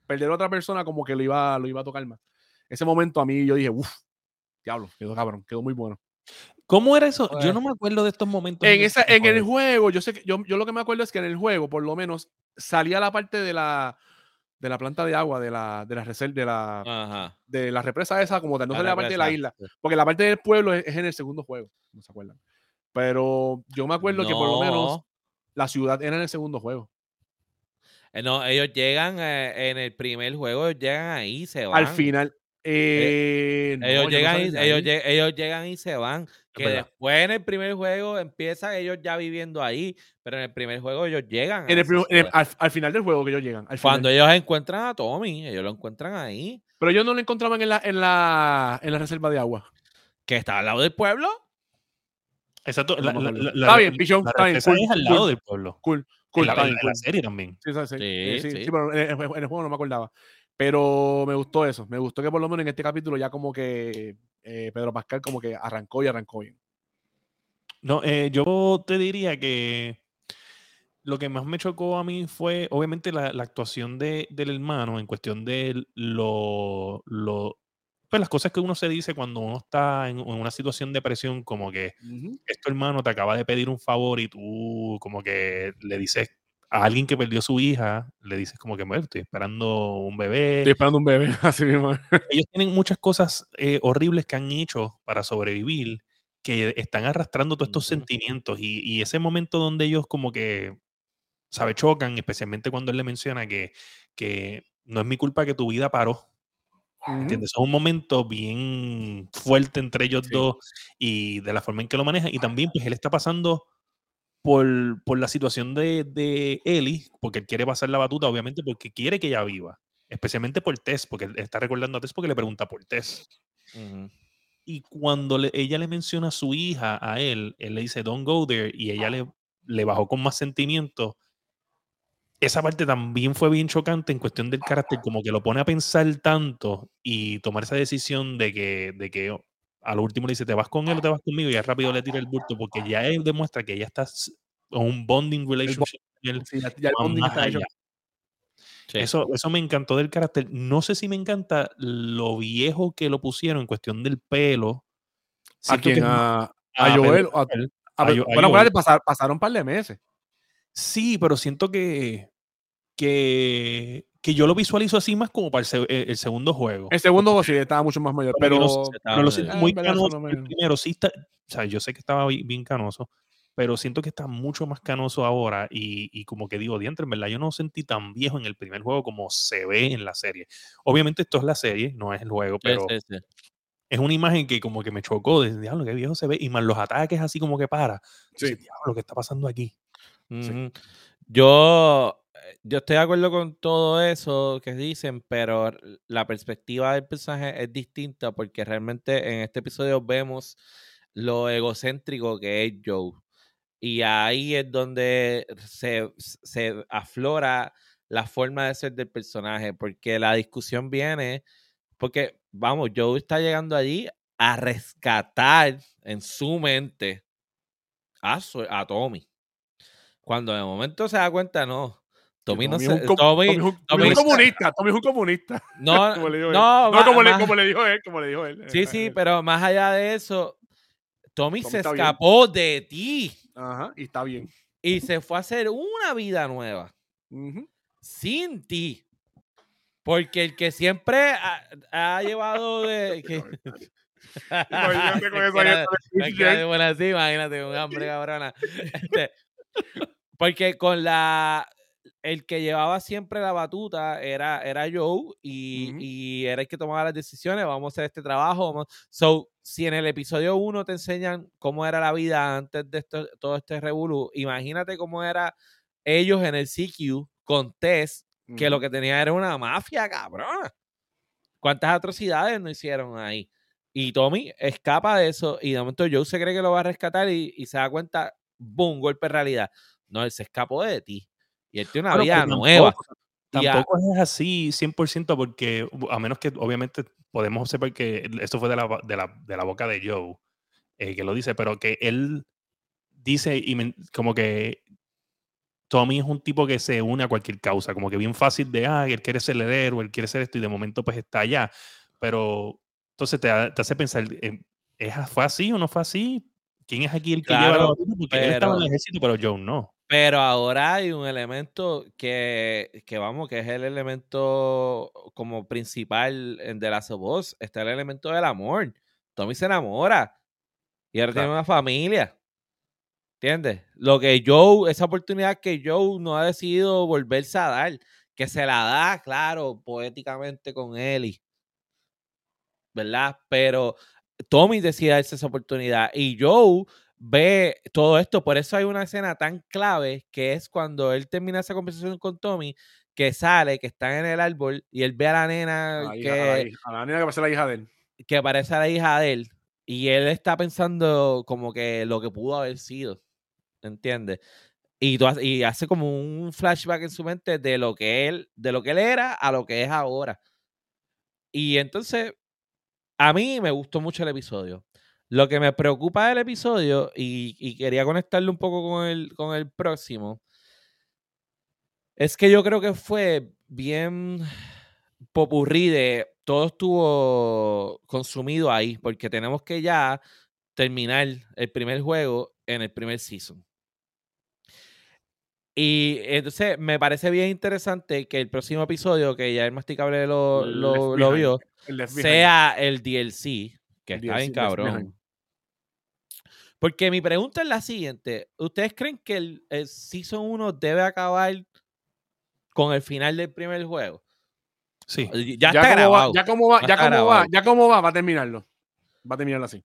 D: perder a otra persona como que lo iba, lo iba a tocar más. Ese momento a mí yo dije, uff, diablo, quedó cabrón, quedó muy bueno.
A: ¿Cómo era eso? Yo no me acuerdo de estos momentos.
D: En, esa, en el
A: juego.
D: yo sé que yo, yo lo que me acuerdo es que en el juego, por lo menos, salía la parte de la de la planta de agua, de la, de la reserva, de la,
C: Ajá.
D: de la represa esa, como tal, no
C: La
D: salía la parte de la isla. Porque la parte del pueblo es, es en el segundo juego, no se acuerdan. Pero yo me acuerdo que por lo menos
C: No,
D: la ciudad era en el segundo juego.
C: eh, no, ellos llegan eh, en el primer juego, ellos llegan ahí y se van.
D: Al final. Eh, no,
C: ellos,
D: no
C: llegan y, ellos, ellos llegan y se van. Que después en el primer juego empiezan ellos ya viviendo ahí, pero en el primer juego ellos llegan.
D: En el en el- al, al final del juego que ellos llegan. al final.
C: Cuando ellos encuentran a Tommy, ellos lo encuentran ahí,
D: Pero ellos no lo encontraban en la, en la, en la reserva de agua.
C: que está al lado del pueblo.
A: Exacto.
D: No
A: la-
D: me
A: la-
D: acuerdo.
A: la- la-
D: Está bien, pichón, está bien, cool,
A: es al lado
D: cool.
A: del pueblo.
D: Cool, cool,
A: en la
D: cool.
A: serie también.
D: Sí, sí, sí.
C: Sí,
D: Eh, sí,
C: sí.
D: sí, pero en el, en el juego no me acordaba. Pero me gustó eso. Me gustó que por lo menos en este capítulo ya como que eh, Pedro Pascal como que arrancó y arrancó bien.
A: No, eh, yo te diría que lo que más me chocó a mí fue, obviamente, la, la actuación de, del hermano en cuestión de lo, lo, pues las cosas que uno se dice cuando uno está en, en una situación de presión, como que este hermano te acaba de pedir un favor y tú como que le dices a alguien que perdió su hija, le dices como que "Bueno, estoy esperando un bebé.
D: Estoy esperando un bebé, así mismo.
A: Ellos tienen muchas cosas eh, horribles que han hecho para sobrevivir, que están arrastrando todos estos
C: Ujú.
A: sentimientos y, y ese momento donde ellos como que, ¿sabe? Chocan, especialmente cuando él le menciona que, que no es mi culpa que tu vida paró. ¿Entiendes? Es un momento bien fuerte entre ellos
D: Sí.
A: dos y de la forma en que lo manejan. Y también, pues, él está pasando por, por la situación de, de Ellie, porque él quiere pasar la batuta, obviamente, porque quiere que ella viva. Especialmente por Tess, porque él está recordando a Tess porque le pregunta por Tess.
C: Ujú.
A: Y cuando le- ella le menciona a su hija, a él, él le dice, don't go there, y ella le, le bajó con más sentimiento. Esa parte también fue bien chocante en cuestión del carácter, como que lo pone a pensar tanto y tomar esa decisión de que, de que a lo último le dice, ¿te vas con él o te vas conmigo? Y ya rápido le tira el bulto, porque ya él demuestra que ella está s- en un bonding relationship con él,
D: Sí, ya, ya el
A: va
D: bonding
A: más
D: está hecho.
A: allá.
C: Sí.
A: Eso, eso me encantó del carácter. No sé si me encanta lo viejo que lo pusieron en cuestión del pelo.
D: ¿A quién? ¿A, Joel? a- a-
A: a Yo- a
D: bueno,
A: Joel.
D: acuérdate, pasar- pasaron un par de meses.
A: Sí, pero siento que, que, que yo lo visualizo así más como para el, se- eh, el segundo juego.
D: El segundo juego sí estaba mucho más mayor,
A: Pero yo
D: pero
A: no lo siento muy canoso.
D: no
A: El
D: me-
A: primero sí está, o sea, yo sé que estaba bi- bien canoso, pero siento que está mucho más canoso ahora y, y como que digo, diantre, en verdad yo no sentí tan viejo en el primer juego como se ve en la serie. Obviamente esto es la serie, no es el juego, pero
C: Sí, sí, sí.
A: es una imagen que como que me chocó, de diablo, qué viejo se ve, y más los ataques así como que para. Yo
D: Sí.
A: diablo, ¿qué está pasando aquí?
C: Ujú. Yo, eh, yo estoy de acuerdo con todo eso que dicen, pero la perspectiva del personaje es distinta porque realmente en este episodio vemos lo egocéntrico que es Joe. Y ahí es donde se, se aflora la forma de ser del personaje, porque la discusión viene, porque, vamos, Joe está llegando allí a rescatar en su mente a, su- a Tommy. Cuando de momento se da cuenta, no. Tommy no
D: Tommy
C: se.
D: es un com-
C: Tommy,
D: Tommy Tommy es un comunista, Tommy es un comunista.
C: no,
D: como le dijo él.
C: no,
D: No,
C: ma-
D: como, le, como le dijo él, como le dijo él.
C: Sí, sí, pero más allá de eso, Tommy, se
D: está bien.
C: escapó de ti
D: Ajá, y está bien.
C: y se fue a hacer una vida nueva
D: Ujú.
C: sin ti. Porque el que siempre ha, ha llevado de. que-
D: Imagínate con de
C: buena así, imagínate, un hambre cabrona. Este, porque con la. El que llevaba siempre la batuta era, era Joe y, y era el que tomaba las decisiones. Vamos a hacer este trabajo. Vamos. So, si en el episodio 1 te enseñan cómo era la vida antes de esto, todo este revolú, imagínate cómo era ellos en el CQ con Tess, que lo que tenía era una mafia, cabrona. ¿Cuántas atrocidades no hicieron ahí? Y Tommy escapa de eso y de momento Joe se cree que lo va a rescatar y, y se da cuenta, boom, golpe de realidad. No, él se escapó de ti. Y él tiene una
A: Bueno,
C: vida
A: pero
C: nueva.
A: tampoco- Tampoco es así 100% porque, a menos que obviamente podemos observar que esto fue de la, de la, de la boca de Joe, eh, que lo dice, pero que él dice y men- como que Tommy es un tipo que se une a cualquier causa, como que bien fácil de, ah, él quiere ser el héroe, él quiere ser esto y de momento pues está allá. Pero entonces te, te hace pensar, eh, ¿es, ¿fue así o no fue así? ¿Quién es aquí el que lleva la
C: Claro?
A: Porque él estaba en
C: pero-
A: el ejército, pero Joe no.
C: Pero ahora hay un elemento que, que vamos, que es el elemento como principal Last of Us. Está el elemento del amor. Tommy se enamora. Y ahora tiene una familia. ¿Entiendes? Lo que Joe, esa oportunidad que Joe no ha decidido volverse a dar, que se la da, claro, poéticamente con Ellie. ¿Verdad? Pero Tommy decide darse esa oportunidad. Y Joe ve todo esto. Por eso hay una escena tan clave que es cuando él termina esa conversación con Tommy, que sale, que está en el árbol y él ve a la nena
D: A la, hija, a la
C: que,
D: hija- a la nena que hija de él.
C: que parece a la hija de él. Y él está pensando como que lo que pudo haber sido. ¿Entiendes? Y, tú y hace como un flashback en su mente de lo que él, de lo que él era a lo que es ahora. Y entonces, a mí me gustó mucho el episodio. Lo que me preocupa del episodio, y, y quería conectarlo un poco con el, con el próximo, es que yo creo que fue bien popurrí de todo estuvo consumido ahí, porque tenemos que ya terminar el primer juego en el primer season. Y entonces me parece bien interesante que el próximo episodio, que ya el masticable lo, lo, vio,
D: el
C: sea el DLC, que
D: el
C: está
D: DLC
C: bien cabrón. Porque mi pregunta es la siguiente: ¿Ustedes creen que el, el Season 1 debe acabar con el final del primer juego?
A: Sí.
C: Ya, está
D: como va,
C: grabado.
D: ya como va,
C: Ya
D: ya como va, ya como va, va a terminarlo. Va a terminarlo así.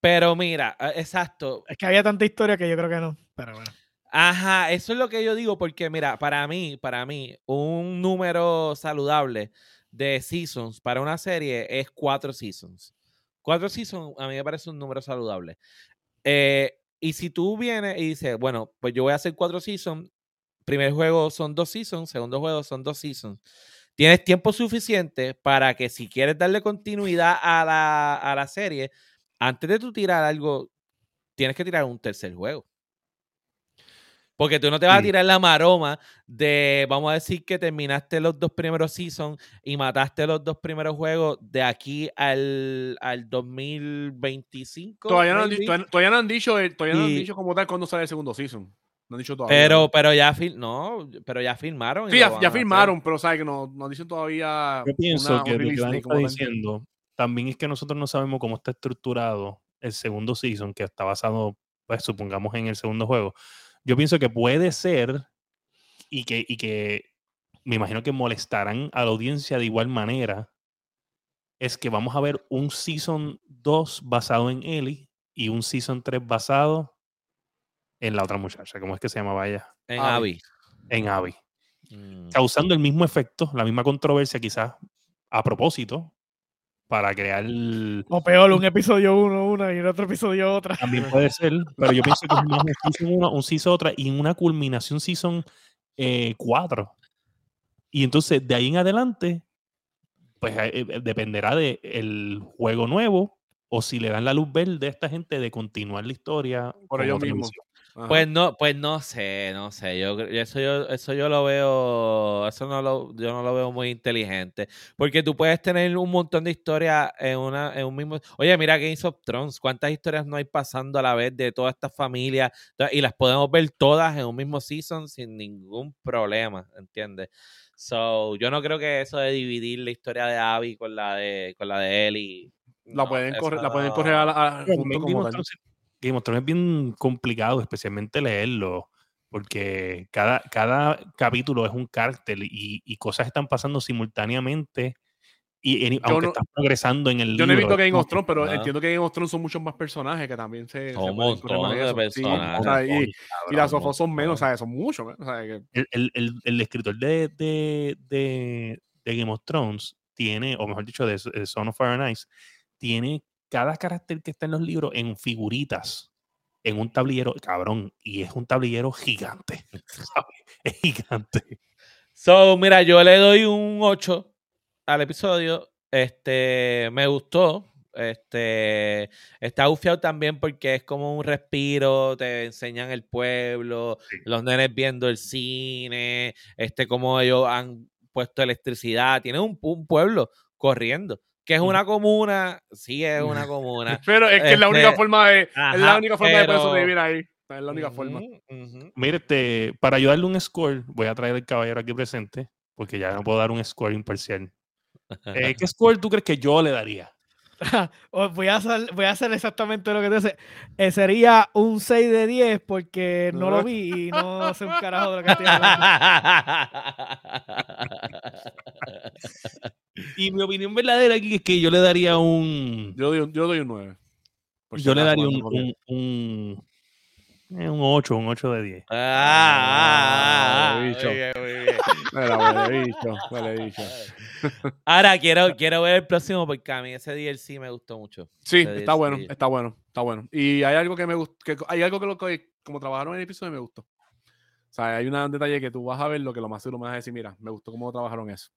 C: Pero mira, eh, exacto.
B: Es que había tanta historia que yo creo que no. Pero bueno.
C: Ajá, eso es lo que yo digo, porque mira, para mí, para mí, un número saludable de seasons para una serie es cuatro seasons. Cuatro seasons a mí me parece un número saludable. Eh, y si tú vienes y dices, bueno, pues yo voy a hacer cuatro seasons, primer juego son dos seasons, segundo juego son dos seasons. Tienes tiempo suficiente para que si quieres darle continuidad a la, a la serie, antes de tú tirar algo, tienes que tirar un tercer juego. Porque tú no te vas a tirar la maroma de, vamos a decir que terminaste los dos primeros seasons y mataste los dos primeros juegos de aquí al, al 2025.
D: Todavía no, han, todavía, todavía no han dicho, todavía no han dicho como tal cuándo sale el segundo season. No han dicho todavía.
C: Pero, pero ya fil no, pero ya firmaron.
D: Sí, ya, ya firmaron, pero sabes que no, no dicen todavía.
A: Yo pienso
D: una-
A: que
D: un
A: lo que está diciendo también es que nosotros no sabemos cómo está estructurado el segundo season, que está basado, pues supongamos, en el segundo juego. Yo pienso que puede ser y que, y que me imagino que molestarán a la audiencia de igual manera. Es que vamos a ver un season 2 basado en Ellie y un season 3 basado en la otra muchacha. ¿Cómo es que se llamaba ella?
C: En
D: Abby.
C: Abby.
A: En Abby.
C: Mm.
A: causando el mismo efecto, la misma controversia quizás a propósito, para crear...
B: O peor, un episodio uno, una y en otro episodio otra.
A: También puede ser, pero yo pienso que es más un season uno, un season otra y una culminación season 4. y entonces de ahí en adelante, pues eh, eh, dependerá del juego nuevo o si le dan la luz verde a esta gente de continuar la historia.
D: Por ellos mismos. Ajá.
C: Pues no, pues no sé, no sé. Yo eso yo, eso yo lo veo, eso no lo, yo no lo veo muy inteligente. Porque tú puedes tener un montón de historias en una, en un mismo. Oye, mira Games of Thrones, cuántas historias no hay pasando a la vez de todas estas familias y las podemos ver todas en un mismo season sin ningún problema, ¿entiendes? So, yo no creo que eso de dividir la historia de Abby con la de, con la de Ellie.
D: la,
C: no,
D: pueden correr, la pueden correr a la, a- junto como tal.
A: Game of Thrones es bien complicado, especialmente leerlo, porque cada, cada capítulo es un cártel y, y cosas están pasando simultáneamente. Y en- aunque
D: no-
A: estás progresando en el
D: Yo no he
A: libro,
D: visto Game of Thrones, pero entiendo que Game of Thrones son muchos más personajes que también se,
C: Son de.
D: Sí,
C: personajes.
D: sea, y, y las
A: un
D: sofás son menos. ¿sabes? Son muchos menos. ¿sabes? Que-
A: el, el- el- el escritor de, de, de- de Game of Thrones tiene, o mejor dicho, de Son of Fire and Ice, tiene cada carácter que está en los libros en figuritas, en un tablillero, cabrón, y es un tablillero gigante. ¿sabes? Es gigante.
C: So, mira, yo le doy un 8 al episodio. Este, me gustó. Este, está bufiado también porque es como un respiro, te enseñan el pueblo,
A: Sí.
C: los nenes viendo el cine, este, como ellos han puesto electricidad. Tiene un, un pueblo corriendo, que es una comuna, sí es una comuna.
D: Pero es que es la única
C: Este,
D: forma de, es la
C: ajá,
D: única forma de poder sobrevivir ahí. Es la única forma.
C: Ujú.
A: Mire, este, para ayudarle un score, voy a traer al caballero aquí presente, porque ya no puedo dar un score imparcial. Eh, ¿Qué score tú crees que yo le daría?
B: Voy, a hacer, voy a hacer exactamente lo que te dice. Eh, sería un 6 de 10 porque no lo vi y no sé un carajo de lo que estoy hablando.
A: Y mi opinión verdadera aquí es que yo le daría un.
D: Yo doy, un- yo doy un 9. por si
A: Yo le daría un, un, un, un 8, un 8 de 10.
C: Ah, ah, ah,
D: bicho.
C: muy bien, muy bien.
D: Bicho, bicho.
C: Ahora quiero, quiero ver el próximo porque a mí ese DLC me gustó mucho.
D: Sí,
C: Ese
D: está bueno, está bueno, está bueno. Y hay algo que me gustó, que hay algo que, lo que como trabajaron en el episodio me gustó. O sea, hay un detalle que tú vas a ver lo que lo más seguro me vas a decir, mira, me gustó cómo trabajaron eso.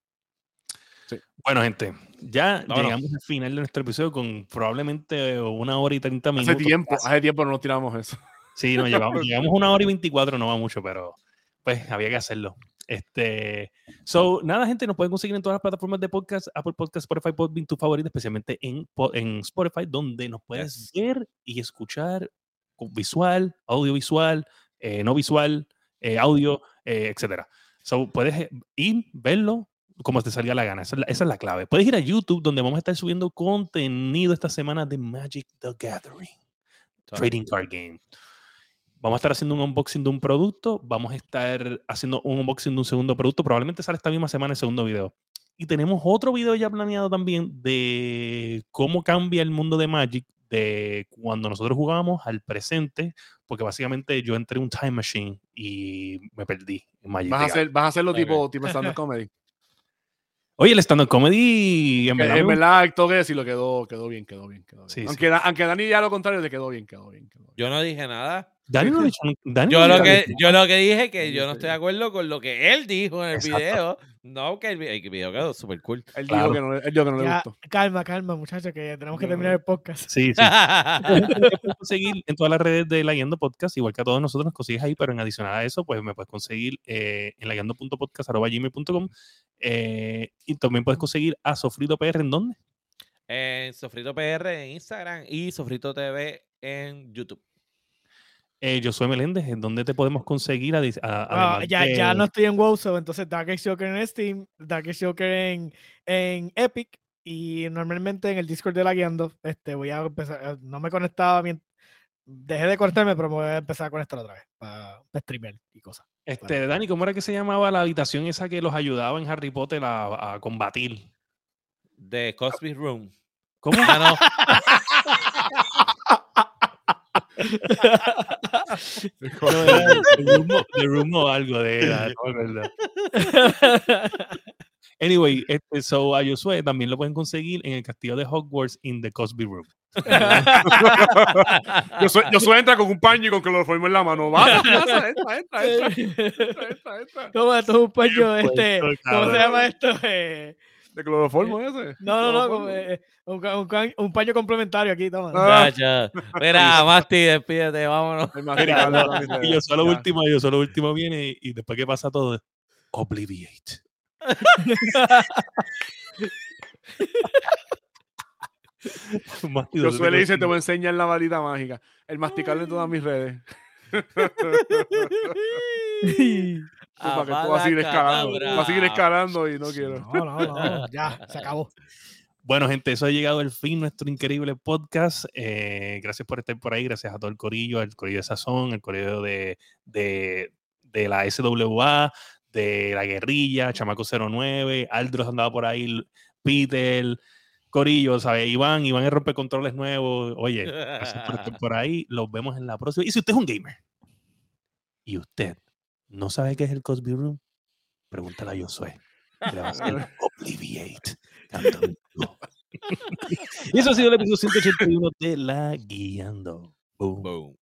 A: Bueno, gente, ya llegamos al final de nuestro episodio con probablemente una hora y 30 minutos.
D: Hace tiempo,
A: casi.
D: hace tiempo no nos tiramos eso.
A: Sí, no, llevamos, llegamos una hora y 24, no va mucho, pero pues había que hacerlo. Este, so, nada, gente, nos pueden conseguir en todas las plataformas de podcast, Apple Podcast, Spotify, Podbean, tu favorita, especialmente en, en Spotify, donde nos puedes ver y escuchar visual, audiovisual, eh, no visual, eh, audio, eh, etcétera. So, puedes eh, ir, verlo, como te salga la gana. Esa es la, esa es la clave. Puedes ir a YouTube, donde vamos a estar subiendo contenido esta semana de Magic the Gathering, Trading Card Game. Vamos a estar haciendo un unboxing de un producto, vamos a estar haciendo un unboxing de un segundo producto, probablemente sale esta misma semana el segundo video. Y tenemos otro video ya planeado también de cómo cambia el mundo de Magic de cuando nosotros jugábamos al presente, porque básicamente yo entré en un time machine y me perdí en Magic.
D: Vas
A: the
D: a, hacer, vas a hacerlo tipo, tipo stand-up comedy.
A: Oye, el stand-up comedy, en verdad,
D: en
A: me
D: verdad, acto que sí lo quedó, quedó bien, quedó bien, quedó bien.
A: Sí, sí.
D: aunque, Da- aunque Dani ya lo contrario, le quedó bien, quedó bien, quedó bien.
C: Yo no dije nada.
A: Dani no ha dicho Dani
C: Yo
A: no
C: lo, que, yo lo que dije es que yo no estoy de acuerdo con lo que él dijo en el
A: Exacto.
C: video. No, que el, vi- el video quedó súper cool.
D: Él
A: Claro.
D: dijo que no, él dijo que no le gustó.
B: calma, calma, muchachos, que tenemos que terminar el podcast.
A: Sí, sí. Puedes conseguir en todas las redes de Layando Podcast, igual que a todos nosotros nos consigues ahí, pero en adicional a eso, pues me puedes conseguir eh, en layando.podcast.gmail.com eh, y también puedes conseguir a Sofrito PR en dónde?
C: en Sofrito PR en Instagram y Sofrito TV en YouTube.
A: Eh, Josué Meléndez, ¿en dónde te podemos conseguir? adi- a-
B: Ah, ya, ya no estoy en WoW, so, entonces Darkest Joker en Steam, Darkest Joker en, en Epic y normalmente en el Discord de la guiando. Este, voy a empezar, eh, no me conectaba bien, dejé de conectarme, pero me voy a empezar a conectar otra vez para, streamear y cosas.
A: Este, Dani, ¿cómo era que se llamaba la habitación esa que los ayudaba en Harry Potter a, a combatir?
C: De Cosby Room.
A: ¿Cómo?
C: Ah, no.
A: No, algo de era, no acuerdo. Anyway, este, so a Josué también lo pueden conseguir en el castillo de Hogwarts in the Cosby Room.
D: Yo soy entra con un paño y con cloroformo en la mano. Va, pasa, entra, entra, entra, entra, entra, entra.
B: Toma, esto es un paño,
A: Bien
B: este, ¿cómo se llama esto? Eh,
D: ¿De cloroformo ese?
B: no, no, no, eh, un, un paño complementario aquí, toma.
D: Ah.
C: Mira, Masti, despídete, vámonos.
A: Mira, no,
D: no,
A: y yo solo último, yo solo último viene y después que pasa todo, Obliviate.
D: Yo
A: ¿dónde
D: suele dice, te voy a enseñar la varita mágica. El masticarlo en todas mis redes. para que tú vas a seguir escalando. Vas a seguir escalando y no quiero.
B: No, no, no, ya, se acabó.
A: Bueno, gente, eso ha llegado al fin nuestro increíble podcast. Eh, gracias por estar por ahí, gracias a todo el corillo, al corillo de Sazón, al corillo de, de, de la SWA, de la guerrilla, Chamaco 09, Aldros andaba por ahí, Peter, Corillo, ¿sabes? Iván, Iván es rompecontroles nuevos. Oye, gracias por estar por ahí. Los vemos en la próxima. Y si usted es un gamer y usted ¿No sabe qué es el Cosby Room? Pregúntala a Josué. Obliviate. y eso ha sido el episodio 181 de La Guiando. Boom.
C: Boom.